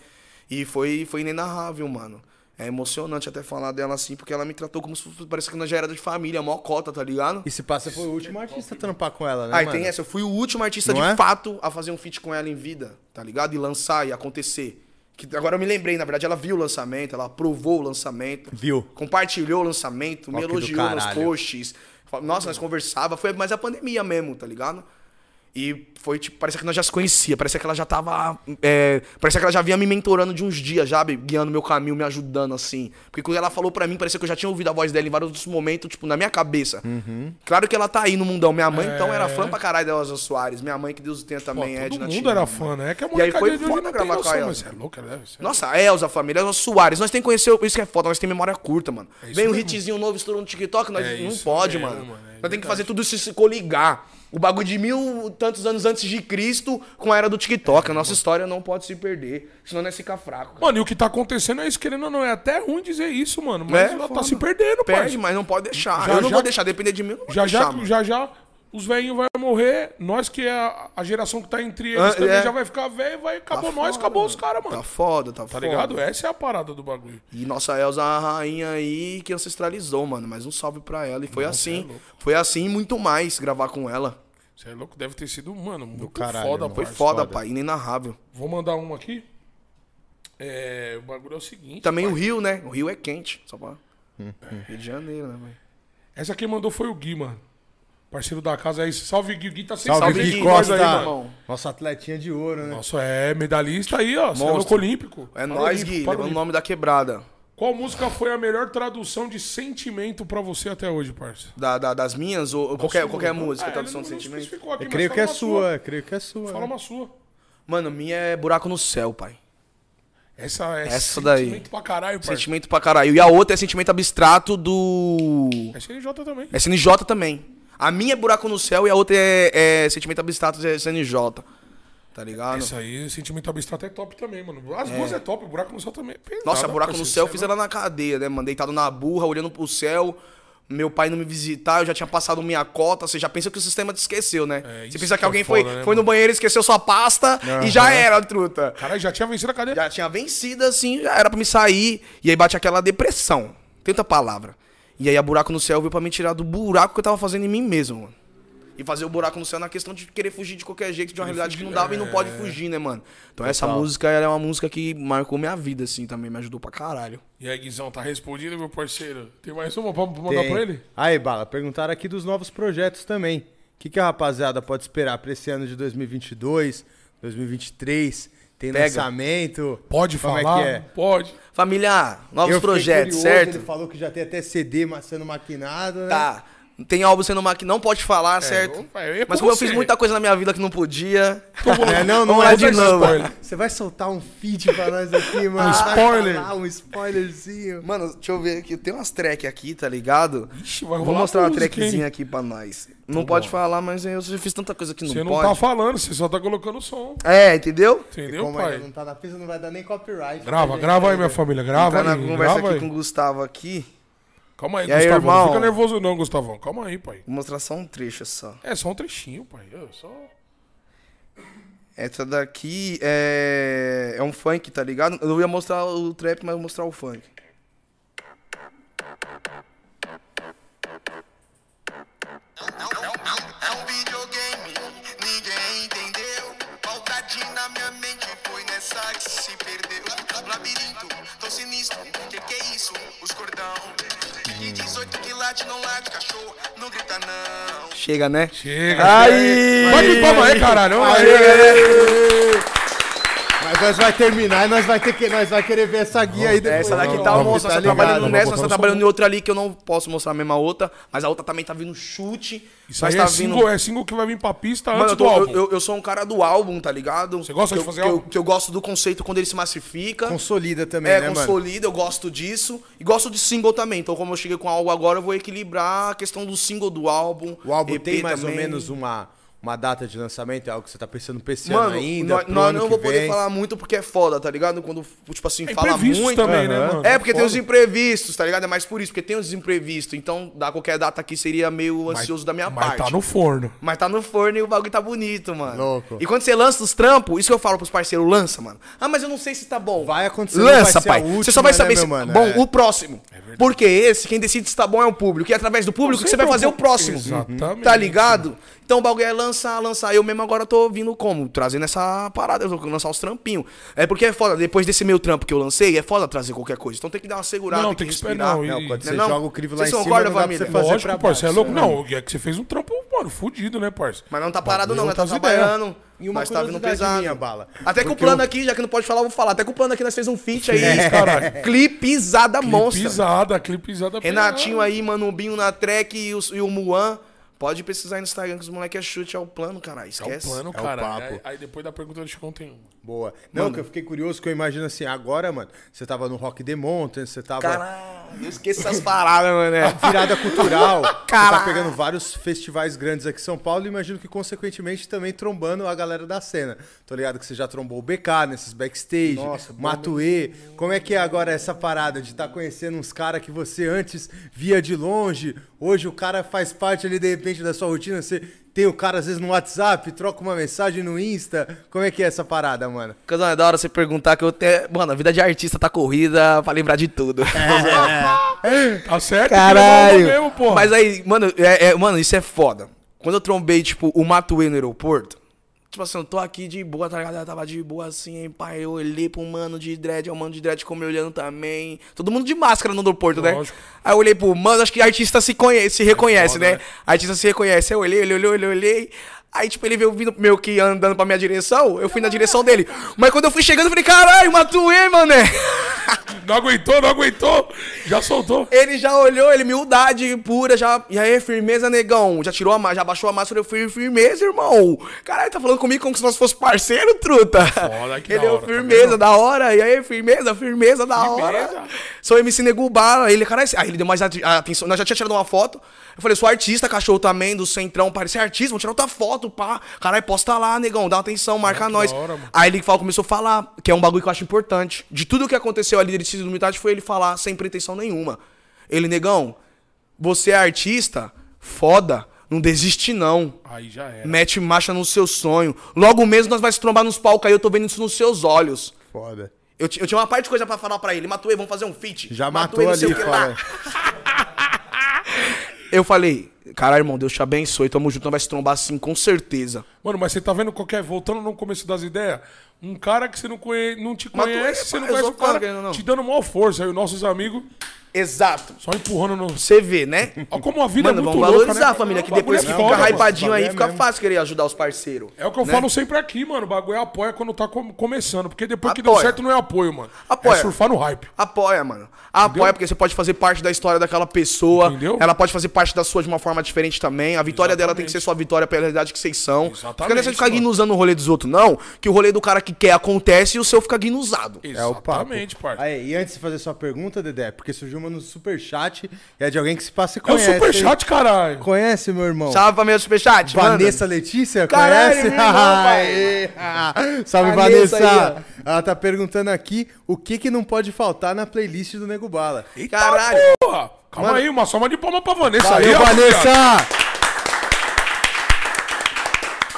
E foi, foi inenarrável, mano. É emocionante até falar dela assim, porque ela me tratou como se fosse, parece que nós já era de família, mó cota, tá ligado? E se passa foi o último artista a trampar com ela, né, Aí mano? tem essa, eu fui o último artista Não de é? fato a fazer um feat com ela em vida, tá ligado? E lançar e acontecer. Que agora eu me lembrei, na verdade, ela viu o lançamento, ela aprovou o lançamento. Viu. Compartilhou o lançamento, me Ó, elogiou nos posts. Nossa, nós conversava, foi mais a pandemia mesmo, tá ligado? E foi tipo, parecia que nós já se conhecia, parecia que ela já tava. É, parecia que ela já vinha me mentorando de uns dias, já, guiando meu caminho, me ajudando, assim. Porque quando ela falou pra mim, parecia que eu já tinha ouvido a voz dela em vários outros momentos, tipo, na minha cabeça. Uhum. Claro que ela tá aí no mundão. Minha mãe, então, É. era fã pra caralho da Elza Soares. Minha mãe, que Deus tenha Pô, também, todo Edna mundo Tina, era fã, né? É que a E aí foi foda gravar com a noção, Elza. mas você é ela deve ser. Nossa, a Elza, família, Elza Soares. Nós tem que conhecer, isso que é foda, nós tem memória curta, mano. É Vem um mesmo. hitzinho novo estourando no TikTok, nós É não pode, mesmo, mano. mano, é nós tem que fazer tudo isso se coligar. O bagulho de mil tantos anos antes de Cristo com a era do TikTok. A nossa história não pode se perder, senão nós fica fraco. cara. Mano, e o que tá acontecendo é isso, querendo ou não. É até ruim dizer isso, mano. Mas É, ela tá foda. se perdendo, Perde, mas não pode deixar. Já, eu não já- vou deixar, depender de mim, Já deixar, já, já já, os velhinhos vão morrer. Nós que é a, a geração que tá entre eles Ah, também é. já vai ficar velho, vai acabou Tá nós, foda, acabou mano. os caras, mano. Tá foda, tá, Tá foda. ligado? Essa é a parada do bagulho. E nossa Elza, a rainha aí que ancestralizou, mano. Mas um salve pra ela. E foi Nossa, assim. é foi assim e muito mais gravar com ela. Você é louco, deve ter sido, mano, muito caralho, foda, irmão. Foi foda, foda. pai. Inenarrável. Vou mandar um aqui. É, o bagulho é o seguinte. Também pai. o Rio, né? O Rio é quente. Só pra. Hum, Rio de Janeiro, né, velho? Essa quem mandou foi o Gui, mano. Parceiro da casa aí. Salve, Gui. Gui tá sem Salve, Salve, Gui Costa. nós aí, mano. Nosso atletinha de ouro, né? Nossa, é medalhista aí, ó. Você é Monstro. olímpico. É nóis, Gui. Levando o nome da quebrada. Qual música foi a melhor tradução de sentimento pra você até hoje, parça? Da, da- das minhas ou qualquer, qualquer música, Ah, tradução de sentimento? aqui, Eu creio que é sua, eu creio que é sua. Fala uma sua. Mano, minha é buraco no céu, pai. Essa é Essa daí. sentimento pra caralho, parça. Sentimento pra caralho. E a outra é sentimento abstrato do. É CNJ também. É CNJ também. A minha é buraco no céu e a outra é, é sentimento abstrato é CNJ. Tá ligado? Essa aí, sentimento abstrato é top também, mano. As duas é top, o buraco no céu também. é pesada, Nossa, buraco no céu eu fiz é ela na cadeia, né, mano? Deitado na burra, olhando pro céu. Meu pai não me visitar, eu já tinha passado minha cota. Você já pensa que o sistema te esqueceu, né? É, você isso pensa que que é alguém foda, foi, né, foi no banheiro, esqueceu sua pasta e já era, truta. Caralho, já tinha vencido a cadeia. Já tinha vencido, assim, já era pra me sair. E aí bate aquela depressão. Tenta palavra. E aí a buraco no céu veio pra me tirar do buraco que eu tava fazendo em mim mesmo, mano. E fazer o buraco no céu na questão de querer fugir de qualquer jeito, de uma realidade que não dava e não pode fugir, né, mano? Então essa Total. música ela é uma música que marcou minha vida, assim, também. Me ajudou pra caralho. E aí, Guizão, tá respondido, meu parceiro? Tem mais uma pra pra mandar Tem. pra ele? Aí, Bala, perguntaram aqui dos novos projetos também. O que, que a rapaziada pode esperar pra esse ano de 2022, 2023? Tem Pega. lançamento? Pode Como falar? é que é? Pode. Família, novos projetos, curioso, certo? Ele falou que já tem até CD sendo maquinado, né? Tá. Tem álbum sendo maqui... Não pode falar, certo? opa, eu Mas com como eu você. fiz muita coisa na minha vida que não podia. É, não, não é de novo. Você vai soltar um feed pra nós aqui, mano. Um spoiler. falar Um spoilerzinho. Mano, deixa eu ver aqui. Tem umas track aqui, tá ligado? Ixi, vai Vou mostrar uma trackzinha hein? aqui pra nós. Não pode falar, mas eu já fiz tanta coisa que não Você não pode. tá falando, você só tá colocando som. É, entendeu? Entendeu, Como pai? não tá na pista, não vai dar nem copyright. Grava, grava aí, minha família. Grava Tá na aí, conversa grava aqui aí. com o Gustavo aqui. Calma aí, E aí, Gustavão. Não irmão? fica nervoso não, Gustavão. Calma aí, pai. Vou mostrar só um trecho só. É só um trechinho, pai. É só... Essa daqui é. É um funk, tá ligado? Eu ia mostrar o trap, mas vou mostrar o funk. É late, não late, cachorro, não grita não. Chega, né? Chega. Aí! De palma aí, caralho. Aí. Mas nós vai terminar e nós vai ter que nós vai querer ver essa guia aí depois. Essa daqui tá, tá você tá trabalhando nessa, você tá trabalhando em outra ali que eu não posso mostrar a mesma outra, mas a outra também tá vindo chute. Isso aí tá é single, é single que vai vir pra pista Mano, antes eu, tô- do álbum. eu- eu sou um cara do álbum, tá ligado? Você gosta que de eu- fazer que eu, álbum? que eu gosto do conceito quando ele se massifica. Consolida também, É, né, mano? consolida, eu gosto disso. E gosto de single também. Então, como eu cheguei com algo agora, eu vou equilibrar a questão do single do álbum. O álbum EP tem mais ou também. menos uma, uma data de lançamento? É algo que você tá pensando pra esse Mano, ano ainda? nós, nós não que vou poder vem? falar muito porque é foda, tá ligado? Quando, tipo assim, É fala muito. também, né, mano? É, porque tem Foda. os imprevistos, tá ligado? É mais por isso, porque tem os imprevistos. Então, dar qualquer data aqui seria meio ansioso da minha Mas parte. tá no forno. Mas tá no forno e o bagulho tá bonito, mano. Louco. E quando você lança os trampos, isso que eu falo pros parceiros, lança, mano. Ah, mas eu não sei se tá bom. Vai acontecer, vai Lança, ser a pai. você última, só vai né, saber meu se mano? bom É. o próximo. Porque esse, quem decide se tá bom é o público. E é através do público que você vai Sempre fazer o próximo. Exatamente. Tá ligado? Então o bagulho é lançar, lançar. Eu mesmo agora tô vindo como? Trazendo essa parada, eu vou lançar uns trampinhos. É porque é foda, depois desse meu trampo que eu lancei, é foda trazer qualquer coisa. Então tem que dar uma segurada, Não, tem, tem que que esperar, respirar. não, e- Não, quando você Não é joga o crivo lá Vocês em cima, concordam, não dá pra família? você fazer Lógico, pra parça, é louco. Não, é que você fez um trampo, mano, fudido, né, parça? Mas não tá parado não, nós tá trabalhando. E uma nós tá vindo pesado. minha, Bala. Até que o plano eu- aqui, já que não pode falar, eu vou falar. Até que o plano aqui nós fez um feat aí. É, caralho. Clipizada monstra. Clipizada, clipizada. Renatinho aí, mano, o Binho na track e o, e o Muan. Pode pesquisar aí no Instagram que os moleques é chute, é o plano, caralho. É o Esquece. plano, o cara. papo. Aí, aí depois da pergunta eu te conto em um. Boa. Não, que eu fiquei curioso, que eu imagino assim, agora, mano, você tava no Rock the Mountain, você tava... Caralho, eu esqueço essas paradas, mano. é. Virada cultural. Você tá Caralho. pegando vários festivais grandes aqui em São Paulo e imagino que, consequentemente, também trombando a galera da cena. Tô ligado que você já trombou o BK nesses backstage, Nossa, bom Matuê. Como é que é agora essa parada de estar conhecendo uns caras que você antes via de longe? Hoje o cara faz parte ali, de repente, da sua rotina. Você tem o cara, às vezes, no WhatsApp, troca uma mensagem no Insta. Como é que é essa parada, mano? Casal, é da hora você perguntar que eu até. Mano, a vida de artista tá corrida pra lembrar de tudo. Tá certo? Caralho. levou mesmo, porra. Mas aí, mano, é, é- mano, isso é foda. Quando eu trombei, tipo, o Matuê no aeroporto, tipo assim, eu tô aqui de boa, tá ligado? Eu tava de boa assim, hein, pai. Eu olhei pro mano de dread, o mano de dread como me olhando também. Todo mundo de máscara no aeroporto, né? Lógico. Aí eu olhei pro mano, acho que artista se, conhece, se reconhece, foda, né? né? Artista se reconhece. Aí eu olhei, olhei, olhei, olhei, olhei. Aí, tipo, ele veio vindo meio que andando pra minha direção, eu fui na direção dele. Mas quando eu fui chegando, eu falei, caralho, Matuê, mané. Não aguentou, não aguentou. Já soltou. Ele já olhou, ele, humildade pura, já. E aí, firmeza, negão. Já tirou a máscara, já baixou a máscara, eu fui firmeza, irmão. Caralho, tá falando comigo como se nós fosse parceiro, truta. Foda, que ele da é hora, tá firmeza, vendo? da hora. E aí, firmeza, firmeza, da hora. Firmeza. Sou MC Negubala. Ele, caralho, aí ele deu mais atenção. Nós já tinha tirado uma foto. Eu falei, sou artista, cachorro também, do Centrão. Parece artista, vou tirar outra foto, pá. Caralho, posta lá, negão, dá atenção, marca que nós. hora. Aí ele falou, começou a falar, que é um bagulho que eu acho importante. De tudo que aconteceu ali de humildade foi ele falar sem pretensão nenhuma. Ele, negão, você é artista, foda, não desiste não. Aí já era. Mete marcha no seu sonho. Logo mesmo nós vai se trombar nos palcos aí, eu tô vendo isso nos seus olhos. Foda. Eu, eu tinha uma parte de coisa pra falar pra ele. Matuê, vamos fazer um feat. Já matou não sei ali, o que lá. Eu falei, caralho, irmão, Deus te abençoe, tamo junto, nós vai se trombar assim, com certeza. Mano, mas você tá vendo qualquer. Voltando no começo das ideias, um cara que você não, conhe... não te Mas tu conhece, é, você não eu conhece sou o cara fã, querendo ou não. te dando maior força. Aí os nossos amigos Exato. só empurrando no. Você vê, né? Olha como a vida Mano, é muito vamos louca, valorizar né? a família, que O bagulho depois é que foda, fica mano. hypadinho aí, bagulho é fica mesmo. fácil querer ajudar os parceiros. É o que eu né? falo sempre aqui, mano. O bagulho é apoia quando tá com- começando. Porque depois que deu Apoia. certo não é apoio, mano. Apoia. É surfar no hype. Apoia, mano. Apoia, porque você pode fazer parte da história daquela pessoa. Entendeu? Ela pode fazer parte da sua de uma forma diferente também. A vitória dela tem que ser sua vitória pela realidade que vocês são. Exatamente, Fica nessa de ficar mano. guinusando o rolê dos outros, não. Que o rolê do cara que quer acontece e o seu fica guinusado. É o papo. Exatamente, parça. Aí, e antes de fazer sua pergunta, Dedé, porque surgiu uma no superchat e é de alguém que se passa e É o conhece. superchat, caralho. Conhece, meu irmão? Salve pra meu superchat, manda. Vanessa Letícia, Caralho, conhece? minha irmã, pai. Aê. Salve, Vanessa Vanessa. aí, Ela tá perguntando aqui o que que não pode faltar na playlist do Nego Bala. Eita, Caralho. porra. Calma aí, uma soma de palma pra Vanessa Valeu, aí, ó, Vanessa!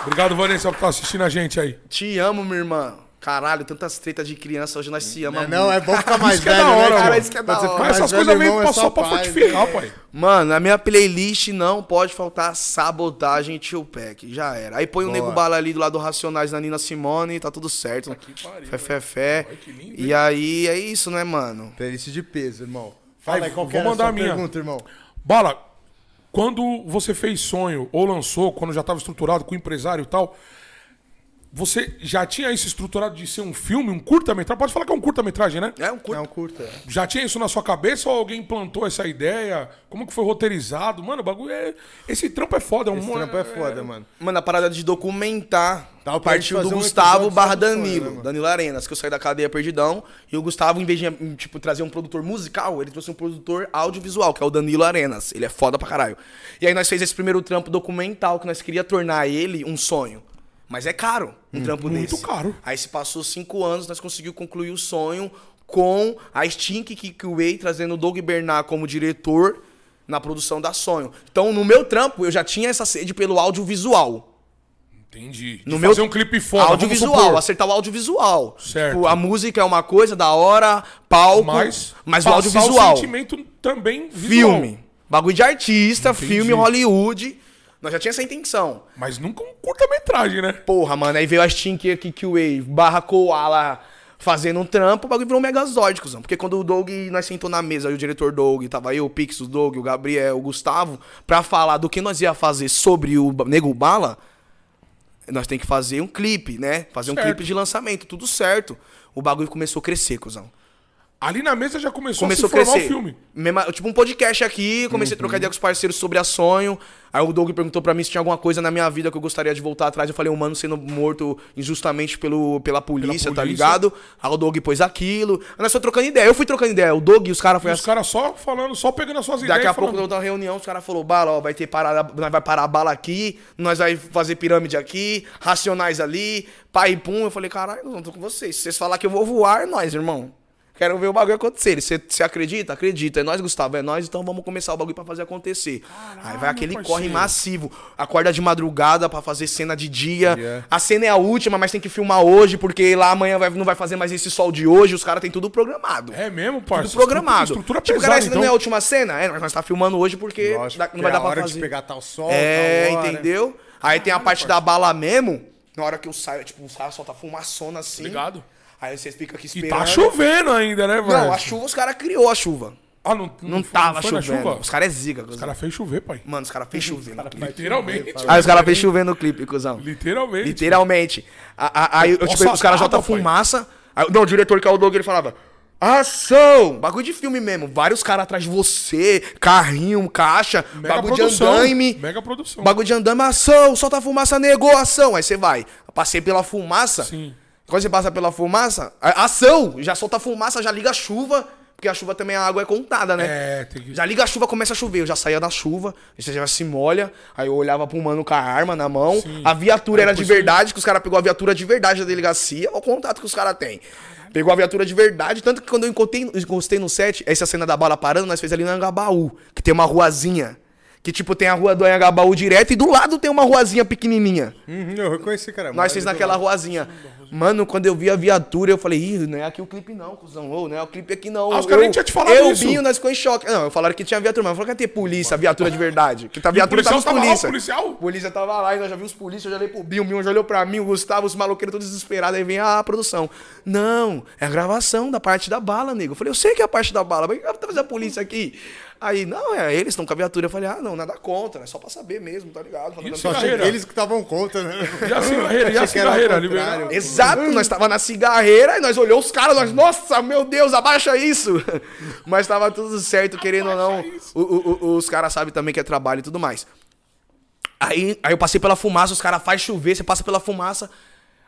Obrigado, Vanessa, por estar assistindo a gente aí. Te amo, minha irmã. Caralho, tantas tretas de criança, hoje nós se amamos. Não, é bom ficar mais Isso que é velho, da hora, né, cara? Isso que é da hora. Mas mais essas coisas meio é só pra fortificar, né? pai. Mano, na minha playlist não pode faltar sabotagem tio Pack. Já era. Aí põe o Boa. Nego Bala ali do lado do Racionais da Nina Simone, tá tudo certo. pariu, Fé, fé, fé. Que lindo, E aí é isso, né, mano? Playlist de peso, irmão. Fala Aí, qual que vou mandar sua a minha. pergunta, irmão? Bala, quando você fez sonho ou lançou, quando já estava estruturado com o empresário e tal, você já tinha isso estruturado de ser um filme, um curta-metragem? Pode falar que é um curta-metragem, né? É um curto. Não, curta. Já tinha isso na sua cabeça ou alguém plantou essa ideia? Como que foi roteirizado? Mano, o bagulho é. Esse trampo é foda. é um Esse trampo é foda, mano. Mano, a parada de documentar gente partiu do um Gustavo barra Danilo. né? Danilo Arenas, que eu saí da cadeia perdidão. E o Gustavo, em vez de tipo, trazer um produtor musical, ele trouxe um produtor audiovisual, que é o Danilo Arenas. Ele é foda pra caralho. E aí nós fez esse primeiro trampo documental, que nós queria tornar ele um sonho. Mas é caro um trampo muito desse. caro. Aí se passou cinco anos, nós conseguimos concluir o sonho com a Stink Kickway trazendo o Doug Bernard como diretor na produção da Sonho. Então, no meu trampo, eu já tinha essa sede pelo audiovisual. Entendi. De No meu fazer um clipe foda. audiovisual, acertar o audiovisual. Certo. Tipo, a música é uma coisa da hora, palco, Mas, mas o audiovisual, o sentimento também visual. filme, bagulho de artista, Entendi. filme Hollywood. Nós já tinha essa intenção. Mas nunca um curta-metragem, né? Porra, mano, aí veio a Stink aqui que o barra Koala fazendo um trampo, o bagulho virou um megazord, cuzão. Porque quando o Doug, nós sentou na mesa, aí o diretor Doug, tava eu, o Pix, o Doug, o Gabriel, o Gustavo, pra falar do que nós ia fazer sobre o Nego Bala, nós tem que fazer um clipe, né? Fazer um Certo. clipe de lançamento, tudo certo. O bagulho começou a crescer, cuzão. Ali na mesa já começou, Começou a se crescer. o filme. Mesma- tipo um podcast aqui, comecei a trocar ideia com os parceiros sobre a sonho. Aí o Doug perguntou pra mim se tinha alguma coisa na minha vida que eu gostaria de voltar atrás. Eu falei, um mano sendo morto injustamente pelo, pela, polícia, tá polícia. ligado? Aí o Doug pôs aquilo. Aí nós foi trocando ideia. Eu fui trocando ideia. O Doug e os caras os caras só falando, só pegando as suas ideias. Daqui a pouco, falando. na reunião, os caras falaram, bala, ó, vai ter parada, nós vai parar a bala aqui, nós vai fazer pirâmide aqui, racionais ali, pai e pum. Eu falei, caralho, não tô com vocês. Se vocês falar que eu vou voar, é nós, irmão. Quero ver o bagulho acontecer. Você você acredita? Acredita. É nós, Gustavo. É nós, então vamos começar o bagulho pra fazer acontecer. Aí vai aquele parceiro. corre massivo. Acorda de madrugada pra fazer cena de dia. Yeah. A cena é a última, mas tem que filmar hoje, porque lá amanhã vai- não vai fazer mais esse sol de hoje. Os caras têm tudo programado. É mesmo, parça. Tudo programado. Estrutura, estrutura tipo, pesada, cara, essa então. não é a última cena? É, nós tá filmando hoje porque Lógico, não vai é dar pra hora fazer. de pegar tal sol, é, tal hora. entendeu? Aí tem a parte da bala mesmo. Na hora que eu saio, tipo, os caras soltam fumaçona assim. Ligado? Aí vocês ficam aqui E esperando. tá chovendo ainda, né, velho? Não, a chuva, os caras criou a chuva. Ah, não, Não, foi- tava foi na chovendo. chuva? Os caras é ziga, Os caras fez chover, pai. Mano, os caras fez chover no clipe. Literalmente. Aí os caras fez chover no clipe, cuzão. Literalmente. Literalmente. A- a- Aí, eu, tipo, os caras jogam fumaça. Aí, não, o diretor que é o Doug, ele falava. Ação! Bagulho de filme mesmo. Vários caras atrás de você, carrinho, caixa, Mega bagulho produção. de andaime. Mega produção. Bagulho de andaime, ação, solta a fumaça, negou, ação. Aí você vai. Passei pela fumaça. Sim. Quando você passa pela fumaça, ação! Já solta a fumaça, já liga a chuva. Porque a chuva também, a água é contada, né? É, tem que... Já liga a chuva, começa a chover. Eu já saía da chuva, você já se molha. Aí eu olhava pro mano com a arma na mão. A viatura Aí era de verdade, que os caras pegou a viatura de verdade da delegacia. Olha o contato que os caras têm. Pegou a viatura de verdade, tanto que quando eu encostei, encostei no set, essa cena da bala parando, nós fez ali no Angabaú, que tem uma ruazinha. Que tipo, tem a rua do Anhangabaú direto e do lado tem uma ruazinha pequenininha. Uhum, eu reconheci, cara. Nós fez naquela ruazinha. Mano, quando eu vi a viatura, eu falei, ih, não é aqui o clipe não, cuzão. Ô, não é o clipe aqui não. Ah, os caras nem Eu- tinham te falado Eu, isso. Binho, nós ficou em choque. Não, falaram que tinha viatura, mas falou que ia ter polícia, viatura de verdade. Que tá viatura tava policial os tava lá, polícia. policial? Polícia tava lá e nós já vimos os polícia, eu já olhei pro Binho, o Binho já olhou pra mim, o Gustavo, os maloqueiros todos desesperados, aí vem a produção. Não, é a gravação da parte da bala, nego. Eu falei, eu sei que é a parte da bala, mas o que tá fazendo a polícia aqui? Aí, não, é, eles estão com a viatura. Eu falei, ah, não, nada contra, é só pra saber mesmo, tá ligado? Só achei eles que estavam contra, né? E a cigarreira, e a cigarreira, liberal. Exato, nós tava na cigarreira e nós olhou os caras, nós, nossa, meu Deus, abaixa isso. Mas tava tudo certo, querendo ou não. o- o- o- os caras sabem também que é trabalho e tudo mais. Aí, aí eu passei pela fumaça, os caras faz chover, você passa pela fumaça.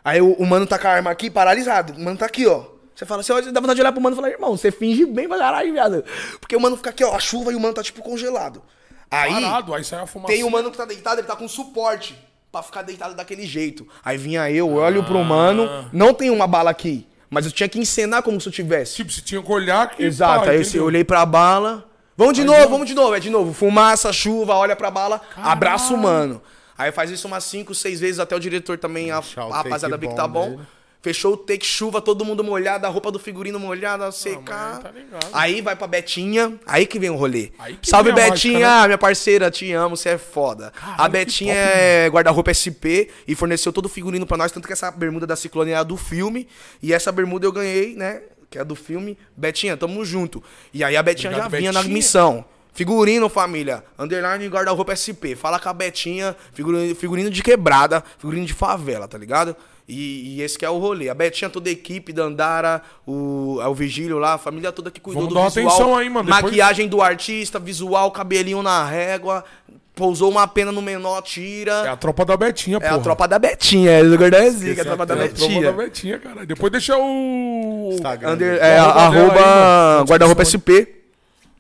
Aí o, o mano tá com a arma aqui, paralisado. O mano tá aqui, ó. Você fala, você olha- dá vontade de olhar pro mano e falar, irmão, você finge bem pra caralho, viado. Porque o mano fica aqui, ó, a chuva e o mano tá tipo congelado. Aí. Parado, aí sai a fumaça. Tem um mano que tá deitado, ele tá com suporte pra ficar deitado daquele jeito. Aí vinha eu, olho pro mano, não tem uma bala aqui, mas eu tinha que encenar como se eu tivesse. Tipo, você tinha que olhar que... Exato, pá, aí eu entendeu? olhei pra bala. Vamos de novo, vamos de novo, é de novo. Fumaça, chuva, olha pra bala, abraço o mano. Aí faz isso umas 5, 6 vezes até o diretor também, a, o a rapaziada que tá bom bom. dele. Fechou o take chuva, todo mundo molhado, a roupa do figurino molhada, secar. tá ligado. aí vai pra Betinha, aí que vem o rolê. Salve Betinha, mágica, né? minha parceira, te amo, você é foda. Caralho, a Betinha top, é guarda-roupa SP e forneceu todo o figurino pra nós, tanto que essa bermuda da Ciclone é a do filme. E essa bermuda eu ganhei, né? Que é do filme. Betinha, tamo junto. E aí a Betinha Obrigado, já vinha na Betinha. missão. Figurino, família. Underline guarda-roupa SP. Fala com a Betinha. Figurino, figurino de quebrada. Figurino de favela, tá ligado? E, e esse que é o rolê. A Betinha, toda a equipe, Dandara, o, o Vigílio lá, a família toda que cuidou Vamos do dar visual. atenção aí, mano, depois- Maquiagem do artista, visual, cabelinho na régua. Pousou uma pena no menor, tira. É a tropa da Betinha, É porra. a tropa da Betinha. É o Gordão é zica, é a tropa da É a tropa da Betinha. Betinha, cara. Depois deixa o... Instagram. Under, dele. é, Arroba guarda-roupa SP.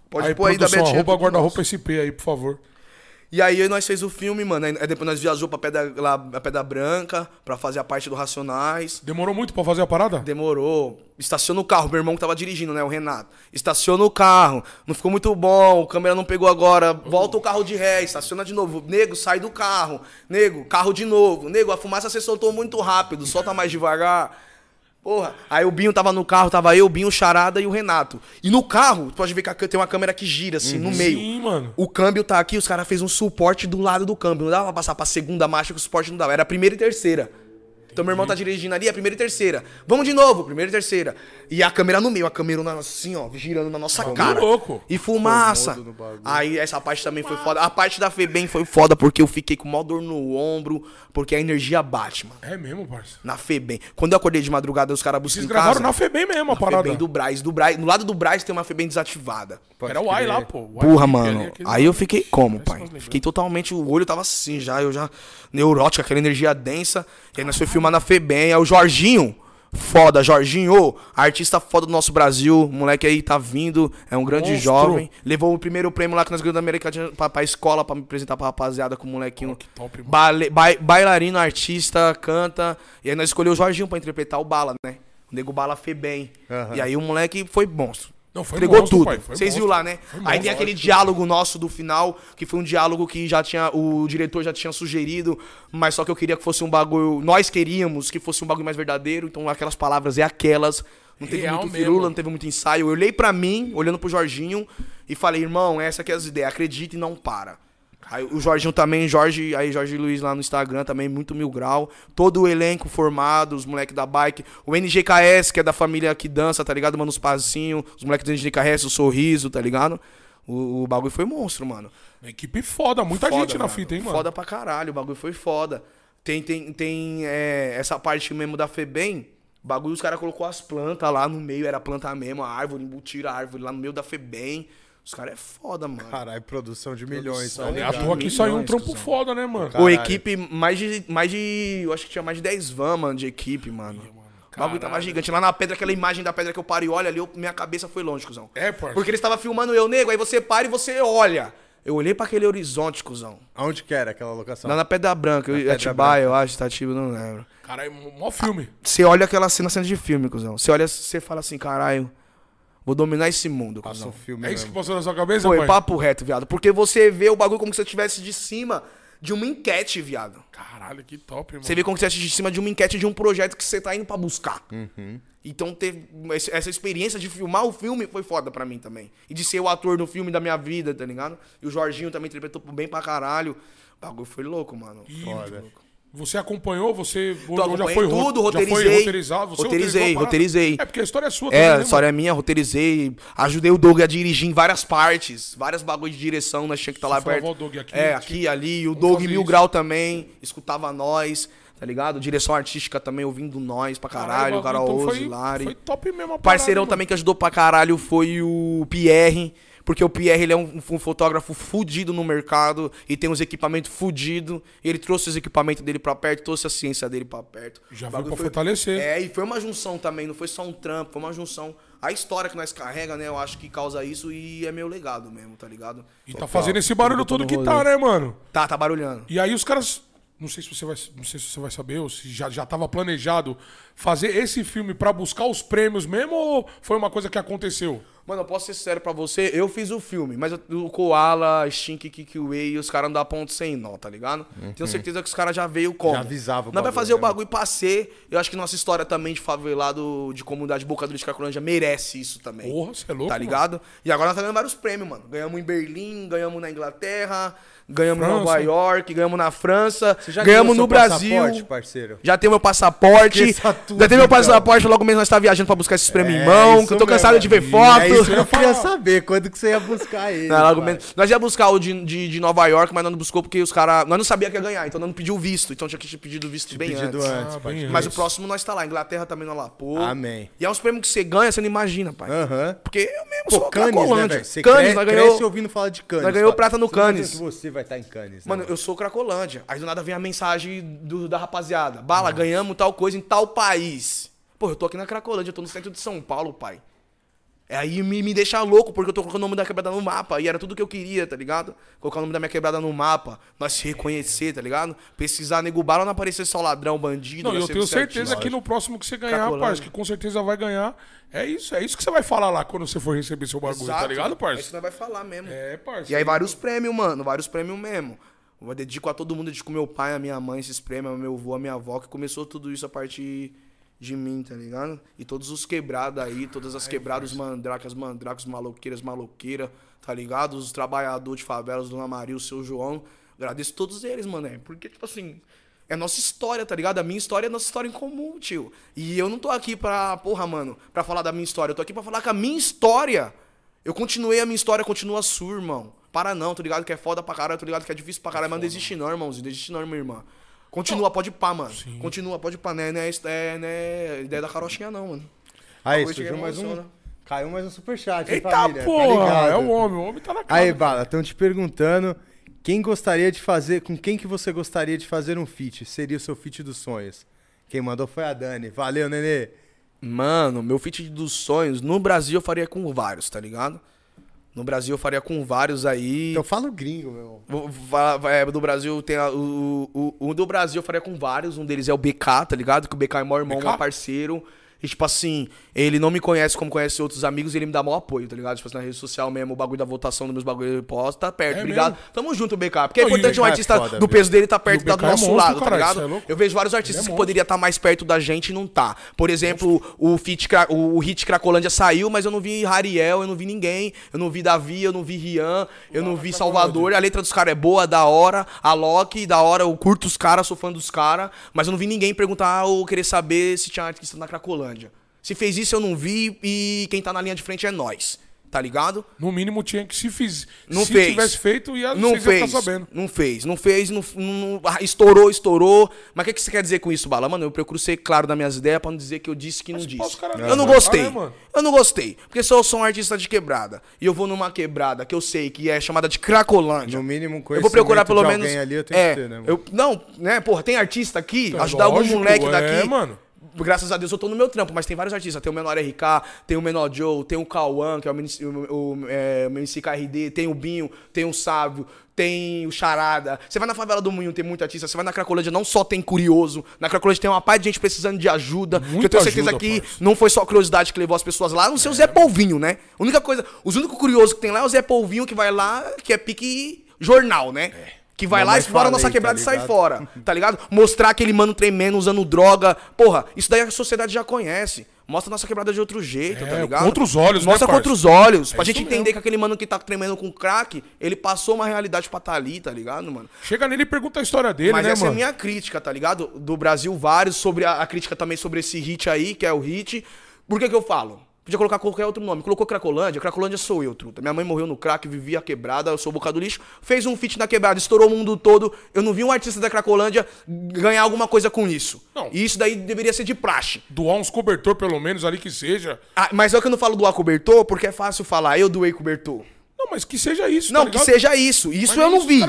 Pode Aí, pôr aí da Betinha. arroba guarda-roupa SP aí, por favor. E aí nós fez o filme, mano. Aí depois nós viajou pra Pedra, lá, pra Pedra Branca pra fazer a parte do Racionais. Demorou muito pra fazer a parada? Demorou. Estaciona o carro. Meu irmão que tava dirigindo, né? O Renato. Estaciona o carro. Não ficou muito bom. O câmera não pegou agora. Volta o carro de ré. Estaciona de novo. Nego, sai do carro. Nego, carro de novo. Nego, a fumaça você soltou muito rápido. Solta mais devagar. Porra. Aí o Binho tava no carro. Tava eu, o Binho, o Charada e o Renato. E no carro, tu pode ver que tem uma câmera que gira assim, no meio. Sim, mano. O câmbio tá aqui, os caras fez um suporte do lado do câmbio. Não dava pra passar pra segunda marcha que o suporte não dava. Era a primeira e terceira. Então meu irmão tá dirigindo ali, a primeira e terceira. Vamos de novo, primeira e terceira. E a câmera no meio, a câmera na- assim, ó, girando na nossa cara. louco. E fumaça. Comodo no bagulho. Aí essa parte também foi foda. A parte da Febem foi foda porque eu fiquei com mó dor no ombro, porque a energia bate, mano. É mesmo, parça. Na Febem. Quando eu acordei de madrugada, os caras buscam Vocês em gravaram casa. na FEBEM mesmo a na parada. Febem do Braz. Do Braz. No lado do Braz tem uma Febem desativada. Pode Era o Ai lá, pô. O Ai Porra, que mano. aquele- Aí eu fiquei como, pai? Fiquei totalmente. O olho tava assim já, eu já. Neurótico, aquela energia densa. E aí nós foi filmar na Febem. Aí o Jorginho. Foda, Jorginho, artista foda do nosso Brasil. O moleque aí tá vindo, é um grande Monstro. jovem. Levou o primeiro prêmio lá que nós ganhamos da América pra, pra escola pra me apresentar pra rapaziada com o molequinho. Pô, que top. Bale- bai- bailarino, artista, canta. E aí nós escolhemos o Jorginho pra interpretar o Bala, né? O nego Bala Febem. Aham. E aí o moleque foi monstro. Não, foi Entregou monstro, tudo. pai, Vocês viram lá, né? Foi Aí monstro, tem aquele diálogo nosso do final, que foi um diálogo que já tinha. O diretor já tinha sugerido, mas só que eu queria que fosse um bagulho. Nós queríamos que fosse um bagulho mais verdadeiro, então aquelas palavras é aquelas. Não teve Real muito firula, não teve muito ensaio. Eu olhei pra mim, olhando pro Jorginho, e falei, irmão, essa que é as ideias, acredita e não para. Aí o Jorginho também, Jorge, aí Jorge Luiz lá no Instagram também, muito mil grau. Todo o elenco formado, os moleques da bike. O NGKS, que é da família que dança, tá ligado? Mano, os Pazinho, os moleques do NGKS, o Sorriso, tá ligado? O, o bagulho foi monstro, mano. Equipe foda, muita Foda, gente na mano. fita, hein, mano. Foda pra caralho, o bagulho foi foda. Tem, tem, tem é, essa parte mesmo da Febem. O bagulho, os caras colocou as plantas lá no meio, era planta mesmo, a árvore, embutiram a árvore lá no meio da Febem. Os caras é foda, mano. Caralho, produção de milhões, Produção, tá ligado? toa que saiu um trampo foda, né, mano? Ô, Caralho. equipe, mais de, mais de. Eu acho que tinha mais de 10 van, mano, de equipe, mano. O bagulho tava gigante. Lá na pedra, aquela imagem da pedra que eu paro e olho ali, eu- minha cabeça foi longe, cuzão. É, parça. Porque eles estavam filmando eu, nego, aí você para e você olha. Eu olhei pra aquele horizonte, cuzão. Aonde que era aquela locação? Lá na Pedra Branca, eu- Pedra Atibaia, eu acho, Tatiba, não lembro. Caralho, mó filme. Você olha aquela cena, cena de filme, cuzão. Você olha, você fala assim, caralho, vou dominar esse mundo, Passa cuzão. um filme É isso que mesmo. passou na sua cabeça, Foi pai? papo reto, viado. Porque você vê o bagulho como se você estivesse de cima de uma enquete, viado. Caralho, que top, mano. Você vê como se você estivesse de cima de uma enquete de um projeto que você tá indo pra buscar. Uhum. Então, esse- essa experiência de filmar o filme foi foda pra mim também. E de ser o ator do filme da minha vida, tá ligado? E o Jorginho também interpretou bem pra caralho. O bagulho foi louco, mano. Foda. Você acompanhou, você Tô já foi tudo, já foi roteirizei. roteirizado, você Roteirizei, a parada? roteirizei. É porque a história é sua É, também, a né, história é minha, roteirizei. Ajudei o Doug a dirigir em várias partes. Várias bagulhos de direção, nós tinha que estar lá perto. "Ó, Doug, aqui, é, aqui, ali. O Doug Mil isso." Grau também, escutava nós, tá ligado? Direção artística também ouvindo nós pra caralho. o Caralho, Garaoso, então foi, Lari. foi top mesmo a Parceirão parada, também que ajudou pra caralho foi o Pierre. Porque o Pierre ele é um, um fotógrafo fudido no mercado e tem uns equipamentos fudidos. Ele trouxe os equipamentos dele pra perto, trouxe a ciência dele pra perto. Já veio bagulho pra fortalecer. É, e foi uma junção também, não foi só um trampo, foi uma junção. A história que nós carrega, né, eu acho que causa isso e é meu legado mesmo, tá ligado? E tá fazendo esse barulho todo que tá, né, mano? Tá, tá barulhando. E aí os caras. Não sei se você vai, não sei se você vai saber, ou se já, já tava planejado fazer esse filme pra buscar os prêmios mesmo, ou foi uma coisa que aconteceu? Mano, eu posso ser sincero pra você, eu fiz o filme, mas eu- o Koala, Stink, Kikiway, os caras não dão ponto sem nó, tá ligado? Tenho certeza que os caras já veio como. Já avisava Não vai bagulho, fazer o né, bagulho pra ser. Eu acho que nossa história também de favelado, de comunidade bocadura de Cracolândia merece isso também. Porra, você é louco, Tá mano. ligado? E agora nós tá ganhando vários prêmios, mano. Ganhamos em Berlim, ganhamos na Inglaterra, ganhamos em França. Nova York, ganhamos na França, ganhamos no Brasil. passaporte, parceiro? Já tenho meu passaporte. Tudo, já tenho meu então. passaporte, logo mesmo nós tá viajando pra buscar esses prêmios em É, mão, que eu tô mesmo. cansado de ver É foto. isso que eu queria saber, quando que você ia buscar ele. Não, logo menos. Nós ia buscar o de, de, de Nova York, mas nós não buscou porque os caras. Nós não sabia que ia ganhar, então nós não pediu o visto. Então tinha que ter pedido o visto bem Pedido antes. antes, Ah, bem. Mas o próximo nós tá lá. Inglaterra também nós lá, pô. Amém. E é uns prêmios que você ganha, você não imagina, pai. Aham. Porque eu mesmo Pô, sou Cannes, né, cre- nós cresce ganhou. ouvindo falar de Cannes. nós ganhou prata no tem que você vai estar em Cannes, né, Mano, eu sou Cracolândia. Aí do nada vem a mensagem do- da rapaziada. Bala, ganhamos tal coisa em tal país. Pô, eu tô aqui na Cracolândia, eu tô no centro de São Paulo, pai. É aí me, me deixa louco, porque eu tô colocando o nome da quebrada no mapa. E era tudo que eu queria, tá ligado? Colocar o nome da minha quebrada no mapa. Nós se reconhecer, tá ligado? Pesquisar nego bala, não aparecer só ladrão, bandido. Não, eu tenho certeza que no próximo que você ganhar, Cracolândia. parça, que com certeza vai ganhar. É isso, é isso que você vai falar lá quando você for receber seu bagulho, tá Exato. ligado, É isso que parça? nós vai falar mesmo. É, parça. E aí vários prêmios, mano, vários prêmios mesmo. Eu dedico a todo mundo, dedico meu pai, a minha mãe, esses prêmios, meu avô, a minha avó, que começou tudo isso a partir de mim, tá ligado? E todos os quebrados aí, todas as quebradas, os mandracas, mandracas, maloqueiras, maloqueira, tá ligado? Os trabalhadores de favelas, Dona Maria, o seu João. Agradeço todos eles, mano. é, Porque, tipo assim, é nossa história, tá ligado? A minha história é nossa história em comum, tio. E eu não tô aqui pra, porra, mano, pra falar da minha história. Eu tô aqui pra falar que a minha história eu continuei, a minha história continua sua, irmão. Para não, tô ligado que é foda pra caralho, tô ligado que é difícil pra caralho, mas não desiste não, irmãozinho, desiste não, minha irmã. Continua, pode ir pá, mano. Continua, pode ir pá, né? Não é, isso- é, não é ideia da carochinha não, mano. Aí, surgiu mais um. Caiu mais um superchat, hein, Eita família? Tá porra, ligado? é o homem, o homem tá na cara. Aí, Bala, estão te perguntando quem gostaria de fazer, com quem que você gostaria de fazer um feat? Seria o seu feat dos sonhos? Quem mandou foi a Dani. Valeu, Nenê. Mano, meu feat dos sonhos, no Brasil eu faria com vários, tá ligado? No Brasil eu faria com vários aí. Então fala o gringo, meu. É, do Brasil tem a- o, o, o do Brasil eu faria com vários. Um deles é o BK, tá ligado? Que o BK é meu irmão, BK? meu parceiro. E, tipo assim, ele não me conhece como conhece outros amigos e ele me dá maior apoio, tá ligado? Tipo assim, na rede social mesmo, o bagulho da votação dos meus bagulho ele posta, tá perto, É obrigado. mesmo? Tamo junto, BK. Porque é importante um é artista foda, do peso dele tá perto tá do é nosso monstro, lado, tá caralho, ligado? é? Eu vejo vários artistas é que poderiam estar mais perto da gente e não tá. Por exemplo, o, feat, o, o hit Cracolândia saiu, mas eu não vi Rariel, eu não vi ninguém. Eu não vi Davi, eu não vi Rian, eu não vi Salvador. A letra dos caras é boa, da hora. A Loki, da hora, eu curto os caras, sou fã dos caras. Mas eu não vi ninguém perguntar ou querer saber se tinha artista na Cracolândia. Se fez isso, eu não vi e quem tá na linha de frente é nós. Tá ligado? No mínimo tinha que se fiz. Não se fez. tivesse feito, ia, Não fez. ficar sabendo. Não fez. Não fez. Não, não- ah, estourou, estourou. Mas o que, que você quer dizer com isso, Bala? Mano, eu procuro ser claro nas minhas ideias pra não dizer que eu disse que não disse. pô, os caras Eu não não gostei. né, mano? eu não gostei. Porque se eu sou um artista de quebrada e eu vou numa quebrada que eu sei que é chamada de Cracolândia. No mínimo, Eu vou procurar pelo menos. alguém ali, eu tenho é, que ter, né, mano? eu, não, né, porra, tem artista aqui, É ajudar algum lógico, moleque é, daqui. mano. Graças a Deus eu tô no meu trampo, mas tem vários artistas. Tem o Menor RK, tem o Menor Joe, tem o Cauã, que é o, MC o, o, é, o MC KRD, tem o Binho, tem o Sávio, tem o Charada. Você vai na favela do Moinho, tem muito artista. Você vai na Cracolândia, não só tem curioso. Na Cracolândia tem uma parte de gente precisando de ajuda. que eu Muita tenho certeza ajuda, que parça. não foi só curiosidade que levou as pessoas lá, não ser o Zé Polvinho, né? A única coisa, os únicos curiosos que tem lá é o Zé Polvinho que vai lá, que é pique jornal, né? Que vai lá, explora a nossa falei, quebrada tá e sai fora, tá ligado? Mostrar aquele mano tremendo usando droga. Porra, isso daí a sociedade já conhece. Mostra a nossa quebrada de outro jeito, É, tá ligado? contra os olhos, né, Mostra parça? contra os olhos. pra isso gente entender mesmo. que aquele mano que tá tremendo com crack, ele passou uma realidade pra tá ali, tá ligado, mano? Chega nele e pergunta a história dele, Mas né, essa é a mano? minha crítica, tá ligado? Do Brasil, vários, sobre a, a crítica também sobre esse hit aí, que é o hit. Por que que eu falo? Podia colocar qualquer outro nome. Colocou Cracolândia, Cracolândia sou eu, truta. Minha mãe morreu no crack, vivia quebrada, eu sou boca do lixo. Fez um feat na quebrada, estourou o mundo todo. Eu não vi um artista da Cracolândia ganhar alguma coisa com isso. Não. E isso daí deveria ser de praxe. Doar uns cobertor, pelo menos, ali que seja. Ah, mas é que eu não falo doar cobertor, porque é fácil falar, eu doei cobertor. Não, mas que seja isso, Não, tá que seja isso. Isso Mas eu não vi.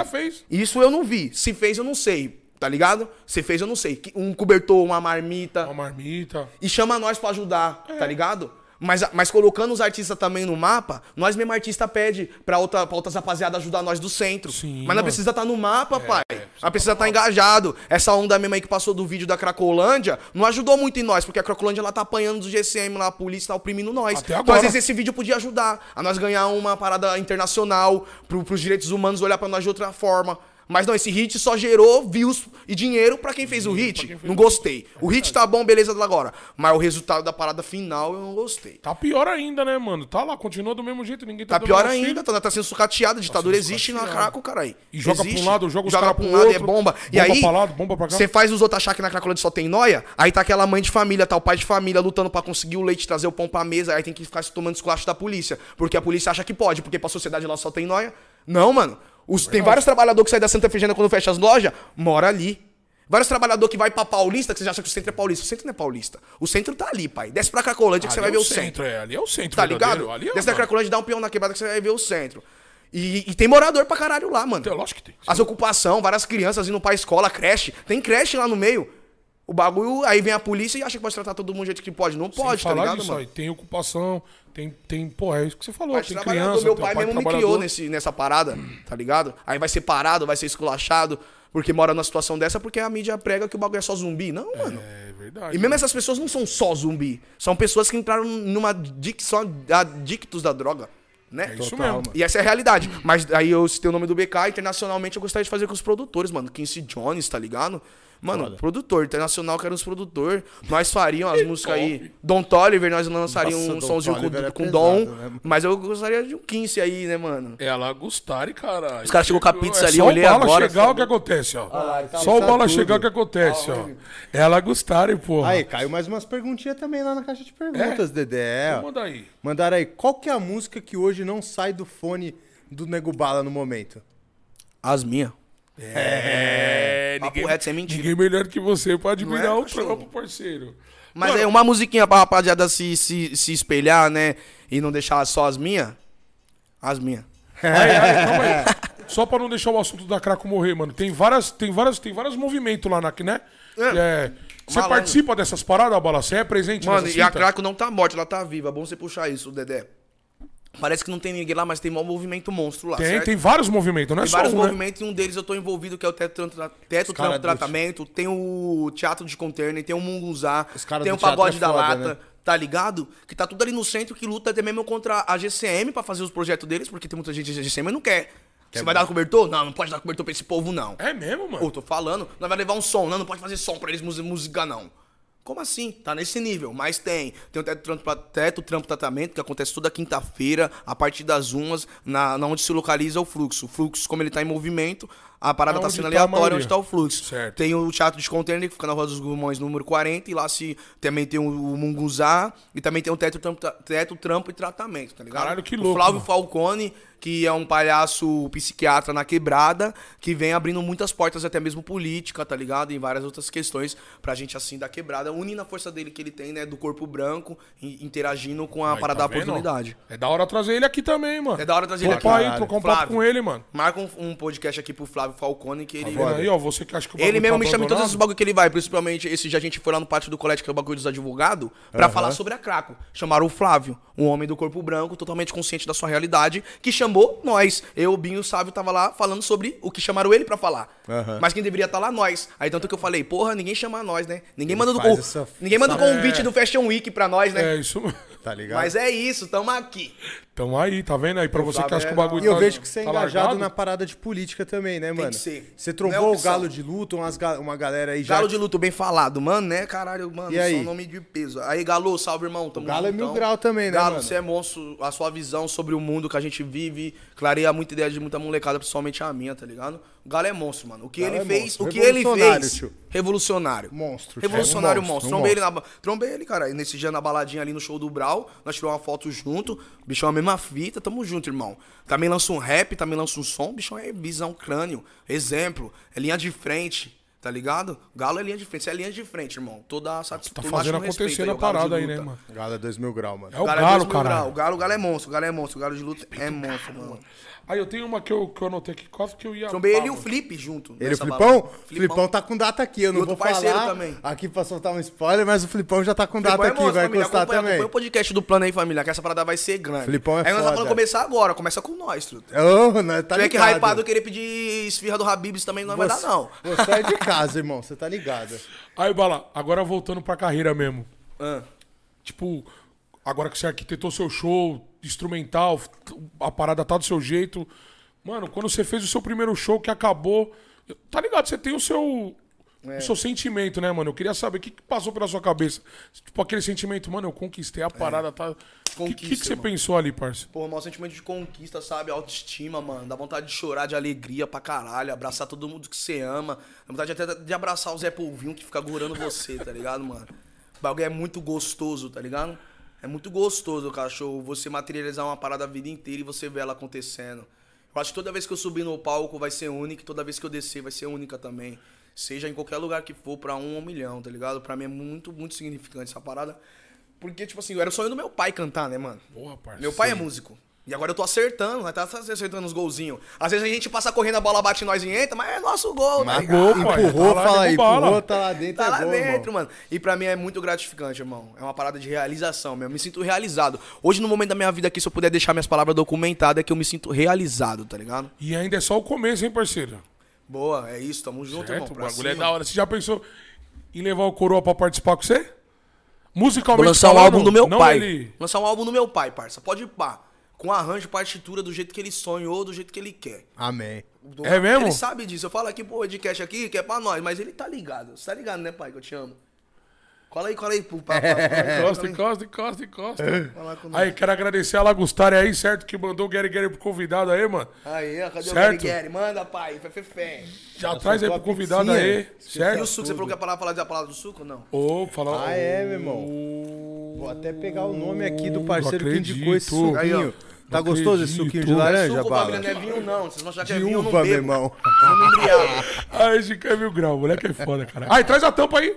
Isso eu não vi. Se fez, eu não sei. Tá ligado? Se fez, eu não sei. Um cobertor, uma marmita. Uma marmita. E chama nós pra ajudar, É. tá ligado? Mas, mas colocando os artistas também no mapa, nós mesmo artista pede pra, outra, pra outras rapaziadas ajudar nós do centro. Sim, mas não precisa estar no mapa, pai. Nós precisa estar engajado. Essa onda mesmo aí que passou do vídeo da Cracolândia não ajudou muito em nós, porque a Cracolândia ela tá apanhando do GCM lá, a polícia tá oprimindo nós. Até Então, agora. às vezes, esse vídeo podia ajudar a nós ganhar uma parada internacional, pro, pros direitos humanos olhar pra nós de outra forma. Mas não, esse hit só gerou views e dinheiro pra quem fez o hit. Não gostei. O hit tá bom, beleza agora. Mas o resultado da parada final eu não gostei. Tá pior ainda, né, mano? Tá lá, continua do mesmo jeito, ninguém tá Tá pior ainda, tá, tá sendo sucateado. A ditadura sendo existe na sucateado. Craco, caralho. E joga pra um Existe. lado, joga joga pra um lado, outro, é bomba. E bomba aí, pra lá, bomba pra cá. você faz os outros achar que na Cracolândia só tem noia, aí tá aquela mãe de família, tá o pai de família lutando pra conseguir o leite, trazer o pão pra mesa, aí tem que ficar se tomando esculacho da polícia. Porque a polícia acha que pode, porque pra sociedade lá só tem noia. Não, mano. Os- tem vários trabalhadores que saem da Santa Efigênia quando fecha as lojas, mora ali. Vários trabalhadores que vai pra Paulista, que você acha que o centro é paulista. O centro não é paulista. O centro tá ali, pai. Desce pra Cracolândia que você Ali vai é ver o o centro. É, ali é o centro, Tá verdadeiro. ligado? Ali é, Desce da mano. Cracolândia, dá um peão na quebrada que você vai ver o centro. E, e tem morador pra caralho lá, mano. Tem, lógico que tem. As ocupação, várias crianças indo pra escola, creche. Tem creche lá no meio. O bagulho, aí vem a polícia e acha que pode tratar todo mundo do jeito que pode. Não Sem pode, tá falar ligado, disso, mano? aí, tem ocupação, tem, tem, porra, é isso que você falou, Mas tem criança, meu pai, mesmo me criou nesse, nessa parada, tá ligado? Aí vai ser parado, vai ser esculachado, porque mora numa situação dessa, porque a mídia prega que o bagulho é só zumbi. Não, mano. É verdade. E mesmo essas pessoas não são só zumbi. São pessoas que entraram numa adicção, adictos da droga. Né? É isso Total, mesmo. mano. E essa é a realidade. Mas aí eu citei o nome do BK, internacionalmente eu gostaria de fazer com os produtores, mano. Quincy Jones, tá ligado? Mano, produtor, internacional, quero uns produtor. Nós faríamos as músicas aí. Don Toliver, nós lançaríamos Nossa, um somzinho com, é com pesado, Dom. né? Mas eu gostaria de um Quincy aí, né, mano? Ela Gustari, caralho. Os caras chegou com a pizza ali, só eu olhei o bala agora, chegar, o sabe? que acontece, ó. ele tá só o bala tudo. chegar, o que acontece, ó. Ela Gustari, porra. Aí, caiu mais umas perguntinhas também lá na caixa de perguntas, Dedé. ó. Manda aí. Mandaram aí, qual que é a música que hoje não sai do fone do Nego Bala no momento? As minhas. É, Papo reto, sem mentira. Ninguém melhor que você pra admirar Não é, o trampo, parceiro. Mas Mano, é uma musiquinha pra rapaziada se, se, se espelhar, né? E não deixar só as minhas. As minhas. Aí, aí, calma aí. Só pra não deixar o assunto da Craco morrer, mano. Tem várias, tem várias, tem vários movimentos lá, na, né? É. É, você Malandro. participa dessas paradas, Bala? Você é presente Mano, e a? Craco não tá morta, ela tá viva. É bom você puxar isso, Dedé. Parece que não tem ninguém lá, mas tem um movimento monstro lá, Tem, certo? tem vários movimentos, não é Tem só vários um, né? movimentos e um deles eu tô envolvido, que é o Teto, Tra- teto Trampo Tratamento, tem o Teatro de Container, tem o Munguzá, tem o Pagode teatro da é foda, Lata, né? tá ligado? Que tá tudo ali no centro, que luta até mesmo contra a GCM pra fazer os projetos deles, porque tem muita gente da GCM e não quer. Você vai dar cobertor? Não, não pode dar cobertor pra esse povo, não. É mesmo, mano? Pô, tô falando, nós vai levar um som, não, não pode fazer som pra eles música, não. Como assim? Tá nesse nível, mas tem. Tem o teto trampo, teto, trampo tratamento, que acontece toda quinta-feira, a partir das umas, na, na onde se localiza o fluxo. O fluxo, como ele tá em movimento, a parada tá sendo tá aleatória onde tá o fluxo. Certo. Tem o teatro de container, que fica na Rua dos Gumões, número 40, e lá se também tem o, o Munguzá, e também tem o teto, trampo, tra- teto, trampo e tratamento, tá ligado? Caralho, que O louco, Flávio mano. Falcone, que é um palhaço psiquiatra na quebrada, que vem abrindo muitas portas, até mesmo política, tá ligado? Em várias outras questões pra gente, assim, da quebrada, unindo a força dele que ele tem, né, do corpo branco, e interagindo com a Aí, parada tá da vendo? oportunidade. É da hora trazer ele aqui também, mano. É da hora trazer ele Topar aqui. aí, trocar um papo com ele, mano. Marca um, um podcast aqui pro Flávio Falcone, que ele... Vendo aí, ó, você que acha que o Ele mesmo tá me chama em todos esses abandonado? bagulho que ele vai, principalmente esse dia a gente foi lá no pátio do colégio, que é o bagulho dos advogados, pra falar sobre a Craco. Chamaram o Flávio, um homem do corpo branco, totalmente consciente da sua realidade, que chamou nós. Eu, o Binho o Sávio tava lá falando sobre o que chamaram ele pra falar. Aham. Mas quem deveria estar lá, nós. Aí tanto que eu falei, porra, ninguém chama nós, né? Ninguém manda do essa- Ninguém manda o convite do Fashion Week pra nós, né? É, isso mesmo. Tá ligado? Mas é isso, tamo aqui. Tamo aí, tá vendo aí? Pra você que acha que o é bagulho E eu tá- vejo que você é tá engajado largado. na parada de política também, né, mano? que ser. Você Não é trovou o opção. galo de luta, umas ga- uma galera aí já. Galo de luto bem falado, mano, né? Caralho, mano, E aí? só nome de peso. Aí, Galo, salve, irmão. Tamo O Galo é juntão. mil grau também, né, Galo, mano? você é monstro. A sua visão sobre o mundo que a gente vive clareia muita ideia de muita molecada, principalmente a minha, tá ligado? O Galo é monstro, mano. O que Galo ele é fez, monstro. o que ele Revolucionário, fez. tio. Revolucionário. Monstro, tio. Revolucionário Um monstro. monstro, um Trombei ele, na, ba- trombei ele, cara. E nesse dia na baladinha ali no show do Brau, nós tiramos uma foto junto. Bichão é mesma fita, tamo junto, irmão. Também lança um rap, também lança um som. Bichão é visão crânio. Exemplo, é linha de frente. Tá ligado? Galo é linha de frente. Você é linha de frente, irmão. Toda Tá satisfação. fazendo acontecer na parada aí, né, mano? Galo é dois mil graus, mano. É o Galo é Galo, grau. O Galo, o Galo é monstro. O Galo é monstro. O Galo de luta é monstro, mano. Aí eu tenho uma que eu, que eu anotei aqui, quase que eu ia. Trombei ele e o Flip junto. Ele, o nessa Flipão? balada. Flipão tá com data aqui, eu não E outro vou parceiro falar também. aqui pra soltar um spoiler, mas o Flipão já tá com Flipão data é aqui, monstro, vai família. encostar Acompanha, também. acompanha o podcast do plano aí, família, que essa parada vai ser grande. Flipão é Aí nós tá foda. falando começar agora. Começa com nós, truta. Ô, nós tá Se tiver que ligado. hypado querer pedir esfirra do Habibs também não vai dar, não. Você é de casa, irmão, você tá ligado. Aí, Bala, agora voltando pra carreira mesmo. Ah. Tipo, agora que você arquitetou seu show, instrumental, a parada tá do seu jeito. Mano, quando você fez o seu primeiro show que acabou. Tá ligado? Você tem o seu. É. O seu sentimento, né, mano? Eu queria saber o que, que passou pela sua cabeça. Tipo, aquele sentimento, mano, eu conquistei a parada, tá. O que, que, É. Que você pensou ali, parça? Pô, maior sentimento de conquista, sabe? Autoestima, mano. Dá vontade de chorar de alegria pra caralho. Abraçar todo mundo que você ama. Dá vontade até de abraçar o Zé Polvinho que fica gorando você, tá ligado, mano? O bagulho é muito gostoso, tá ligado? É muito gostoso, cachorro, você materializar uma parada a vida inteira e você ver ela acontecendo. Eu acho que toda vez que eu subir no palco vai ser única e toda vez que eu descer vai ser única também. Seja em qualquer lugar que for, pra um ou um milhão, tá ligado? Pra mim é muito, muito significante essa parada. Porque, tipo assim, era o sonho do meu pai cantar, né, mano? Porra, parça. Meu pai é músico. E agora eu tô acertando, né? Tá acertando os golzinhos. Às vezes a gente passa correndo, a bola bate em nós e entra, mas é nosso gol, tá Mas ligado? gol, pai. empurrou, Tá fala aí, empurrou, tá lá dentro, Tá é lá gol, dentro, irmão. mano. E pra mim é muito gratificante, irmão. É uma parada de realização mesmo. Eu me sinto realizado. Hoje, no momento da minha vida aqui, se eu puder deixar minhas palavras documentadas, é que eu me sinto realizado, tá ligado? E ainda é só o começo, hein, parceiro? Boa, é isso, tamo junto, irmão. Certo? O pra bagulho é cima. da hora. Você já pensou em levar o Coroa pra participar com você? Musicalmente Vou lançar um falando, álbum do meu pai. ele- lançar um álbum do meu pai, parça. Pode ir pá. Com arranjo, partitura, do jeito que ele sonhou, do jeito que ele quer. Amém. Do- É mesmo? Ele sabe disso. Eu falo aqui pro podcast aqui, que é pra nós, mas ele tá ligado. Você tá ligado, né, pai, que eu te amo. Cola aí, cola aí. Pro, pra, pra, pra, Encosta, encosta, encosta, encosta. Com Aí, quero agradecer a Lagustária aí, certo? Que mandou o Gary Gary pro convidado aí, mano. Aí, ó, cadê Certo. o Gary Gary? Manda, pai. Fé, fé, fé. Já traz aí pro a convidado pizzinha. aí, E o certo? suco? Você falou que ia falar, falar da palavra do suco ou não? Ô, fala. Ah, é, meu irmão. Vou até pegar o nome aqui do parceiro que indicou esse acredito. Aí, ó. Tá Não gostoso esse suquinho de Não é laranja, suco, bala? não é vinho, não. Vocês vão achar que é De vinho, eu não uva, meu irmão. Ai, esse cara é mil grau, o moleque é foda, cara. Ai, traz a tampa aí.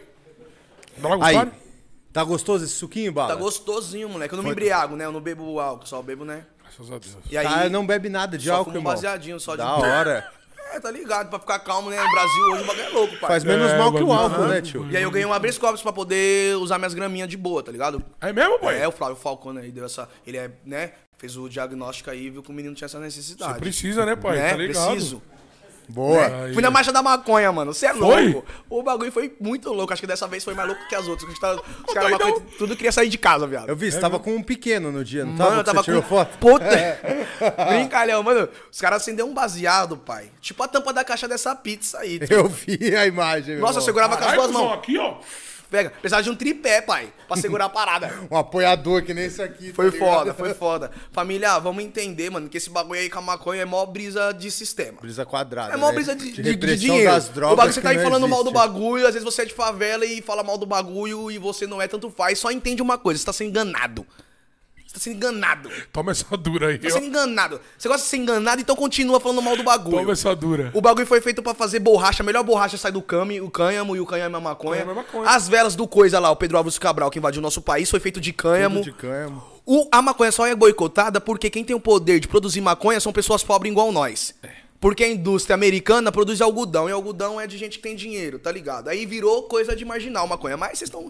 Da Aí, Lagustária? tá gostoso esse suquinho, bala? Tá gostosinho, moleque. Eu não me embriago, né? Eu não bebo álcool, só bebo, né? Graças a Deus. E aí, Cara, não bebe nada de só álcool, irmão. baseadinho, só de Da hora. É, tá ligado? Pra ficar calmo, né? No Brasil hoje o bagulho é louco, pai. Faz menos É, mal que o álcool, Aham. né, tio? E aí eu ganhei um habeas corpus pra poder usar minhas graminhas de boa, tá ligado? É mesmo, pai? É, o Flávio Falcone aí deu essa. Ele é, né? Fez o diagnóstico aí e viu que o menino tinha essa necessidade. Você precisa, né, pai? né? Tá ligado? Preciso. Boa. Aí. Fui na marcha da maconha, mano. Você é Foi? louco. O bagulho foi muito louco. Acho que dessa vez foi mais louco que as outras. Os caras, os caras doidão. maconha, tudo queria sair de casa, viado. Eu vi, você tava com um pequeno no dia, não tava? Mano, eu tava você tirou com. foto? Puta. Brincalhão, mano. Os caras acenderam um baseado, pai. Tipo a tampa da caixa dessa pizza aí. Eu vi a imagem, meu Nossa, eu segurava com as duas mãos. aqui, ó. Pega. Precisava de um tripé, pai. Pra segurar a parada. Um apoiador que nem esse aqui. tá Foi ligado? foda, foi foda. Família, vamos entender, mano, que esse bagulho aí com a maconha é mó brisa de sistema. Brisa quadrada. É mó né? brisa de, de- de repressão dinheiro. das drogas. o bagulho você tá aí falando mal do existe. bagulho, às vezes você é de favela e fala mal do bagulho e você não é, tanto faz. Só entende uma coisa, você tá sendo enganado. Você tá sendo enganado. Toma essa dura aí, Tá sendo enganado. Você gosta de ser enganado, então continua falando mal do bagulho. Toma essa dura. O bagulho foi feito pra fazer borracha. A melhor borracha sai do cami, o cânhamo e o cânhamo é a maconha. Cânhamo é maconha. As velas do coisa lá, o Pedro Álvares Cabral, que invadiu o nosso país, foi feito de cânhamo. Tudo de cânhamo. O- a maconha só é boicotada porque quem tem o poder de produzir maconha são pessoas pobres igual nós. Porque a indústria americana produz algodão, e algodão é de gente que tem dinheiro, tá ligado? Aí virou coisa de marginal maconha. Mas vocês estão.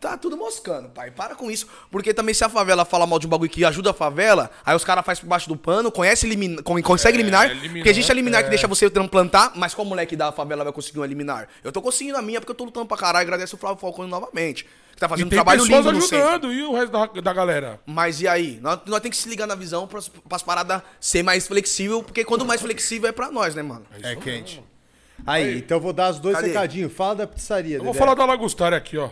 Tá tudo moscando, pai. Para com isso. Porque também se a favela fala mal de um bagulho que ajuda a favela, aí os caras fazem por baixo do pano, conhece eliminar, consegue eliminar. eliminar, porque existe a liminar é. que deixa você não plantar, mas qual moleque da favela vai conseguir um eliminar? Eu tô conseguindo a minha porque eu tô lutando pra caralho. Agradeço o Flávio Falcone novamente. Que tá E fazendo um tem trabalho pessoas lindo no centro. ajudando, e o resto da, da galera? Mas e aí? Nós, nós temos que se ligar na visão pras, pras paradas ser mais flexível, porque quando mais flexível é pra nós, né, mano? É quente. Aí, então eu vou dar os dois Cadê? recadinhos. Fala da pizzaria, Eu vou Dedé. falar da Lagustária aqui, ó.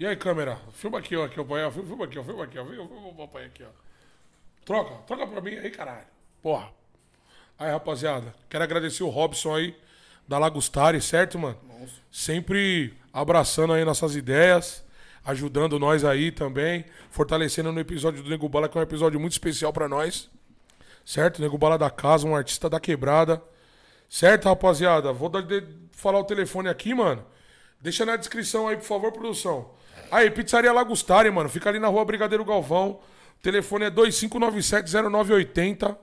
E aí, câmera? Filma aqui, ó. Aqui, ó, pai. Filma aqui, ó. Filma aqui, ó. Filma, o papai aqui, ó. Troca, troca pra mim aí, caralho. Porra. Aí, rapaziada, quero agradecer o Robson aí, da Lagustari, certo, mano? Sempre abraçando aí nossas ideias, ajudando nós aí também, fortalecendo no episódio do Nego Bala, que é um episódio muito especial pra nós. Certo? Nego Bala da casa, um artista da quebrada. Certo, rapaziada? Vou dar de- falar o telefone aqui, mano, deixa na descrição aí, por favor, produção. Aí, Pizzaria Lagustari, mano. Fica ali na rua Brigadeiro Galvão. O telefone é 2597-0980.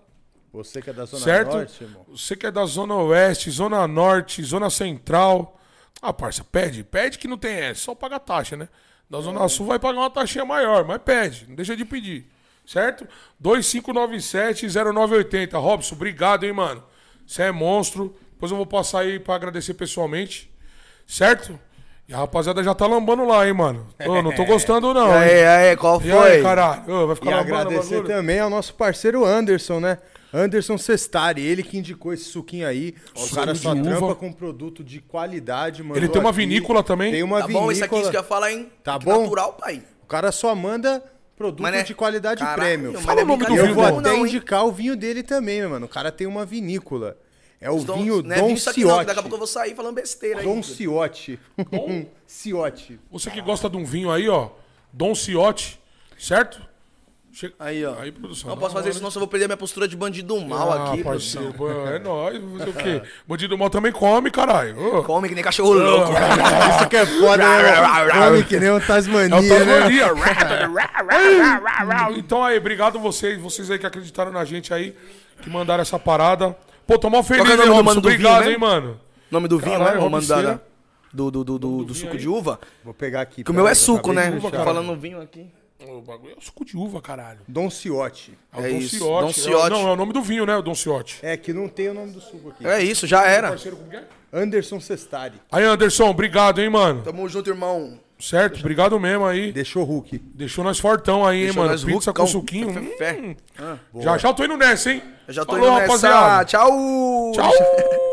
Você que é da Zona certo? Norte, irmão. Você que é da Zona Oeste, Zona Norte, Zona Central. Ah, parça, pede. Pede que não tem essa. Só paga taxa, né? Da Zona Sul vai pagar uma taxinha maior, mas pede. Não deixa de pedir. Certo? 2597-0980. Robson, obrigado, hein, mano. Você é monstro. Depois eu vou passar aí pra agradecer pessoalmente. Certo? E a rapaziada já tá lambando lá, hein, mano. Ô, não tô gostando, não. E hein? aí, aí, qual E foi? aí, caralho? Ô, vai ficar E lambando agradecer bagulho? também ao nosso parceiro Anderson, né? Anderson Cestari, ele que indicou esse suquinho aí. O cara só de trampa uva. com produto de qualidade, mano. Ele tem uma vinícola também? Tem uma Tá vinícola. bom, isso aqui isso que eu ia falar, hein? Tá Que bom? Natural, pai. O cara só manda produto né? de qualidade Caralho, mas Fala não é o nome do E eu vinho, vou não, até hein? indicar o vinho dele também, meu mano. O cara tem uma vinícola. É o Dom- vinho não é Dom vinho aqui não, Ciotti. daqui a pouco eu vou sair falando besteira aí. Dom Ciotti. Ciotti. Você que gosta de um vinho aí, ó. Dom Ciotti, certo? Che- Aí, ó. Aí, produção. Não posso fazer isso, senão eu vou perder minha postura de bandido mal Ah, aqui, parceiro. produção. pô, É nóis. vou Fazer o quê? Bandido mal também come, caralho. Come que nem cachorro louco. Isso que é foda, né? Come que nem um Tasmania, É o né? Tasmania. então aí, obrigado vocês, vocês aí que acreditaram na gente aí, que mandaram essa parada. Pô, tô mal feliz, Qual que é o hein, nome do Robson? mano do Obrigado, vinho hein, mano. Nome do vinho, Caralho, né? O mano da, do, do, do, do, do suco aí. de uva. Vou pegar aqui. Que o meu é suco, né? uva. Falando vinho aqui. O bagulho é o suco de uva, caralho. Dom Ciotti. É o É Dom isso, Ciotti. Dom É Ciotti. Não, é o nome do vinho, né? O Dom Ciotti. É que não tem o nome do suco aqui. É isso, já era. É? Anderson Cestari. Aí, Anderson, obrigado, hein, mano. Tamo junto, irmão. Certo? Obrigado mesmo aí. Deixou Hulk. Deixou nós fortão aí, hein, Deixou mano. nós Pizza rucão. com suquinho. Fé, Hum. Ah, Já já tô indo nessa, hein? eu já tô Falou, indo nessa. rapaziada. Tchau. Tchau.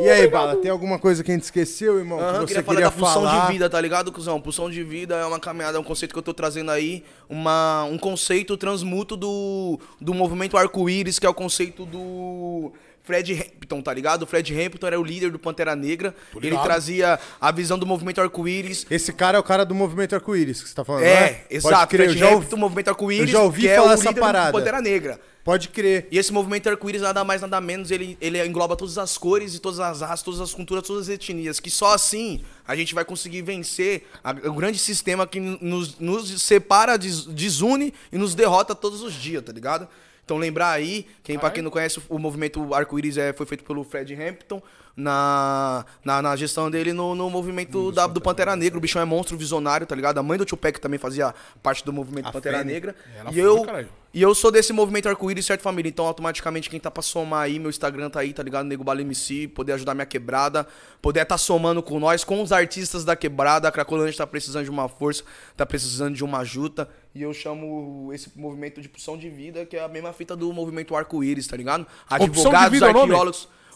E aí, Bala, tem alguma coisa que a gente esqueceu, irmão? Aham, que você queria falar queria da pulsão falar? de vida, tá ligado, cuzão? Pulsão de vida é uma caminhada, é um conceito que eu tô trazendo aí, uma, um conceito transmuto do, do movimento arco-íris, que é o conceito do Fred Hampton, tá ligado? O Fred Hampton era o líder do Pantera Negra, ele trazia a visão do movimento arco-íris. Esse cara é o cara do movimento arco-íris que você tá falando, É, Pode exato, crer, Fred ouvi, Hampton, movimento arco-íris, eu já ouvi que é falar o essa parada. do Pantera Negra. pode crer. E esse movimento arco-íris, nada mais, nada menos, ele, ele engloba todas as cores e todas as raças, todas as culturas, todas as etnias. Que só assim a gente vai conseguir vencer a- o grande sistema que nos, nos separa, des- desune e nos derrota todos os dias, tá ligado? Então lembrar aí, quem, pra quem não conhece, o movimento arco-íris é, foi feito pelo Fred Hampton na, na, na gestão dele no, no movimento da- do Pantera Negra. O bichão é monstro visionário, tá ligado? A mãe do Tupac também fazia parte do movimento A Pantera Fanny. Negra. Ela E eu, caralho. e eu sou desse movimento arco-íris, certo, família? Então, automaticamente, quem tá pra somar aí, meu Instagram tá aí, tá ligado? Nego Bala MC, poder ajudar minha quebrada, poder tá somando com nós, com os artistas da quebrada. A Cracolândia tá precisando de uma força, tá precisando de uma ajuda. E eu chamo esse movimento de pulsão de vida, que é a mesma fita do movimento arco-íris, tá ligado? Advogados, vida é o nome?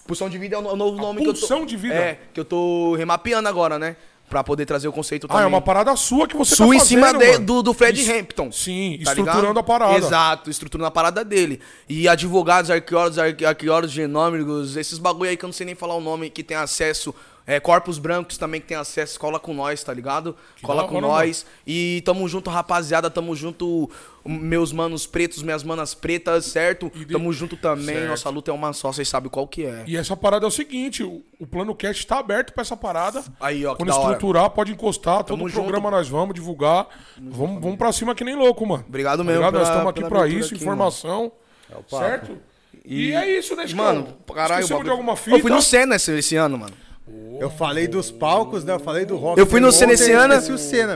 Pulsão de vida é o no- o novo nome que eu tô. pulsão de vida? É, que eu tô remapeando agora, né? Pra poder trazer o conceito Ah, também. é uma parada sua que você Sua tá em fazendo, cima de- do, do Fred Isso- Hampton. Sim, tá estruturando ligado? a parada. Exato, estruturando a parada dele. E advogados, arqueólogos, arque- arqueólogos genômicos, esses bagulho aí que eu não sei nem falar o nome, que tem acesso. É, corpos brancos também que tem acesso, cola com nós, tá ligado? cola da com nós. E tamo junto, rapaziada. Tamo junto, meus manos pretos, minhas manas pretas, certo? E de- Tamo junto também. Certo. Nossa luta é uma só, vocês sabem qual que é. E essa parada é o seguinte, o, o plano cast tá aberto pra essa parada. Aí, ó, que Quando da hora. estruturar, pode encostar. Tamo todo junto. programa nós vamos divulgar. Vamos, vamos pra cima que nem louco, mano. Obrigado Tá mesmo ligado? Nós estamos aqui pra isso, aqui, informação. certo? E, é isso, né? Mano, caralho, Esquecemos de alguma fita? Eu fui no Senna esse, esse ano, mano. Eu falei dos palcos, né? Eu falei do rock. Eu fui no Senna esse ano,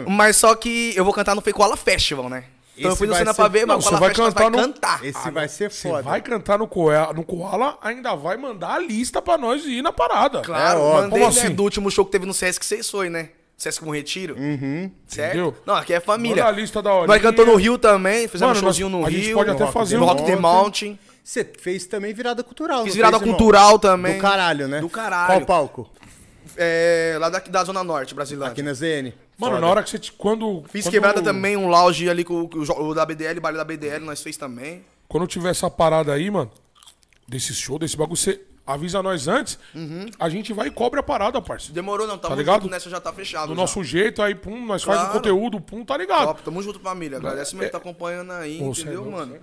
meu. mas só que eu vou cantar no Fecola Festival, né? Então eu fui no ser- pra ver, mas você vai cantar vai no- cantar. Esse vai ser Você foda. vai cantar no Koala, no Koala, ainda vai mandar a lista pra nós ir na parada. Claro, É, ó, mandei, como né, assim? do último show que teve no Sesc, vocês foi, né? Sesc com Retiro. Uhum. Certo? Entendeu? Não, aqui é família. Manda a lista da hora. Nós cantou no Rio também, fizemos Mano, um showzinho no a Rio. gente pode até Rock fazer no Rock the Mountain. Você fez também virada cultural. Fiz virada fez, irmão? cultural também. Do caralho, né? Do caralho. Qual palco? É, lá daqui da Zona Norte, brasileira. Aqui na ZN. Mano, na hora que você... te- Quando, Fiz quando- quebrada também, um lounge ali com, com o o da BDL, baile da BDL, nós fez também. Quando tiver essa parada aí, mano, desse show, desse bagulho, você avisa nós antes, a gente vai e cobre a parada, parceiro. Demorou não, tamo Tá ligado? nessa, já tá fechado. Do já. nosso jeito, aí, pum, nós faz o Claro. conteúdo, pum, tá ligado? Top, tamo junto, família. Agradece mesmo que tá acompanhando aí, Pô, cê é entendeu, louco, mano?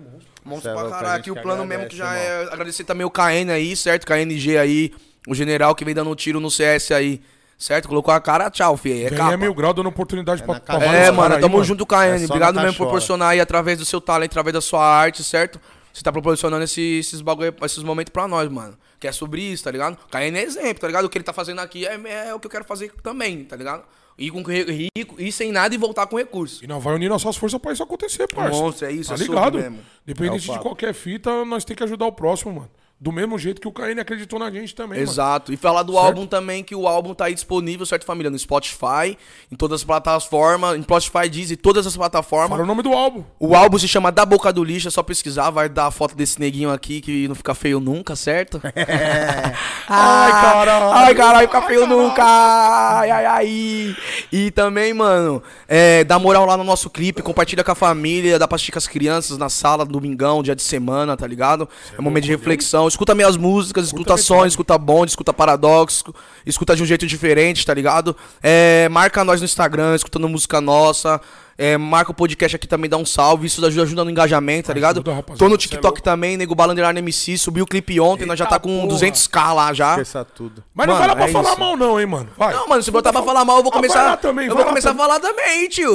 Monstro é pra louco, a caralho. Aqui o plano mesmo que já é agradecer também o KN aí, certo? KNG aí, o general que vem dando um tiro no CS aí. Certo? Colocou a cara, tchau, filho. É Vem capa. é mil grau dando oportunidade pra, na pra vários É, mano, aí, tamo junto, KN. É Obrigado mesmo por proporcionar aí através do seu talento, através da sua arte, certo? Você tá proporcionando esse- esses bagulho, esses momentos pra nós, mano. Que é sobre isso, tá ligado? KN é exemplo, tá ligado? O que ele tá fazendo aqui é, é o que eu quero fazer também, tá ligado? Ir com rico, ir sem nada e voltar com recurso. E nós vai unir nossas forças pra isso acontecer, parça. Monstro, é isso, Tá é ligado? mesmo. Independente É o de qualquer fita, nós tem que ajudar o próximo, mano. Do mesmo jeito que o KN acreditou na gente também, mano. Exato. E falar do Certo. álbum também, que o álbum tá aí disponível, certo, família? No Spotify, em todas as plataformas, em Spotify diz, em todas as plataformas. Fala o nome do álbum. O álbum se chama Da Boca do Lixo, é só pesquisar, vai dar a foto desse neguinho aqui que não fica feio nunca, certo? Ai, caralho. Ai, caralho, fica feio nunca! Ai, ai, ai! E também, mano, é, dá moral lá no nosso clipe, compartilha com a família, dá pra assistir com as crianças na sala, domingão, dia de semana, tá ligado? É um momento de reflexão. Escuta minhas músicas, escuta metade. sons, escuta bonde, escuta paradoxo, escuta de um jeito diferente, tá ligado? É, marca nós no Instagram, escutando música nossa. É, marca o podcast aqui também, dá um salve. Isso ajuda, ajuda no engajamento, tá ligado? Ajuda, rapaziada, Tô no é TikTok louco. também, nego Balandeirado MC. Subiu o clipe ontem, nós já Eita tá com porra. 200k lá já. Esqueça tudo. Mas não Mano, vai lá pra é falar isso. mal, não, hein, mano. Vai. Não, mano, se botar pra falar mal, eu vou Ah, vai começar. lá também, eu vai vou lá começar a também. falar também, tio.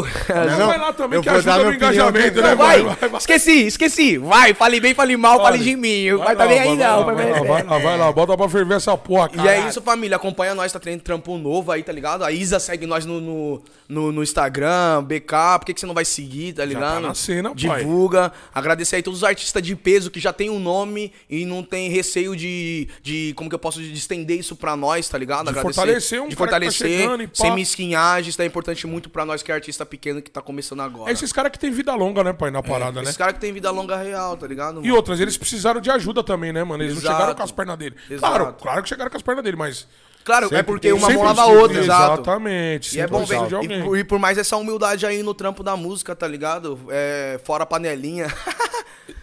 Não, vai lá também, eu que ajuda no engajamento, né, Vai, mano? Vai, vai. esqueci, esqueci. Vai, fale bem, fale mal, fale Fale. de mim. Vai, Vai tá bem aí vai não. lá, vai lá, vai lá, bota pra ferver essa porra, E cara. é isso, família. Acompanha nós, tá tendo trampo novo aí, tá ligado? A Isa segue nós no, no Instagram, BK. Por que, que você não vai seguir, tá ligado? tá na cena, pai. Divulga. Agradecer aí todos os artistas de peso que já tem um nome e não tem receio de, de como que eu posso de estender isso pra nós, tá ligado? De fortalecer um de tá fortalecer, e pá. sem mesquinhagem. Isso é importante muito pra nós que é artista pequeno que tá começando agora. É esses caras que tem vida longa, né, pai, na parada, né? Esses caras que tem vida longa real, tá ligado? E mano? outras, eles precisaram de ajuda também, né, mano? Eles não Exato. chegaram com as pernas dele. Exato. Claro, claro que chegaram com as pernas dele, mas. Claro, é Sempre porque tem- uma mão lava a outra, exato. Exatamente. E é bom ver. E, e por mais essa humildade aí no trampo da música, tá ligado? É, fora a panelinha.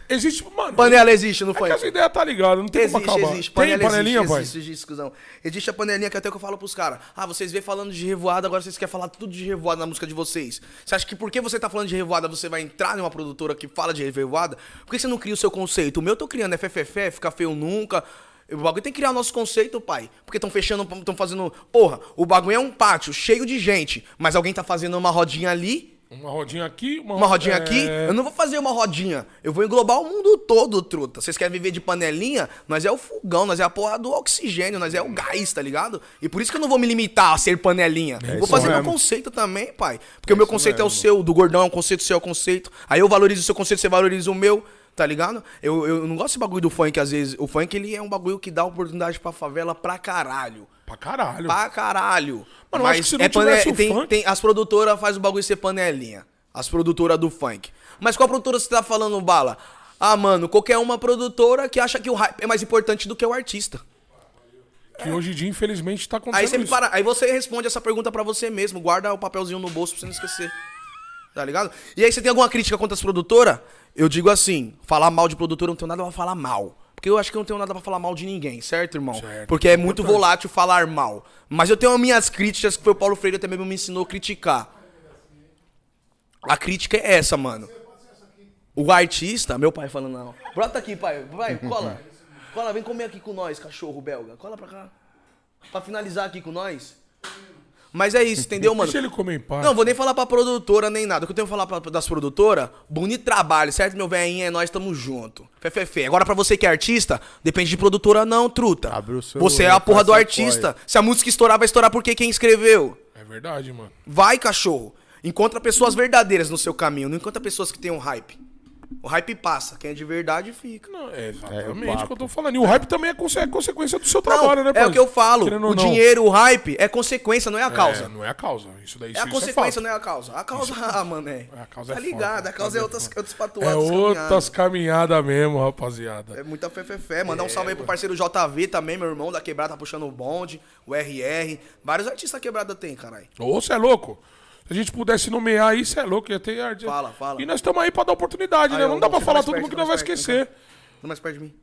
Existe, mano. Panela existe, não É foi? que as ideias tá ligado, não tem Existe, como acabar. existe. Tem Panela panelinha, existe, pai? existe, existe. Existe a panelinha que até que eu falo pros caras. Ah, vocês vê falando de revoada, agora vocês querem falar tudo de revoada na música de vocês. Você acha que porque você tá falando de revoada, você vai entrar numa produtora que fala de revoada? Por que você não cria o seu conceito? O meu eu tô criando, é fefefé, fica feio nunca. O bagulho tem que criar o nosso conceito, pai. Porque estão fechando, estão fazendo. Porra, o bagulho é um pátio cheio de gente, mas alguém tá fazendo uma rodinha ali Uma rodinha aqui, uma, uma rodinha é, aqui, eu não vou fazer uma rodinha. Eu vou englobar o mundo todo, truta. Vocês querem viver de panelinha? Nós é o fogão, nós é a porra do oxigênio, nós é o gás, tá ligado? E por isso que eu não vou me limitar a ser panelinha. vou isso fazer meu mesmo. conceito também, pai. Porque o meu conceito é o seu, o do gordão é um conceito, o seu é o conceito. Aí eu valorizo o seu conceito, você valoriza o meu. Tá ligado? Eu, eu não gosto desse bagulho do funk, às vezes. O funk, ele é um bagulho que dá oportunidade pra favela pra caralho. Pra caralho. Pra caralho. Mano, eu acho que se não tivesse o tem, funk- tem- As produtoras fazem o bagulho ser panelinha. As produtoras do funk. Mas qual produtora você tá falando, Bala? Ah, mano, qualquer uma produtora que acha que o hype é mais importante do que o artista. Que hoje em dia, infelizmente, tá acontecendo Aí você, para, aí você responde essa pergunta pra você mesmo. Guarda o papelzinho no bolso pra você não esquecer. Tá ligado? E aí você tem alguma crítica contra as produtoras? Eu digo assim, falar mal de produtora eu não tenho nada pra falar mal. Porque eu acho que eu não tenho nada pra falar mal de ninguém, certo, irmão? Certo, Porque é muito volátil falar mal. Mas eu tenho as minhas críticas que foi o Paulo Freire até mesmo me ensinou a criticar. A crítica é essa, mano. O artista, meu pai falando não. Brota aqui, pai. Vai, cola. Cola, vem comer aqui com nós, cachorro belga. Cola pra cá. Pra finalizar aqui com nós. Mas é isso, entendeu, mano? Deixa ele comer em paz. Não, vou nem falar pra produtora nem nada. O que eu tenho que falar pra, das produtoras, bonito trabalho, certo, meu velhinho? É nós, tamo junto. Fé. Agora pra você que é artista, depende de produtora não, truta. Abre o seu- você é a porra do artista. Se a música estourar, vai estourar porque quem escreveu. É verdade, mano. Vai, cachorro. Encontra pessoas verdadeiras no seu caminho, não encontra pessoas que tenham hype. O hype passa, quem é de verdade fica. Não, é É, exatamente o o que eu tô falando. E o hype também é, conse- é consequência do seu trabalho, Não, né, é o que eu falo. Querendo O dinheiro, o hype é consequência, não é a É, causa. não é a causa. Isso daí É a isso consequência, fato. não é a causa. A causa, ah, mano, é. A causa é tá foda, ligado, a a causa é é outras, foda. outros É outras caminhadas mesmo, rapaziada. É muita fé, fé, fé. Mandar um salve aí pro parceiro JV também, meu irmão da quebrada, tá puxando o bonde, o RR. Vários artistas da quebrada tem, caralho. Ô, você é louco? Se a gente pudesse nomear aí, você é louco, ia ter arte. Fala, fala. E nós estamos aí pra dar oportunidade, Aí, né? ó, Não dá pra chega falar todo mundo que nós vai mais perto, esquecer. Não mais perto de mim.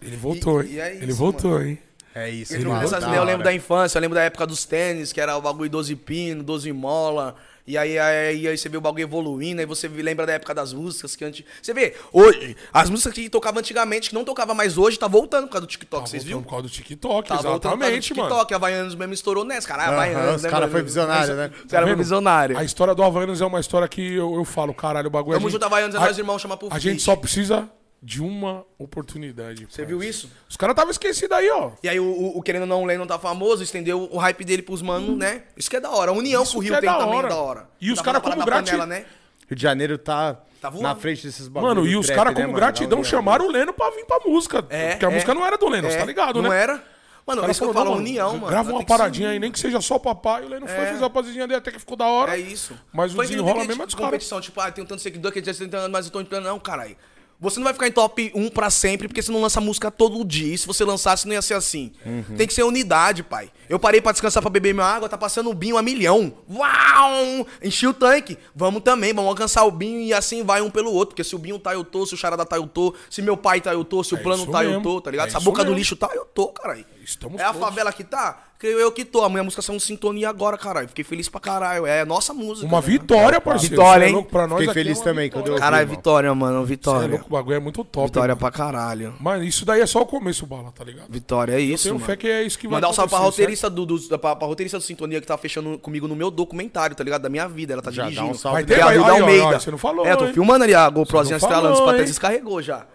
Ele voltou, E- hein? e é Ele isso, voltou, hein? É isso, Ele mano, essas eu lembro da infância, eu lembro da época dos tênis, que era o bagulho 12 pino, 12 mola. E aí, aí, aí você vê o bagulho evoluindo, aí você lembra da época das músicas que antes. Você vê, hoje, as músicas que tocava antigamente, que não tocava mais hoje, tá voltando por causa do TikTok, vocês viram? Por causa do TikTok, Tá voltando por causa do exatamente, mano. TikTok, a Havaianos mesmo estourou nessa, cara. Aham, Havaianos, os né, cara mano? foi visionário, né? Os cara foi vendo? visionário. A história do Havaianos é uma história que eu, eu falo, caralho, o bagulho... Tamo a gente- junto, Havaianos, é a- nós irmãos, chama pro A gente só precisa de uma oportunidade. Você viu isso? Os caras estavam esquecidos aí, ó. E aí o, o, o Querendo ou Não, o Lennon tá famoso, estendeu o hype dele pros manos, né? Isso que é da hora. A união Isso com o Rio é tem da também hora. da hora. E os Dá cara pra como parar na grati- panela, né? Rio de Janeiro tá, Tá na frente desses bagulho Mano, e os caras né, como mano? gratidão união. chamaram o Leno pra vir pra música. É, porque a é. música não era do Leno, você É, tá ligado, não né? era? Mano, O cara isso que eu falo, não, união, mano. Grava uma paradinha aí, nem que seja só o papai. O Leno foi, É. fez a paradinha dele até que ficou da hora. É isso. Mas o Foi não desenrola mesmo é dos caras. competição, tipo, ah, tem tanto seguidor que já tem tanto, mas eu tô entrando. Não, caralho. Você não vai ficar em top 1 pra sempre, porque você não lança música todo dia. E se você lançasse, não ia ser assim. Uhum. Tem que ser unidade, pai. Eu parei pra descansar pra beber minha água, tá passando o binho a milhão. Uau! Enchi o tanque. Vamos também, vamos alcançar o binho e assim vai um pelo outro. Porque se o binho tá, eu tô. Se o charada tá, eu tô. Se meu pai tá, eu tô. Se o É plano tá, eu mesmo. tô, tá ligado? É Se a boca do mesmo. lixo tá, eu tô, caralho. Estamos É a todos. favela que tá? Creio eu que tô. A minha música são sintonia agora, caralho. Fiquei feliz pra caralho. É a nossa música. Uma né? vitória, parceiro. Vitória, é hein? Pra nós Fiquei aqui é feliz uma também vitória. eu- Caralho, vitória, mano. Cê é Vitória. louco, o bagulho é muito top. Vitória mano. pra caralho. Mas isso daí é só o começo, bala, tá ligado? Vitória é isso, Tenho mano. fé que é isso que vai Mandar um salve pra roteirista do, do, da- pra, pra roteirista do Sintonia que tá fechando comigo no meu documentário, tá ligado? Da minha vida. Ela tá Já dá dirigindo. um salve Vai ter, é vai- aí, ó, Almeida. ó, você não falou, É, eu tô filmando ali a GoProzinha Você estralando, até hein? descarregou já.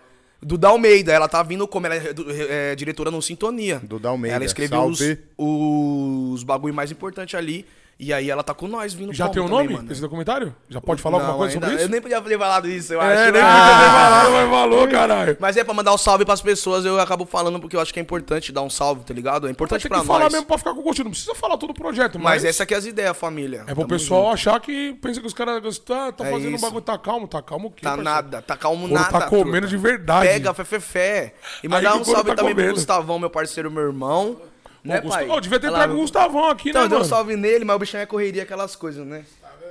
Duda Almeida, ela tá vindo como ela é, do- é, diretora no Sintonia. Duda Almeida, Ela escreveu os, salve. os bagulho mais importantes ali. E aí ela tá com nós vindo Já tem o também, nome mano. desse documentário? Já pode falar alguma Não, coisa ainda- sobre isso? Eu nem podia ter falado isso, eu É, acho. nem Ah. podia ter falado, mas falou, caralho. Mas é pra mandar um salve pras pessoas, eu acabo falando porque eu acho que é importante dar um salve, tá ligado? É importante pra que falar nós. mesmo pra ficar com gostinho. Não precisa falar todo o projeto, mas... Mas essa aqui é as ideias, família. É pro Tamo pessoal junto. achar que pensa que os caras tá, tá É fazendo um bagulho, tá calmo, tá calmo o quê, Tá parceiro? nada, tá calmo Couro nada. tá comendo truta. de verdade. Pega, fé, fé, fé. E mandar um o salve tá também pro comendo. Gustavão, meu parceiro, meu irmão. Né, Pô, pai? Gustavo, devia ter trago o Gustavão aqui, Então, né, eu dei um salve nele, mas o bichão é correria, aquelas coisas, né?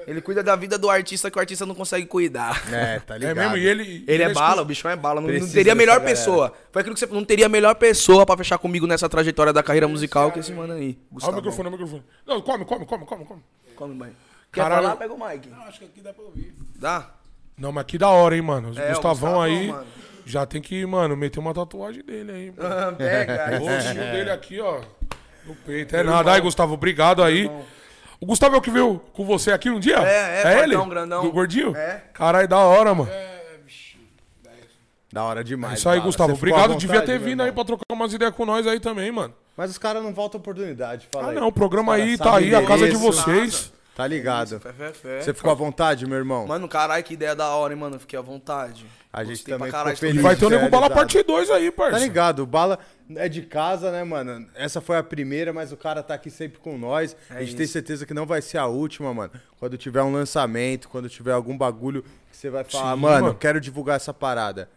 Ele cuida da vida do artista que o artista não consegue cuidar. É, tá É ligado. mesmo, e ele... Ele é exclu- bala, o bichão é bala. Não, não teria melhor pessoa. Foi aquilo que você falou, não teria melhor pessoa pra fechar comigo nessa trajetória da carreira musical que esse mano aí. Olha o microfone, olha o microfone. Não, come, come, come, come, come. Come, mãe. Quer Caralho. falar? Pega o mic. Não, acho que aqui dá pra ouvir. Dá? Não, mas que da hora, hein, mano. O É, Gustavão Gustavão, aí mano. já tem que, mano, meter uma tatuagem dele aí. mano. Pega. O rostinho dele aqui, ó. No peito. É nada. Aí, Gustavo, obrigado aí. O Gustavo é o que veio com você aqui um dia? É, é, é ele? grandão. Do gordinho? É. Caralho, da hora, mano. Da hora demais. Isso aí, Bala. Gustavo. Você Obrigado. Devia ter vindo aí pra trocar umas ideias com nós aí também, mano. Mas os caras não voltam oportunidade, fala Ah, aí. não. O programa aí tá aí, a casa de vocês. Tá ligado. Fé, fé, fé. Você ficou à vontade, meu irmão? Mano, caralho, que ideia da hora, hein, mano. Fiquei à vontade. A gente Gostei também pra caralho ficou E feliz. vai ter o isso. Nego Bala parte 2 aí, Tá parça. ligado? O Bala é de casa, né, mano? Essa foi a primeira, mas o cara tá aqui sempre com nós. a gente tem isso. certeza que não vai ser a última, mano. Quando tiver um lançamento, quando tiver algum bagulho que você vai falar, Sim, mano, mano. quero divulgar essa parada.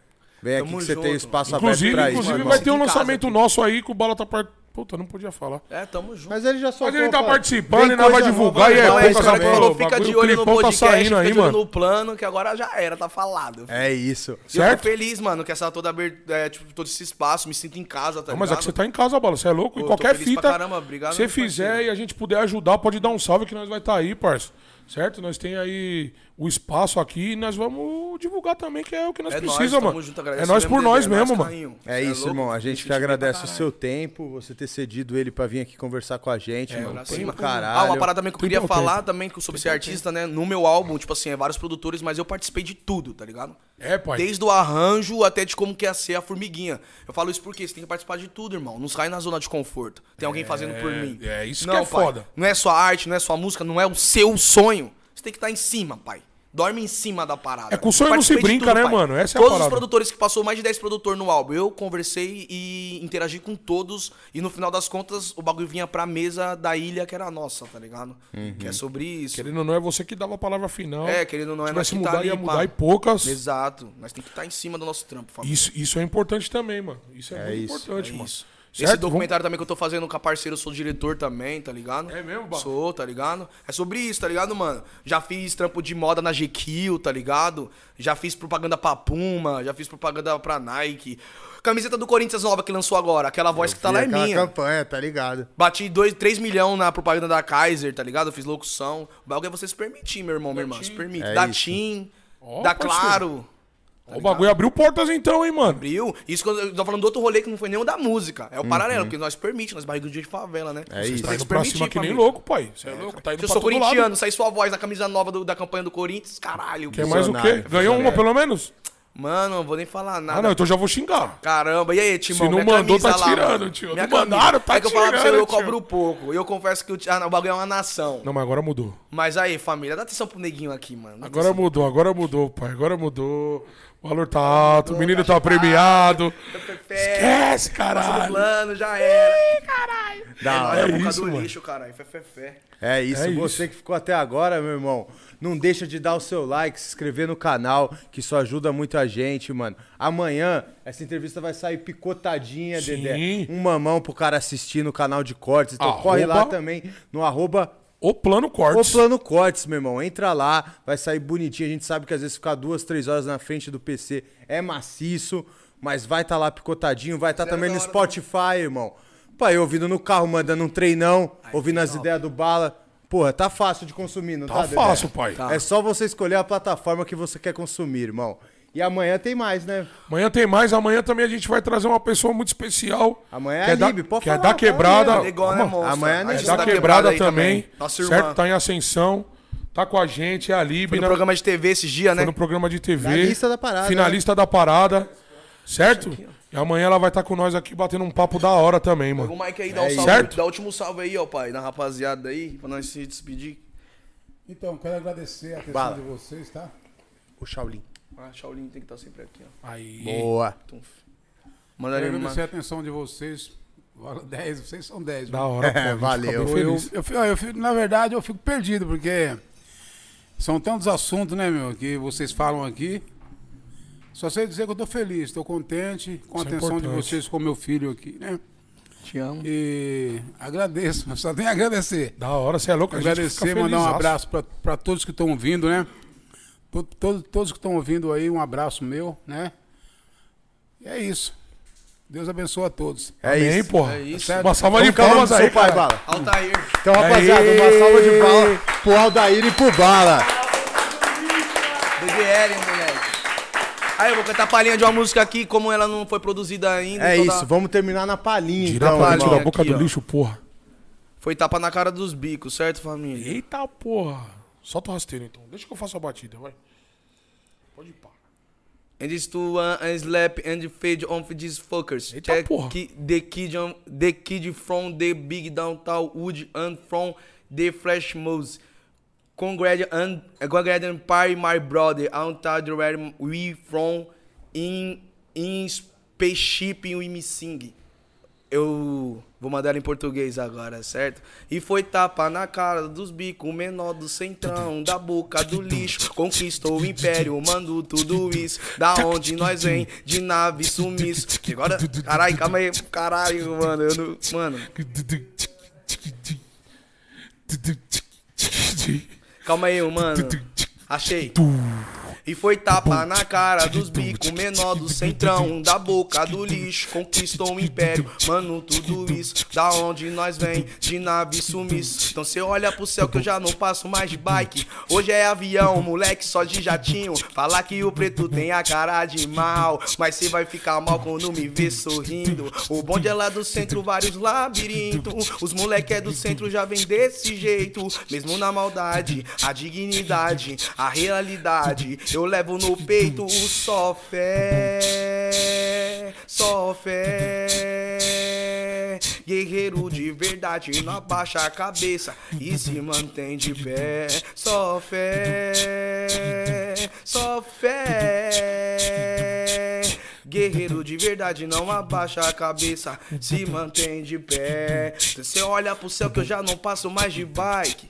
Vem aqui Tamo que você junto. tem espaço Inclusive, aberto pra isso, inclusive vai ter um casa lançamento aqui. nosso aí que o Bala tá part... Puta, não podia falar. É, tamo junto. Mas ele já soltou. Mas ele tá participando vem e nós vai divulgar nova, e é vai, Então, é poucas esse cara que Pô, falou, o fica de olho no tá podcast, saindo fica aí, de olho mano. no plano, que agora já era, tá falado. É isso. E eu Certo? tô feliz, mano, que essa toda é, tipo, todo esse espaço, me sinto em casa, tá Não, mas é que você tá em casa, Bala. Você é louco? Pô, E eu qualquer fita, caramba, obrigado, se meu fizer parceiro. e a gente puder ajudar, pode dar um salve que nós vai estar aí, parça. Certo? Nós tem aí o espaço aqui e nós vamos divulgar também, que é o que nós É nóis, precisa, tamo mano. junto, é nós por nós Dedé, mesmo, mano. Carrinho. É Cê isso, louco? irmão. A gente senti que agradece o seu tempo, você ter cedido ele pra vir aqui conversar com a gente, mano. Pra Tem cima. pra caralho. Ah, uma parada também que eu queria falar tempo. também que sobre ser artista, né? No meu álbum, tipo assim, é vários produtores, mas eu participei de tudo, tá ligado? É, pai. Desde o arranjo até de como que ia ser a formiguinha. Eu falo isso porque você tem que participar de tudo, irmão. Não sai na zona de conforto. Tem alguém fazendo por mim. é isso não, que é pai, foda. Não é sua arte, não é sua música, não é o seu sonho. Você tem que estar em cima, pai. Dorme em cima da parada. É com o sonho não se brinca, né, mano? Essa é a Todos os parada. produtores que passou mais de 10 produtores no álbum, eu conversei e interagi com todos. E no final das contas, o bagulho vinha pra mesa da ilha que era nossa, tá ligado? Que é sobre isso. Querendo ou não, é você que dava a palavra final. É, querendo ou não, é Se nós que mudar, tá ali, ia pá. mudar e poucas. Exato. Nós tem que estar em cima do nosso trampo, família. Isso, isso é importante também, mano. Isso é, É muito isso, importante, é mano. isso. Esse Certo? documentário também que eu tô fazendo com a parceira, eu sou diretor também, tá ligado? É mesmo, Barro? Sou, tá ligado? É sobre isso, tá ligado, mano? Já fiz trampo de moda na GQ, tá ligado? Já fiz propaganda pra Puma, já fiz propaganda pra Nike. Camiseta do Corinthians nova que lançou agora, aquela voz que tá lá é minha. campanha, tá ligado? Bati 2, 3 milhões na propaganda da Kaiser, tá ligado? Eu fiz locução. O bagulho é você se permitir, meu irmão, minha irmã. Se permite. É da isso. TIM, Ó, da. Claro. Ó, o bagulho abriu portas então, hein, mano. Abriu. Isso quando eu tô falando do outro rolê que não foi o da música. É o paralelo, porque nós permite, nós barriga de favela, né? É isso. Tá indo pra cima que nem louco, pai. Você é louco, tá indo Se eu sou corintiano, sai sua voz na camisa nova do- da campanha do Corinthians, caralho. Quer mais o quê? Ganhou uma pelo menos? Mano, não vou nem falar nada. Ah, não, então já vou xingar. Caramba, e aí, Timão? Se não minha mandou, tá lá, tirando, mano. tio. Minha Não mandaram, tá É que eu falava pra você, eu cobro pouco. E eu confesso que o, ah, o bagulho é uma nação. Não, mas agora mudou. Mas aí, família, dá atenção pro neguinho aqui, mano. Dá Agora atenção. mudou, agora mudou, pai. Agora mudou. O valor tá alto, o menino tá premiado. Fé, Esquece, caralho. plano, já era. Ih, caralho. Da é É a boca isso, do mano. lixo, caralho. Fé, fé, fé. É isso, É você isso. que ficou até agora, meu irmão. Não deixa de dar o seu like, se inscrever no canal, que isso ajuda muito a gente, mano. Amanhã, essa entrevista vai sair picotadinha, Sim. Dedé. Um mamão pro cara assistir no canal de cortes. Então Arroba- corre lá também no arroba O plano o cortes. Plano Cortes, meu irmão. Entra lá, vai sair bonitinho. A gente sabe que às vezes ficar duas, três horas na frente do PC é maciço, mas vai estar lá picotadinho. Vai estar Zero também no Spotify, irmão. Pai, ouvindo no carro, mandando um treinão, ouvindo as ideias do Bala. Porra, tá fácil de consumir, não tá, Tá Dedé? fácil, pai. É só você escolher a plataforma que você quer consumir, irmão. E amanhã tem mais, né? Amanhã tem mais, amanhã também a gente vai trazer uma pessoa muito especial. Amanhã que é da, Lib, pode que é falar, da fala quebrada. Legal, né, amanhã é A nem gente dá da tá quebrada, aí também. Nossa certo? Tá em ascensão. Tá com a gente, é a Lib. Foi no né? programa de TV esses dias, né? Foi no programa de TV. Finalista da parada, né? Finalista da parada. Certo? E amanhã ela vai estar com nós aqui batendo um papo da hora também, Pega mano. o Mike aí, dá um É salve. certo? Dá o último salve aí, ó, pai, na rapaziada aí, pra nós se despedir. Então, quero agradecer a atenção Bala. de vocês, tá? O Shaolin. Ah, Shaolin tem que estar sempre aqui, ó. Aí. Boa. Tum. Manda Quero aí, agradecer a atenção de vocês. Vale 10, vocês são 10. Da hora, pô. a gente valeu. Eu, eu, eu, eu fico- na verdade, eu fico perdido, porque são tantos assuntos, né, meu, que vocês falam aqui. Só sei dizer que eu tô feliz, estou contente com a Isso é atenção de importante. vocês com meu filho aqui, né? Te amo. E agradeço, só tenho a agradecer. Da hora, você é louco. a gente Agradecer, fica mandar um abraço para todos que estão ouvindo, né? To- to- todos que estão ouvindo aí, um abraço meu, né? E é isso. Deus abençoe a todos. É Amém, isso. porra. É isso. Uma salva de Como que é o nome palmas aí, pai. Bala? Altair. Então, rapaziada, uma salva de palmas pro Aldair e pro Bala. DDL, moleque. Aí eu vou cantar a palhinha de uma música aqui, como ela não foi produzida ainda. É então isso, vamos terminar na palhinha, Tira então, pra palhinha tirar a irmão. boca aqui, do ó. lixo, porra. Foi tapa na cara dos bicos, certo, família? Eita, porra. Solta o rasteiro, então. Deixa que eu faça a batida, vai. Pode ir, pá. And this to one and slap and fade on for these fuckers. Eita Check porra. ki- the kid on, the kid from the big downtown wood and from the flash moves. Congrats and congrats and party my brother. I'm tired where we from in in spaceship we me sing. Eu vou mandar em português agora, certo? E foi tapa na cara dos bicos, menor do centrão, da boca do lixo. Conquistou o império, mando tudo isso. Da onde nós vem, de nave sumiço. E agora, caralho, calma aí, caralho, mano. Eu não, mano, calma aí, mano. Achei. E foi tapa na cara dos bicos, menor do centrão, da boca do lixo, conquistou o império, mano, tudo isso, da onde nós vem, de nave sumiço. Então cê olha pro céu que eu já não passo mais de bike, hoje é avião, moleque só de jatinho, falar que o preto tem a cara de mal, mas cê vai ficar mal quando me ver sorrindo. O bonde é lá do centro, vários labirintos, os moleque é do centro já vem desse jeito, mesmo na maldade, a dignidade, a realidade. Eu levo no peito só fé, só fé. Guerreiro de verdade, não abaixa a cabeça e se mantém de pé. Só fé, só fé. Guerreiro de verdade, não abaixa a cabeça, se mantém de pé. Você olha pro céu que eu já não passo mais de bike.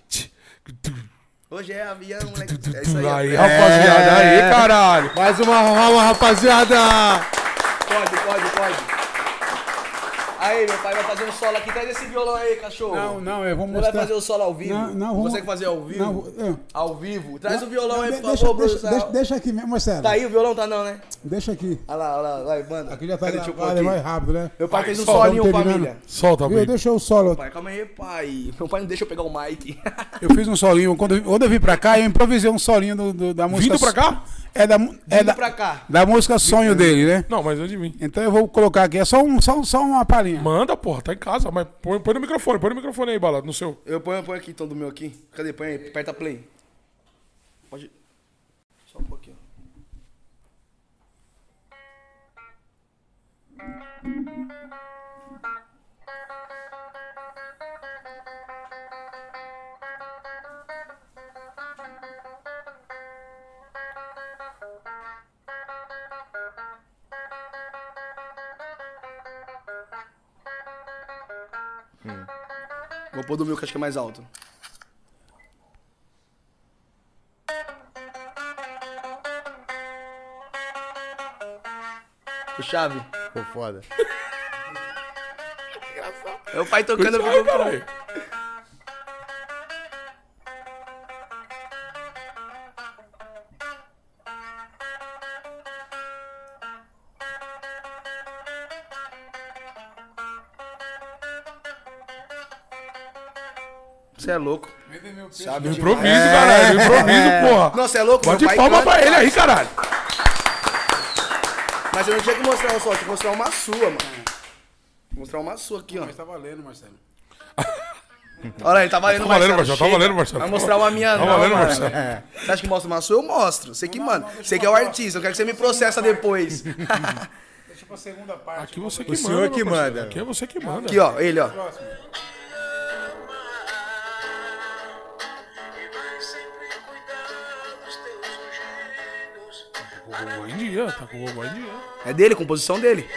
Hoje é avião, moleque. É isso aí. Aí, rapaz. rapaziada, aí, É. caralho. Mais uma palma, rapaziada! Pode, pode, pode. Aí, meu pai vai fazer um solo aqui. Traz esse violão aí, cachorro. Não, não, eu vou Você mostrar. vai fazer o solo ao vivo? Não, não, vamos- Consegue fazer ao vivo? Não, eu- Ao vivo. Traz não, o violão não, aí, por deixa, favor, deixa, deixa, deixa aqui mesmo, Marcelo. Tá aí o violão? Tá não, né? Deixa aqui. Olha lá, olha lá, vai, manda. Aqui já tá gravado, é aqui. mais rápido, né? Meu pai fez um solinho, família. Solta, baby. Deixa o solo. Pai, calma aí, pai. Meu pai não deixa eu pegar o mic. Eu fiz um solinho. Quando eu, quando eu vim pra cá, eu improvisei um solinho do, do- da música. Vindo pra cá? É da, mu- é da, pra cá. da música Sonho dele, né? Não, mas é de mim. Então eu vou colocar aqui. É só, um, só, só uma palhinha. Manda, porra, tá em casa. Mas põe, põe no microfone, põe no microfone aí, bala, no seu. Eu ponho, ponho aqui, então, do meu aqui. Cadê? Põe aí, aperta play. Pode. Só um pouquinho. Vou pôr do meu que acho que é mais alto. O chave. Ficou foda. É o pai tocando eu Ai, Você é louco. Sabe? Improviso, caralho. no Improviso, porra. Não, você é louco? Pai palma canta. pra ele aí, caralho. Mas eu não tinha que mostrar uma só, tinha que mostrar uma sua, mano. Mostrar uma sua aqui, ó. Mas tá valendo, Marcelo. Olha aí, tá valendo, Tá valendo, Marcelo. Tá valendo, Marcelo. Vai mostrar uma minha, Tá não, valendo, mano. Marcelo. Você acha que mostra uma sua? Eu mostro. Você que manda. Você que é o artista, eu quero que você me processa depois. Deixa pra segunda parte. Aqui você que O manda. senhor meu que manda. Aqui é você que manda. Aqui, ó, ele, ó. Próximo. Com o vovô em dia, tá com o vovô em dia. É dele, composição dele.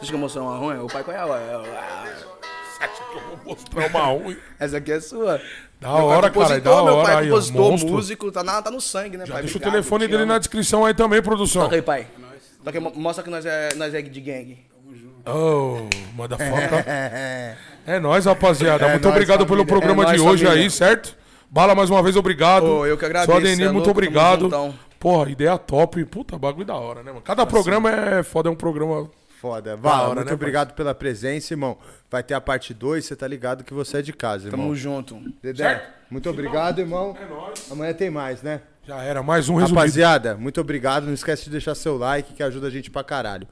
Deixa eu mostrar uma ruim, o pai conhece. Você acha que eu vou mostrar uma ruim? Essa aqui é sua. Da Meu pai hora, cara, da Meu hora pai aí, ó, compositor, monstro. músico, tá, na, tá no sangue, né, Já pai? deixa o Obrigado, telefone te dele na descrição aí também, produção. Toca aí, pai. Toca aí, mo- mostra que nós é, nós é de gangue. Oh, manda foto. É nóis, rapaziada. É muito nóis, obrigado pelo família. programa É de nóis, hoje família. aí, certo? Bala, mais uma vez, obrigado. Ô, eu que agradeço, Sou cê é muito louco, obrigado. Porra, ideia top. Puta, bagulho da hora, né, mano? Cada programa é foda, é um programa... Foda. Hora, muito né, obrigado pela presença, irmão. Vai ter a parte 2, você tá ligado que você é de casa, irmão. Tamo junto. Dedé, Certo? muito obrigado, irmão. É nóis. Amanhã tem mais, né? Já era, mais um resumido. Rapaziada, muito obrigado. Não esquece de deixar seu like que ajuda a gente pra caralho.